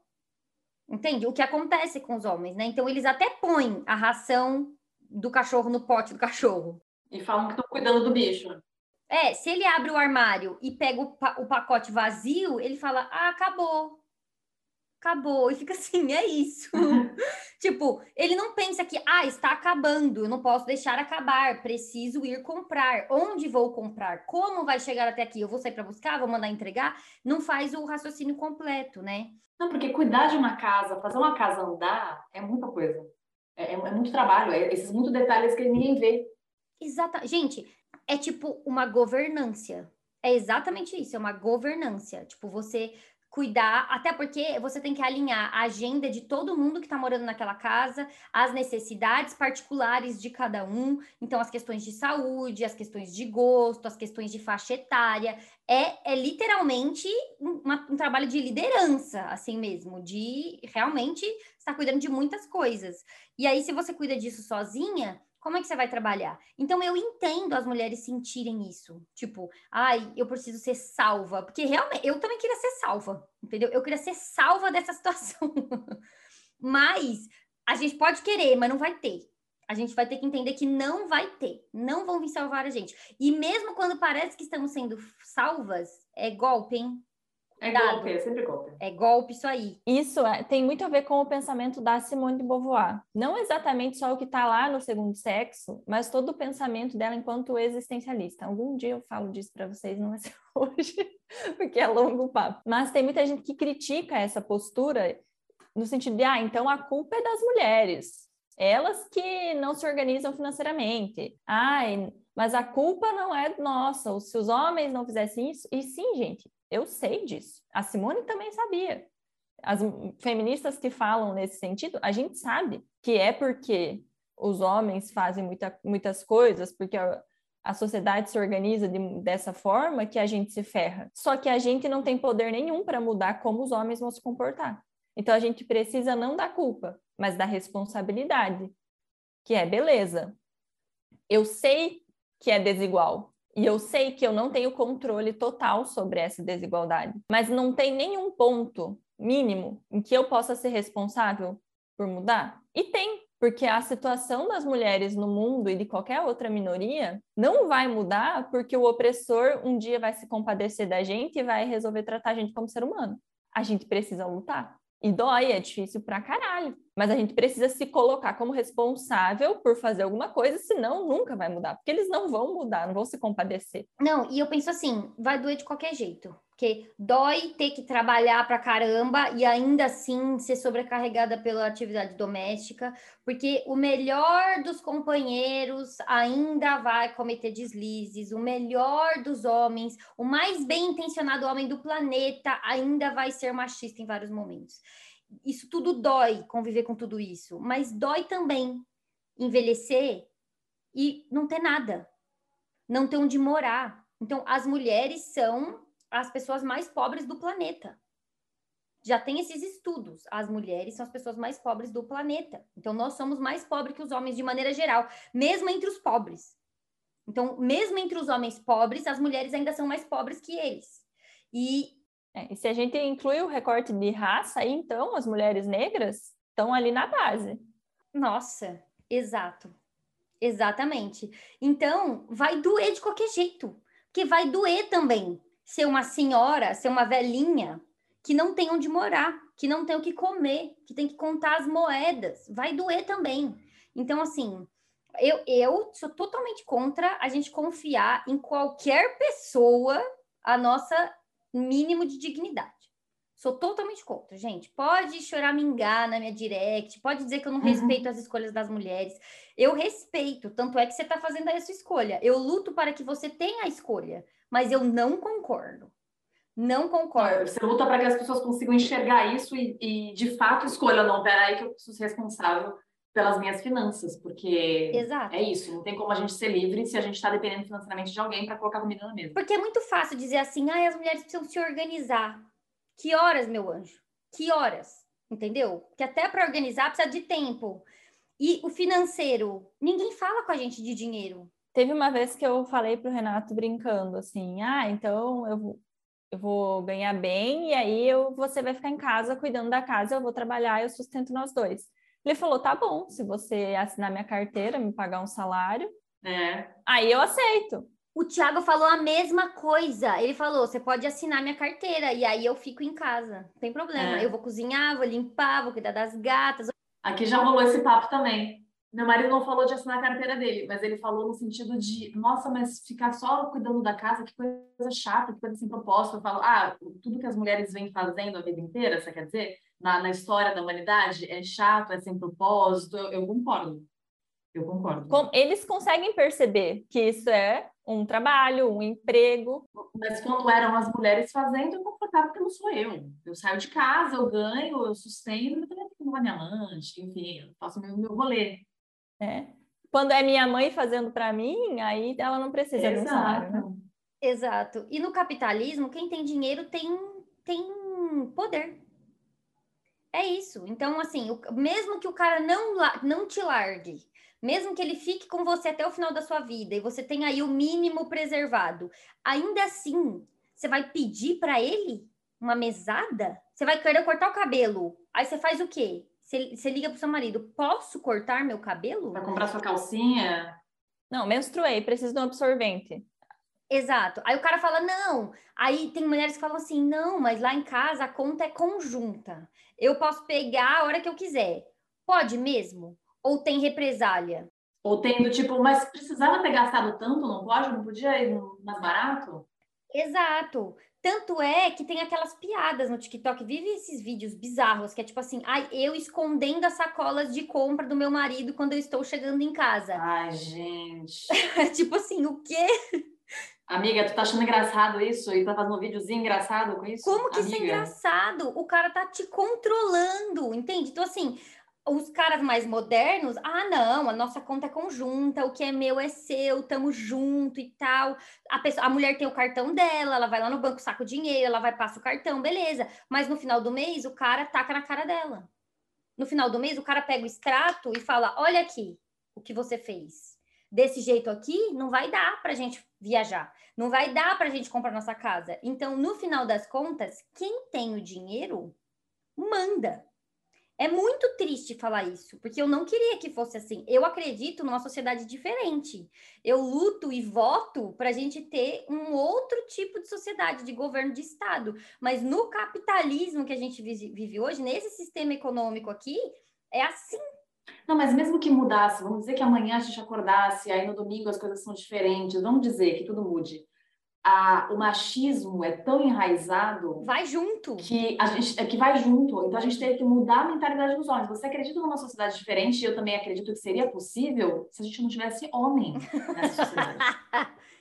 Entende? O que acontece com os homens, né? Então, eles até põem a ração do cachorro no pote do cachorro. E falam que estão cuidando do bicho. É, se ele abre o armário e pega o, pa o pacote vazio, ele fala: Ah, acabou acabou. E fica assim, é isso. tipo, ele não pensa que, ah, está acabando, eu não posso deixar acabar, preciso ir comprar. Onde vou comprar? Como vai chegar até aqui? Eu vou sair para buscar, vou mandar entregar? Não faz o raciocínio completo, né? Não, porque cuidar de uma casa, fazer uma casa andar, é muita coisa. É, é, é muito trabalho, é esses muitos detalhes que ninguém vê. Exata. Gente, é tipo uma governância. É exatamente isso, é uma governância. Tipo, você cuidar, até porque você tem que alinhar a agenda de todo mundo que está morando naquela casa, as necessidades particulares de cada um, então as questões de saúde, as questões de gosto, as questões de faixa etária, é, é literalmente uma, um trabalho de liderança, assim mesmo, de realmente estar cuidando de muitas coisas. E aí, se você cuida disso sozinha, como é que você vai trabalhar? Então eu entendo as mulheres sentirem isso, tipo, ai, eu preciso ser salva, porque realmente eu também queria ser salva, entendeu? Eu queria ser salva dessa situação. mas a gente pode querer, mas não vai ter. A gente vai ter que entender que não vai ter, não vão vir salvar a gente. E mesmo quando parece que estamos sendo salvas, é golpe, hein? É golpe, é sempre golpe. É golpe isso aí. Isso é, tem muito a ver com o pensamento da Simone de Beauvoir. Não exatamente só o que está lá no segundo sexo, mas todo o pensamento dela enquanto existencialista. Algum dia eu falo disso para vocês, não vai ser hoje, porque é longo o papo. Mas tem muita gente que critica essa postura no sentido de, ah, então a culpa é das mulheres. Elas que não se organizam financeiramente. Ai, mas a culpa não é nossa. Se os homens não fizessem isso, e sim, gente, eu sei disso. A Simone também sabia. As feministas que falam nesse sentido, a gente sabe que é porque os homens fazem muita, muitas coisas, porque a, a sociedade se organiza de, dessa forma que a gente se ferra. Só que a gente não tem poder nenhum para mudar como os homens vão se comportar. Então a gente precisa não da culpa, mas da responsabilidade, que é beleza. Eu sei que é desigual e eu sei que eu não tenho controle total sobre essa desigualdade, mas não tem nenhum ponto mínimo em que eu possa ser responsável por mudar? E tem, porque a situação das mulheres no mundo e de qualquer outra minoria não vai mudar porque o opressor um dia vai se compadecer da gente e vai resolver tratar a gente como ser humano. A gente precisa lutar. E dói, é difícil pra caralho. Mas a gente precisa se colocar como responsável por fazer alguma coisa, senão nunca vai mudar. Porque eles não vão mudar, não vão se compadecer. Não, e eu penso assim, vai doer de qualquer jeito. Porque dói ter que trabalhar pra caramba e ainda assim ser sobrecarregada pela atividade doméstica, porque o melhor dos companheiros ainda vai cometer deslizes, o melhor dos homens, o mais bem intencionado homem do planeta ainda vai ser machista em vários momentos. Isso tudo dói, conviver com tudo isso, mas dói também envelhecer e não ter nada, não ter onde morar. Então, as mulheres são as pessoas mais pobres do planeta. Já tem esses estudos. As mulheres são as pessoas mais pobres do planeta. Então, nós somos mais pobres que os homens de maneira geral, mesmo entre os pobres. Então, mesmo entre os homens pobres, as mulheres ainda são mais pobres que eles. E, é, e se a gente inclui o recorte de raça, aí então as mulheres negras estão ali na base. Nossa, exato. Exatamente. Então, vai doer de qualquer jeito. Porque vai doer também ser uma senhora, ser uma velhinha que não tem onde morar, que não tem o que comer, que tem que contar as moedas. Vai doer também. Então, assim, eu, eu sou totalmente contra a gente confiar em qualquer pessoa a nossa mínimo de dignidade. Sou totalmente contra, gente. Pode choramingar na minha direct, pode dizer que eu não uhum. respeito as escolhas das mulheres. Eu respeito, tanto é que você está fazendo a sua escolha. Eu luto para que você tenha a escolha mas eu não concordo. Não concordo. Você luta para que as pessoas consigam enxergar isso e, e de fato escolham, não, peraí que eu preciso ser responsável pelas minhas finanças, porque Exato. é isso, não tem como a gente ser livre se a gente está dependendo financeiramente de alguém para colocar comida na mesa. Porque é muito fácil dizer assim, ah, as mulheres precisam se organizar. Que horas, meu anjo? Que horas? Entendeu? Que até para organizar precisa de tempo. E o financeiro, ninguém fala com a gente de dinheiro. Teve uma vez que eu falei para o Renato brincando assim: ah, então eu vou, eu vou ganhar bem e aí eu, você vai ficar em casa cuidando da casa, eu vou trabalhar e eu sustento nós dois. Ele falou: tá bom, se você assinar minha carteira, me pagar um salário, é. aí eu aceito. O Thiago falou a mesma coisa. Ele falou: você pode assinar minha carteira e aí eu fico em casa. Não tem problema. É. Eu vou cozinhar, vou limpar, vou cuidar das gatas. Aqui já rolou esse papo também. Meu marido não falou de assinar a carteira dele, mas ele falou no sentido de, nossa, mas ficar só cuidando da casa, que coisa chata, que coisa sem propósito. Eu falo, ah, tudo que as mulheres vêm fazendo a vida inteira, você quer dizer? Na, na história da humanidade, é chato, é sem propósito. Eu, eu concordo. Eu concordo. Com, eles conseguem perceber que isso é um trabalho, um emprego. Mas quando eram as mulheres fazendo, eu confortava porque não sou eu. Eu saio de casa, eu ganho, eu sustento, mas também tenho levar minha lanche, enfim, eu faço meu, meu rolê. É. Quando é minha mãe fazendo para mim, aí ela não precisa Exato. de um salário. Né? Exato. E no capitalismo, quem tem dinheiro tem, tem poder. É isso. Então, assim, o, mesmo que o cara não, não te largue, mesmo que ele fique com você até o final da sua vida e você tenha aí o mínimo preservado, ainda assim, você vai pedir para ele uma mesada? Você vai querer cortar o cabelo. Aí você faz o quê? Você liga pro seu marido, posso cortar meu cabelo? Vai comprar sua calcinha? Não, menstruei, preciso de um absorvente. Exato. Aí o cara fala, não. Aí tem mulheres que falam assim, não, mas lá em casa a conta é conjunta. Eu posso pegar a hora que eu quiser. Pode mesmo? Ou tem represália? Ou tem do tipo, mas precisava ter gastado tanto, não pode? Não podia ir mais barato? Exato. Tanto é que tem aquelas piadas no TikTok, vive esses vídeos bizarros, que é tipo assim, ai, eu escondendo as sacolas de compra do meu marido quando eu estou chegando em casa. Ai, gente. tipo assim, o quê? Amiga, tu tá achando engraçado isso? E tá fazendo um videozinho engraçado com isso? Como que Amiga? isso é engraçado? O cara tá te controlando, entende? Então, assim, os caras mais modernos, ah, não, a nossa conta é conjunta, o que é meu é seu, tamo junto e tal. A, pessoa, a mulher tem o cartão dela, ela vai lá no banco, saca o dinheiro, ela vai, passa o cartão, beleza. Mas no final do mês, o cara taca na cara dela. No final do mês, o cara pega o extrato e fala: olha aqui o que você fez. Desse jeito aqui, não vai dar pra gente viajar. Não vai dar pra gente comprar nossa casa. Então, no final das contas, quem tem o dinheiro manda. É muito triste falar isso, porque eu não queria que fosse assim. Eu acredito numa sociedade diferente. Eu luto e voto para a gente ter um outro tipo de sociedade, de governo de Estado. Mas no capitalismo que a gente vive hoje, nesse sistema econômico aqui, é assim. Não, mas mesmo que mudasse, vamos dizer que amanhã a gente acordasse, aí no domingo as coisas são diferentes, vamos dizer que tudo mude a, o machismo é tão enraizado. Vai junto. Que a gente é que vai junto. Então a gente teve que mudar a mentalidade dos homens. Você acredita numa sociedade diferente? E eu também acredito que seria possível se a gente não tivesse homem nessa sociedade.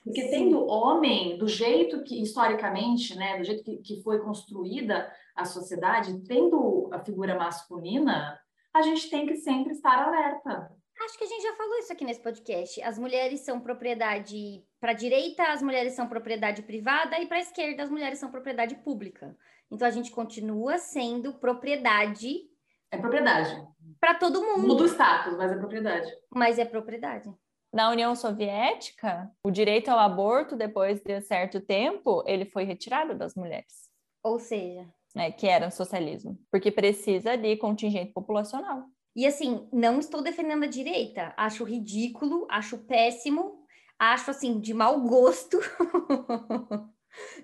Porque Sim. tendo homem, do jeito que, historicamente, né, do jeito que, que foi construída a sociedade, tendo a figura masculina, a gente tem que sempre estar alerta. Acho que a gente já falou isso aqui nesse podcast. As mulheres são propriedade para a direita, as mulheres são propriedade privada e para a esquerda as mulheres são propriedade pública. Então a gente continua sendo propriedade. É propriedade. Para todo mundo. Muda o status, mas é propriedade. Mas é propriedade. Na União Soviética, o direito ao aborto, depois de certo tempo, ele foi retirado das mulheres. Ou seja, né, que era o socialismo, porque precisa de contingente populacional. E assim, não estou defendendo a direita. Acho ridículo, acho péssimo, acho assim de mau gosto.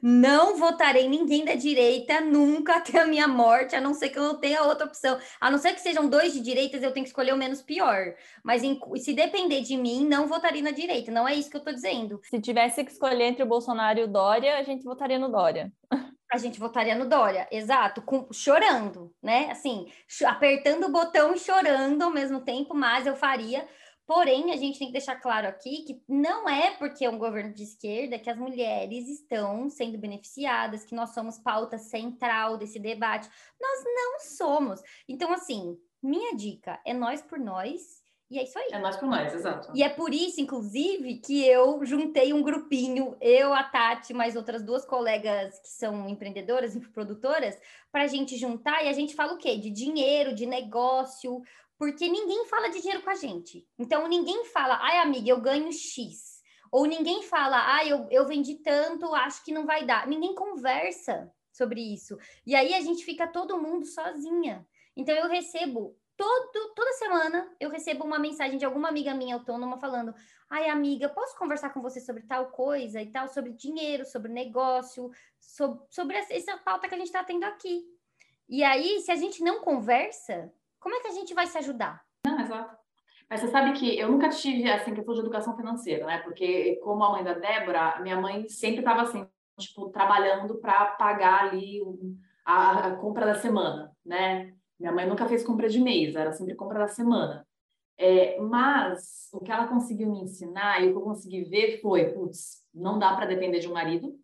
não votarei ninguém da direita nunca até a minha morte, a não ser que eu não tenha outra opção. A não ser que sejam dois de direitas, eu tenho que escolher o menos pior. Mas em, se depender de mim, não votaria na direita. Não é isso que eu estou dizendo. Se tivesse que escolher entre o Bolsonaro e o Dória, a gente votaria no Dória. a gente votaria no Dória, exato, com, chorando, né? Assim, apertando o botão e chorando ao mesmo tempo, mas eu faria. Porém, a gente tem que deixar claro aqui que não é porque é um governo de esquerda que as mulheres estão sendo beneficiadas, que nós somos pauta central desse debate. Nós não somos. Então, assim, minha dica é nós por nós e é isso aí. É nós por nós, exato. E é por isso, inclusive, que eu juntei um grupinho, eu, a Tati, mais outras duas colegas que são empreendedoras e produtoras, para a gente juntar e a gente fala o quê? De dinheiro, de negócio, porque ninguém fala de dinheiro com a gente. Então, ninguém fala, ai, amiga, eu ganho X. Ou ninguém fala, ai, eu, eu vendi tanto, acho que não vai dar. Ninguém conversa sobre isso. E aí a gente fica todo mundo sozinha. Então, eu recebo todo, toda semana eu recebo uma mensagem de alguma amiga minha autônoma falando: ai, amiga, posso conversar com você sobre tal coisa e tal, sobre dinheiro, sobre negócio, sobre, sobre essa pauta que a gente está tendo aqui. E aí, se a gente não conversa, como é que a gente vai se ajudar? Não, exato. Mas você sabe que eu nunca tive assim questão de educação financeira, né? Porque como a mãe da Débora, minha mãe sempre estava assim, tipo, trabalhando para pagar ali a, a compra da semana, né? Minha mãe nunca fez compra de mês, era sempre compra da semana. É, mas o que ela conseguiu me ensinar e o que eu consegui ver foi, putz, não dá para depender de um marido.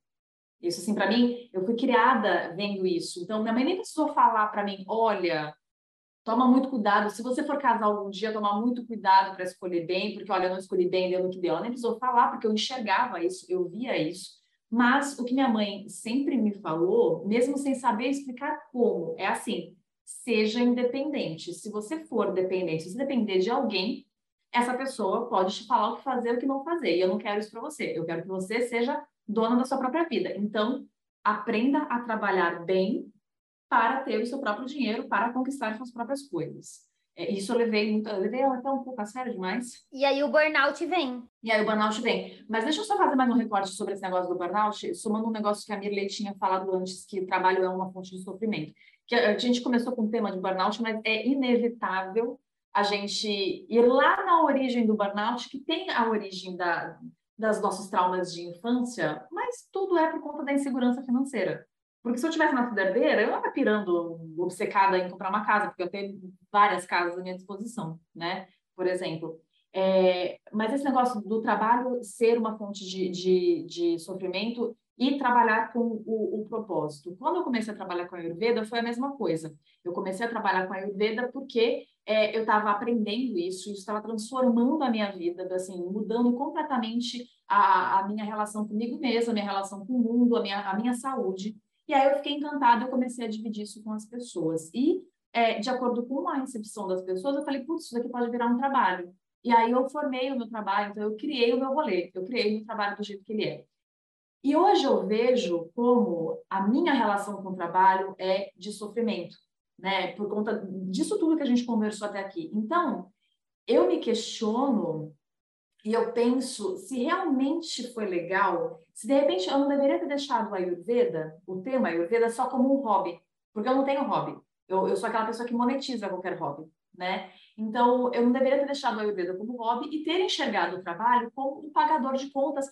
Isso assim para mim, eu fui criada vendo isso. Então minha mãe nem precisou falar para mim, olha, toma muito cuidado. Se você for casar algum dia, toma muito cuidado para escolher bem, porque olha, eu não escolhi bem, deu no que deu. Ela nem precisou falar, porque eu enxergava isso, eu via isso. Mas o que minha mãe sempre me falou, mesmo sem saber explicar como, é assim: seja independente. Se você for dependente, se depender de alguém, essa pessoa pode te falar o que fazer e o que não fazer. E eu não quero isso para você. Eu quero que você seja dona da sua própria vida. Então, aprenda a trabalhar bem para ter o seu próprio dinheiro, para conquistar suas próprias coisas. É, isso eu levei muito, eu levei até um pouco a sério demais. E aí o burnout vem. E aí o burnout vem. Mas deixa eu só fazer mais um recorte sobre esse negócio do burnout, somando um negócio que a Mirley tinha falado antes, que trabalho é uma fonte de sofrimento que a gente começou com o tema de burnout, mas é inevitável a gente ir lá na origem do burnout, que tem a origem da, das nossos traumas de infância, mas tudo é por conta da insegurança financeira. Porque se eu tivesse na herdeira, eu estava pirando, obcecada em comprar uma casa, porque eu tenho várias casas à minha disposição, né? Por exemplo. É, mas esse negócio do trabalho ser uma fonte de, de, de sofrimento e trabalhar com o, o, propósito. Quando eu comecei a trabalhar com a Ayurveda, foi a mesma coisa. Eu comecei a trabalhar com a Ayurveda porque é, eu estava aprendendo isso, isso estava transformando a minha vida, assim, mudando completamente a, a minha relação comigo mesma, a minha relação com o mundo, a minha, a minha saúde. E aí eu fiquei encantada, eu comecei a dividir isso com as pessoas. E, é, de acordo com a recepção das pessoas, eu falei, putz, isso daqui pode virar um trabalho. E aí eu formei o meu trabalho, então eu criei o meu rolê, eu criei o meu trabalho do jeito que ele é. E hoje eu vejo como a minha relação com o trabalho é de sofrimento, né? Por conta disso tudo que a gente conversou até aqui. Então, eu me questiono e eu penso se realmente foi legal, se de repente eu não deveria ter deixado o Ayurveda, o tema Ayurveda, só como um hobby, porque eu não tenho hobby. Eu, eu sou aquela pessoa que monetiza qualquer hobby, né? Então, eu não deveria ter deixado o Ayurveda como hobby e ter enxergado o trabalho como um pagador de contas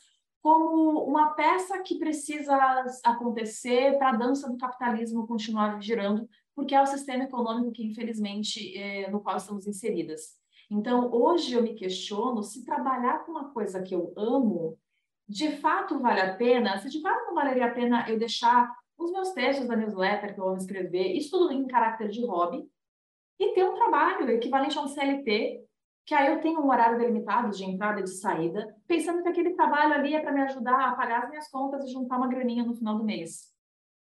como uma peça que precisa acontecer para a dança do capitalismo continuar girando, porque é o sistema econômico que, infelizmente, é, no qual estamos inseridas. Então, hoje eu me questiono se trabalhar com uma coisa que eu amo, de fato vale a pena, se de fato não valeria a pena eu deixar os meus textos da newsletter que eu amo escrever, isso tudo em caráter de hobby, e ter um trabalho equivalente a um CLT que aí eu tenho um horário delimitado de entrada e de saída, pensando que aquele trabalho ali é para me ajudar a pagar as minhas contas e juntar uma graninha no final do mês.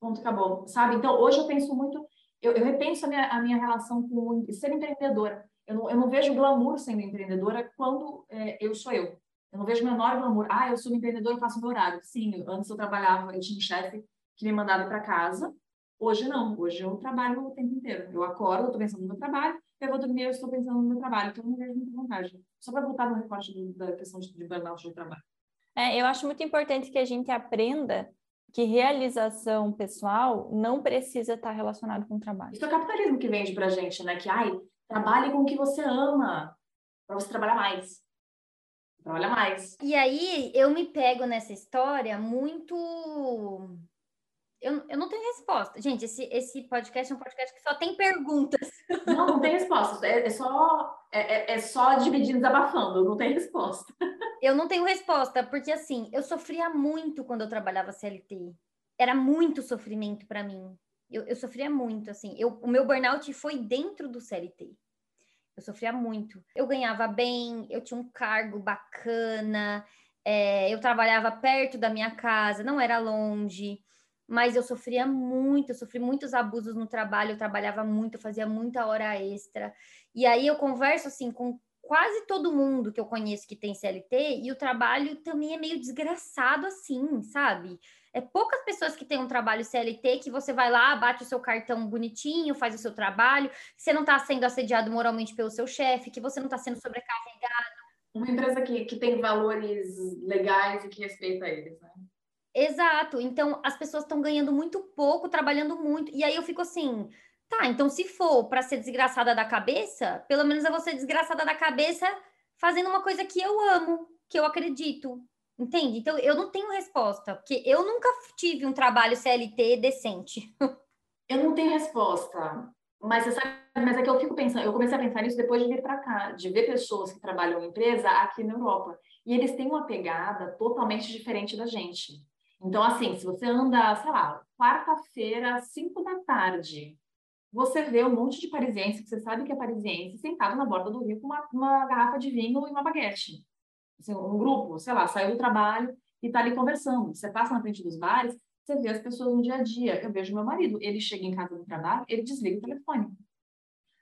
Ponto, acabou, sabe? Então, hoje eu penso muito, eu, eu repenso a minha, a minha relação com ser empreendedora. Eu não, eu não vejo glamour sendo empreendedora quando é, eu sou eu. Eu não vejo menor glamour. Ah, eu sou empreendedora, eu faço meu horário. Sim, antes eu trabalhava, eu tinha um chefe que me mandava para casa. Hoje não, hoje eu trabalho o tempo inteiro. Eu acordo, estou pensando no meu trabalho, eu vou dormir, eu estou pensando no meu trabalho, então eu não vejo muita vantagem. Só para voltar no recorte do, da questão de, de burnout de trabalho. É, eu acho muito importante que a gente aprenda que realização pessoal não precisa estar relacionado com o trabalho. Isso é o capitalismo que vende pra gente, né? Que, ai, trabalhe com o que você ama, para você trabalhar mais. Trabalha mais. E aí, eu me pego nessa história muito eu, eu não tenho resposta. Gente, esse, esse podcast é um podcast que só tem perguntas. Não, não tem resposta. É, é só, é, é, é só dividindo desabafando, não tem resposta. Eu não tenho resposta, porque assim, eu sofria muito quando eu trabalhava CLT. Era muito sofrimento para mim. Eu, eu sofria muito, assim. Eu, o meu burnout foi dentro do CLT. Eu sofria muito. Eu ganhava bem, eu tinha um cargo bacana, é, eu trabalhava perto da minha casa, não era longe mas eu sofria muito, eu sofri muitos abusos no trabalho, eu trabalhava muito, eu fazia muita hora extra. E aí eu converso assim com quase todo mundo que eu conheço que tem CLT e o trabalho também é meio desgraçado assim, sabe? É poucas pessoas que têm um trabalho CLT que você vai lá, bate o seu cartão bonitinho, faz o seu trabalho, você não está sendo assediado moralmente pelo seu chefe, que você não está sendo sobrecarregado. Uma empresa que, que tem valores legais e que respeita eles, né? Exato. Então, as pessoas estão ganhando muito pouco, trabalhando muito. E aí eu fico assim, tá, então se for para ser desgraçada da cabeça, pelo menos eu vou ser desgraçada da cabeça fazendo uma coisa que eu amo, que eu acredito. Entende? Então, eu não tenho resposta, porque eu nunca tive um trabalho CLT decente. Eu não tenho resposta. Mas você sabe, mas é que eu fico pensando, eu comecei a pensar nisso depois de vir para cá, de ver pessoas que trabalham em empresa aqui na Europa. E eles têm uma pegada totalmente diferente da gente. Então, assim, se você anda, sei lá, quarta-feira, cinco da tarde, você vê um monte de parisiense, que você sabe que é parisiense, sentado na borda do rio com uma, uma garrafa de vinho e uma baguete. Assim, um grupo, sei lá, saiu do trabalho e está ali conversando. Você passa na frente dos bares, você vê as pessoas no dia a dia. Eu vejo meu marido, ele chega em casa do trabalho, ele desliga o telefone.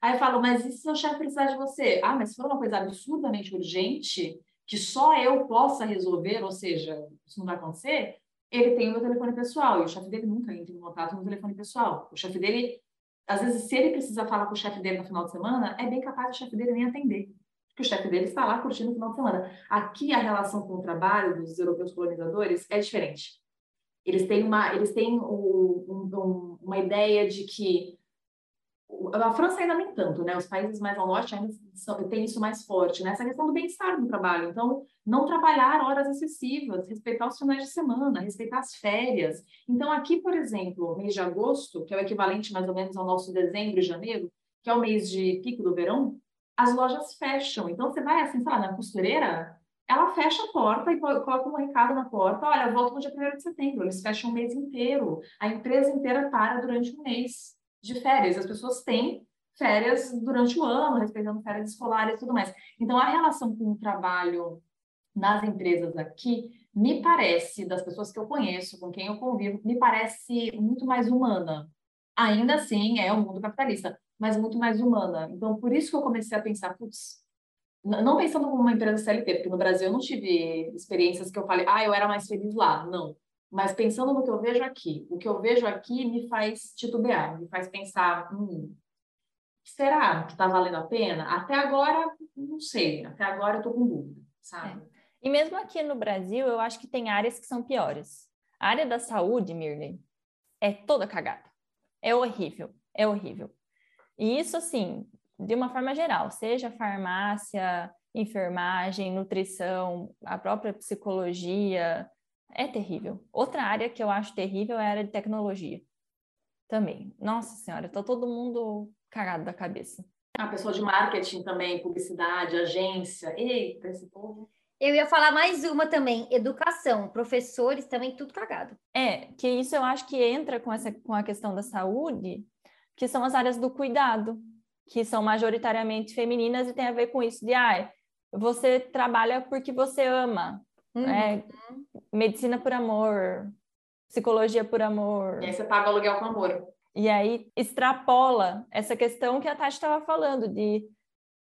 Aí eu falo, mas e se seu chefe precisar de você? Ah, mas se for uma coisa absurdamente urgente, que só eu possa resolver, ou seja, isso não vai acontecer, ele tem o meu telefone pessoal e o chefe dele nunca entra em contato no telefone pessoal. O chefe dele, às vezes, se ele precisa falar com o chefe dele no final de semana, é bem capaz o chefe dele nem atender. Porque o chefe dele está lá curtindo o final de semana. Aqui, a relação com o trabalho dos europeus colonizadores é diferente. Eles têm uma, eles têm um, um, uma ideia de que a França ainda nem tanto, né? Os países mais ao norte ainda têm isso mais forte, né? Essa questão do bem-estar no trabalho. Então, não trabalhar horas excessivas, respeitar os finais de semana, respeitar as férias. Então, aqui, por exemplo, mês de agosto, que é o equivalente mais ou menos ao nosso dezembro e janeiro, que é o mês de pico do verão, as lojas fecham. Então, você vai assim, sei lá, na costureira, ela fecha a porta e coloca um recado na porta, olha, volta no dia 1 de setembro. Eles fecham o mês inteiro. A empresa inteira para durante um mês de férias. As pessoas têm férias durante o ano, respeitando férias escolares e tudo mais. Então, a relação com o trabalho nas empresas aqui, me parece, das pessoas que eu conheço, com quem eu convivo, me parece muito mais humana. Ainda assim, é um mundo capitalista, mas muito mais humana. Então, por isso que eu comecei a pensar, putz, não pensando como uma empresa CLT, porque no Brasil eu não tive experiências que eu falei, ah, eu era mais feliz lá. Não. Mas pensando no que eu vejo aqui, o que eu vejo aqui me faz titubear, me faz pensar, hum, será que está valendo a pena? Até agora, não sei. Até agora eu estou com dúvida, sabe? É. E mesmo aqui no Brasil, eu acho que tem áreas que são piores. A área da saúde, Mirley, é toda cagada. É horrível, é horrível. E isso, assim, de uma forma geral, seja farmácia, enfermagem, nutrição, a própria psicologia, é terrível. Outra área que eu acho terrível é a área de tecnologia. Também. Nossa Senhora, tá todo mundo cagado da cabeça. A pessoa de marketing também, publicidade, agência. Eita, esse povo. Eu ia falar mais uma também, educação, professores também tudo cagado. É, que isso eu acho que entra com essa com a questão da saúde, que são as áreas do cuidado, que são majoritariamente femininas e tem a ver com isso de ah, você trabalha porque você ama, uhum. né? medicina por amor, psicologia por amor. E aí você paga aluguel com amor. E aí extrapola essa questão que a Tati estava falando, de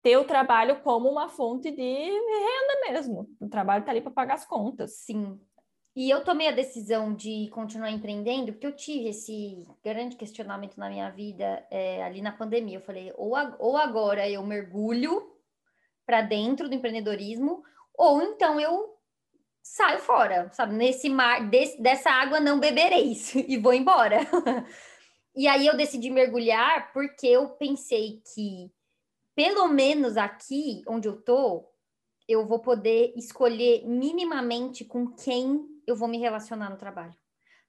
ter o trabalho como uma fonte de renda mesmo. O trabalho está ali para pagar as contas. Sim. E eu tomei a decisão de continuar empreendendo, porque eu tive esse grande questionamento na minha vida é, ali na pandemia. Eu falei, ou, ou agora eu mergulho para dentro do empreendedorismo, ou então eu saio fora, sabe? Nesse mar, desse, dessa água não bebereis e vou embora. e aí eu decidi mergulhar porque eu pensei que, pelo menos aqui onde eu tô, eu vou poder escolher minimamente com quem eu vou me relacionar no trabalho.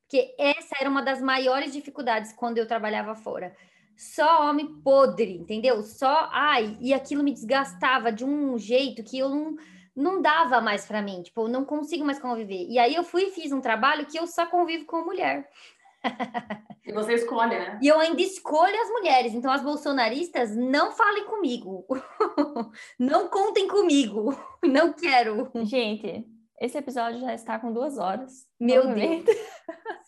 Porque essa era uma das maiores dificuldades quando eu trabalhava fora. Só homem podre, entendeu? Só, ai, e aquilo me desgastava de um jeito que eu não não dava mais para mim, tipo, eu não consigo mais conviver. E aí eu fui e fiz um trabalho que eu só convivo com mulher. E você escolhe, né? E eu ainda escolho as mulheres. Então, as bolsonaristas, não falem comigo. não contem comigo. Não quero. Gente, esse episódio já está com duas horas. Meu Deus.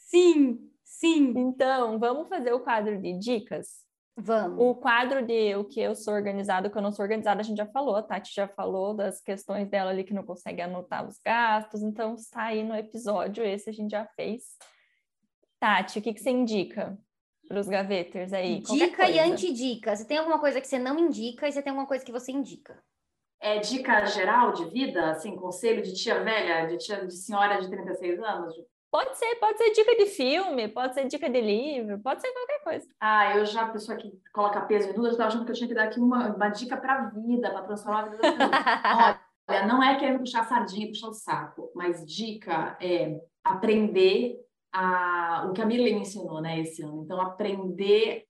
sim, sim. Então, vamos fazer o quadro de dicas? Vamos. O quadro de o que eu sou organizado, o que eu não sou organizada, a gente já falou, a Tati já falou das questões dela ali que não consegue anotar os gastos, então está aí no episódio, esse a gente já fez. Tati, o que, que você indica para os gaveters aí? Dica e antidica. Você tem alguma coisa que você não indica e você tem alguma coisa que você indica? É dica geral de vida, assim, conselho de tia velha, de tia de senhora de 36 anos, Pode ser, pode ser dica de filme, pode ser dica de livro, pode ser qualquer coisa. Ah, eu já, a pessoa que coloca peso em dúvidas, eu estava achando que eu tinha que dar aqui uma, uma dica para a vida, para transformar a vida das pessoas. Olha, não é querendo puxar sardinha, puxar o saco, mas dica é aprender a, o que a Mirley me ensinou, né, esse ano. Então, aprender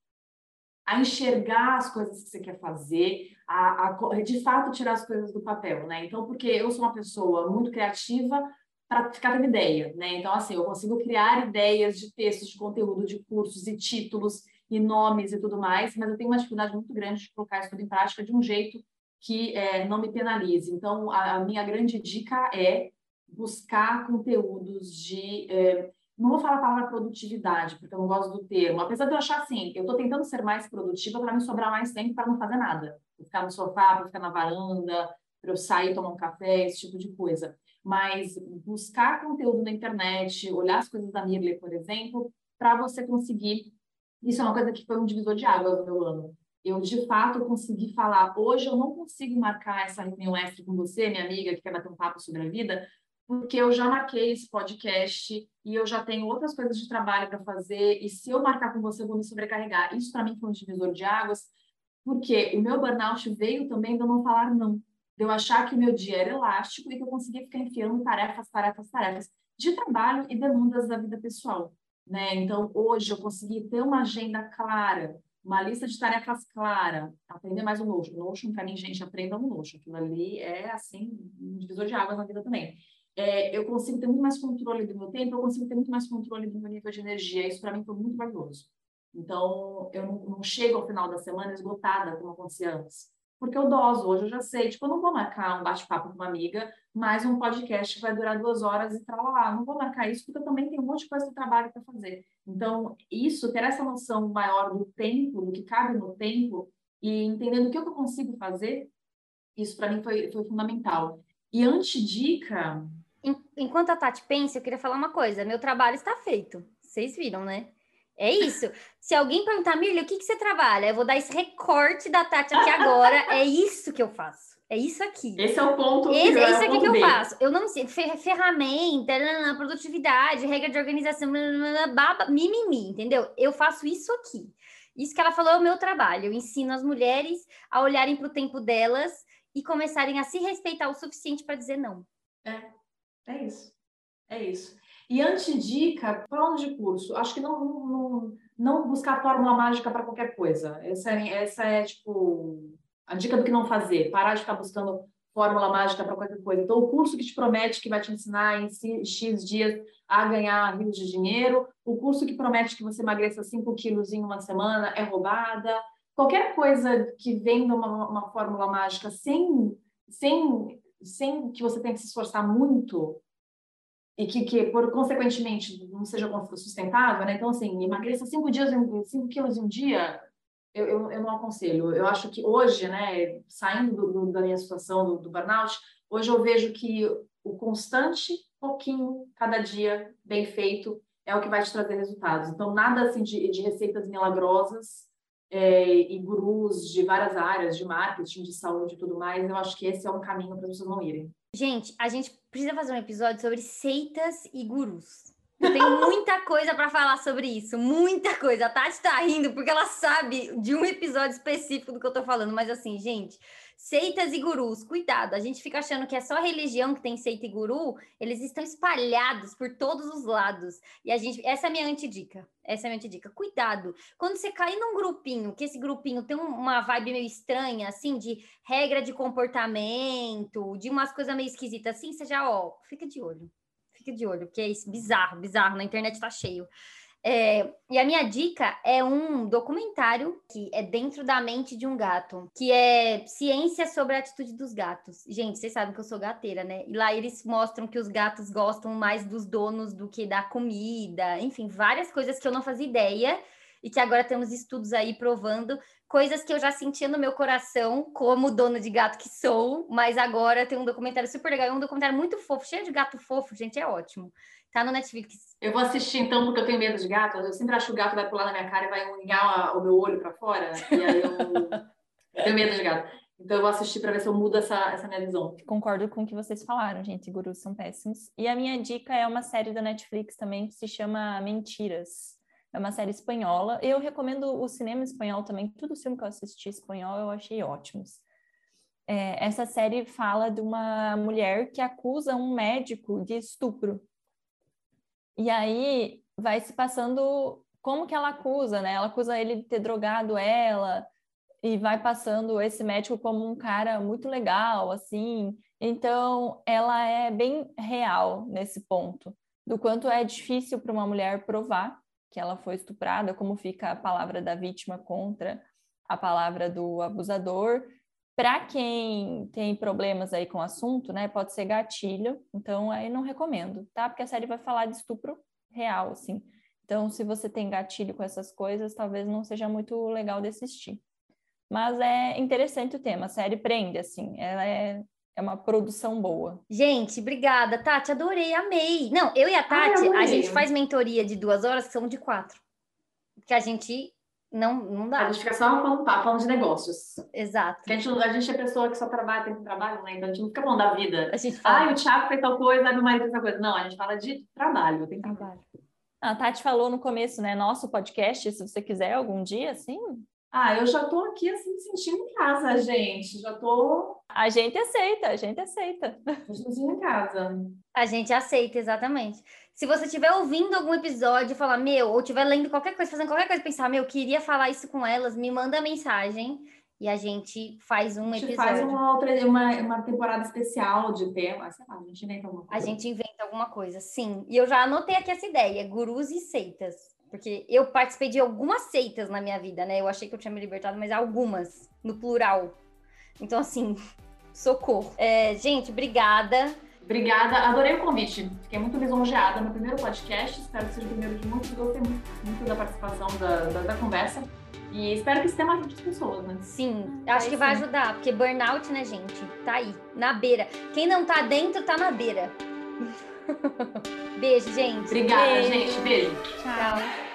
a enxergar as coisas que você quer fazer, a, a, de fato tirar as coisas do papel, né? Então, porque eu sou uma pessoa muito criativa, para ficar tendo ideia, né? Então, assim, eu consigo criar ideias de textos, de conteúdo, de cursos e títulos e nomes e tudo mais, mas eu tenho uma dificuldade muito grande de colocar isso tudo em prática de um jeito que é, não me penalize. Então, a, a, minha grande dica é buscar conteúdos de. É, não vou falar a palavra produtividade, porque eu não gosto do termo, apesar de eu achar assim, eu estou tentando ser mais produtiva para me sobrar mais tempo para não fazer nada. Para ficar no sofá, para ficar na varanda, para eu sair tomar um café, esse tipo de coisa mas buscar conteúdo na internet, olhar as coisas da Mirle, por exemplo, para você conseguir. Isso é uma coisa que foi um divisor de águas no meu ano. Eu, de fato, consegui falar. Hoje eu não consigo marcar essa reunião extra com você, minha amiga, que quer bater um papo sobre a vida, porque eu já marquei esse podcast e eu já tenho outras coisas de trabalho para fazer, e se eu marcar com você, eu vou me sobrecarregar. Isso para mim foi um divisor de águas, porque o meu burnout veio também de eu não falar não, de eu achar que o meu dia era elástico e que eu conseguia ficar enfiando tarefas, tarefas, tarefas de trabalho e demandas da vida pessoal. Né? Então, hoje eu consegui ter uma agenda clara, uma lista de tarefas clara, aprender mais o Notion. Notion, para mim, gente, aprenda o Notion. Aquilo ali é, assim, um divisor de águas na vida também. É, eu consigo ter muito mais controle do meu tempo, eu consigo ter muito mais controle do meu nível de energia. Isso, para mim, foi muito valioso. Então, eu não, não chego ao final da semana esgotada, como acontecia antes porque eu doso. Hoje eu já sei, tipo, eu não vou marcar um bate-papo com uma amiga, mais um podcast que vai durar duas horas e tal lá. Não vou marcar isso, porque eu também tenho um monte de coisa do trabalho para fazer. Então, isso, ter essa noção maior do tempo, do que cabe no tempo, e entendendo o que eu consigo fazer, isso para mim foi, foi fundamental. E antidica. Enquanto a Tati pensa, eu queria falar uma coisa. Meu trabalho está feito. Vocês viram, né? É isso. Se alguém perguntar, Mirlia, o que, que você trabalha? Eu vou dar esse recorte da Tati aqui agora. é isso que eu faço. É isso aqui. Esse é o ponto. Esse, é isso aqui que eu faço. Eu não sei. Ferramenta, produtividade, regra de organização, baba, mimimi, entendeu? Eu faço isso aqui. Isso que ela falou é o meu trabalho. Eu ensino as mulheres a olharem para o tempo delas e começarem a se respeitar o suficiente para dizer não. É, é isso. É isso. E antidica, falando de curso, acho que não, não, não buscar fórmula mágica para qualquer coisa. Essa é, essa é, tipo, a dica do que não fazer. Parar de ficar buscando fórmula mágica para qualquer coisa. Então, o curso que te promete que vai te ensinar em X dias a ganhar rios de dinheiro, o curso que promete que você emagreça 5 quilos em uma semana é roubada. Qualquer coisa que venha uma, uma fórmula mágica sem, sem, sem que você tenha que se esforçar muito, e que, que por consequentemente não seja sustentável, né? Então assim, emagreça 5 dias, 5 quilos em um dia, eu, eu, eu, não aconselho. Eu acho que hoje, né, saindo do, do, da minha situação do, do, burnout, hoje eu vejo que o constante, pouquinho, cada dia, bem feito, é o que vai te trazer resultados. Então, nada assim de, de receitas milagrosas é, e gurus de várias áreas, de marketing, de saúde e tudo mais, eu acho que esse é um caminho para as pessoas não irem. Gente, a gente precisa fazer um episódio sobre seitas e gurus. Eu tenho muita coisa para falar sobre isso, muita coisa. A Tati tá rindo porque ela sabe de um episódio específico do que eu tô falando, mas assim, gente, Seitas e gurus, cuidado, a gente fica achando que é só religião que tem seita e guru, eles estão espalhados por todos os lados. E a gente, essa é a minha antidica. Essa é a minha antidica. Cuidado. Quando você cair num grupinho, que esse grupinho tem uma vibe meio estranha, assim, de regra de comportamento, de umas coisas meio esquisitas assim, você já, ó, fica de olho. Fica de olho, porque é isso, bizarro, bizarro, na internet tá cheio. É, e a minha dica é um documentário que é dentro da mente de um gato, que é ciência sobre a atitude dos gatos. Gente, vocês sabem que eu sou gateira, né? E lá eles mostram que os gatos gostam mais dos donos do que da comida, enfim, várias coisas que eu não fazia ideia e que agora temos estudos aí provando coisas que eu já sentia no meu coração, como dona de gato que sou, mas agora tem um documentário super legal, é um documentário muito fofo, cheio de gato fofo, gente, é ótimo. Tá no Netflix. Eu vou assistir então, porque eu tenho medo de gato. Eu sempre acho que o gato vai pular na minha cara e vai unhar o meu olho para fora. E aí eu, eu tenho medo de gato. Então eu vou assistir para ver se eu mudo essa, essa minha visão. Concordo com o que vocês falaram, gente. Gurus são péssimos. E a minha dica é uma série da Netflix também que se chama Mentiras. É uma série espanhola. Eu recomendo o cinema espanhol também. Tudo filme que eu assisti espanhol eu achei ótimos. É, essa série fala de uma mulher que acusa um médico de estupro. E aí vai se passando como que ela acusa, né? Ela acusa ele de ter drogado ela e vai passando esse médico como um cara muito legal, assim. Então, ela é bem real nesse ponto, do quanto é difícil para uma mulher provar que ela foi estuprada, como fica a palavra da vítima contra a palavra do abusador. Para quem tem problemas aí com o assunto, né, pode ser gatilho, então aí não recomendo, tá? Porque a série vai falar de estupro real, assim. Então, se você tem gatilho com essas coisas, talvez não seja muito legal de assistir. Mas é interessante o tema, a série prende, assim, ela é, é uma produção boa. Gente, obrigada, Tati, adorei, amei. Não, eu e a Tati, Ai, a gente faz mentoria de duas horas, que são de quatro. Que a gente Não, não dá. A gente fica só falando, tá, falando de negócios. Exato. Porque a gente, a gente é pessoa que só trabalha, tem que trabalho, né? Então a gente não fica falando da vida. A gente fala. Ai, o Thiago fez tal coisa, meu marido fez tal coisa. Não, a gente fala de trabalho. Tem Trabalho. A Tati falou no começo, né? Nosso podcast, se você quiser algum dia, sim. Ah, eu já tô aqui assim, me sentindo em casa, gente. Já tô A gente aceita, a gente aceita. me sentindo em casa. A gente aceita, exatamente. Se você estiver ouvindo algum episódio e falar, meu, ou estiver lendo qualquer coisa, fazendo qualquer coisa, pensar, meu, queria falar isso com elas, me manda mensagem e a gente faz um A gente episódio. faz uma outra, uma, uma temporada especial de tema. Sei lá, a gente inventa alguma A coisa. gente inventa alguma coisa, sim. E eu já anotei aqui essa ideia, gurus e seitas. Porque eu participei de algumas seitas na minha vida, né? Eu achei que eu tinha me libertado, mas algumas, no plural. Então, assim, socorro. É, gente, obrigada. Obrigada, adorei o convite. Fiquei muito lisonjeada no primeiro podcast. Espero que seja o primeiro de muitos. Gostei muito, muito da participação da, da, da conversa. E espero que isso tenha mais outras pessoas, né? Sim, Vai acho que vai sim. ajudar, porque burnout, né, gente? Tá aí, na beira. Quem não tá dentro, tá na beira. Beijo, gente. Obrigada, Beijo. gente. Beijo. Tchau. Tchau.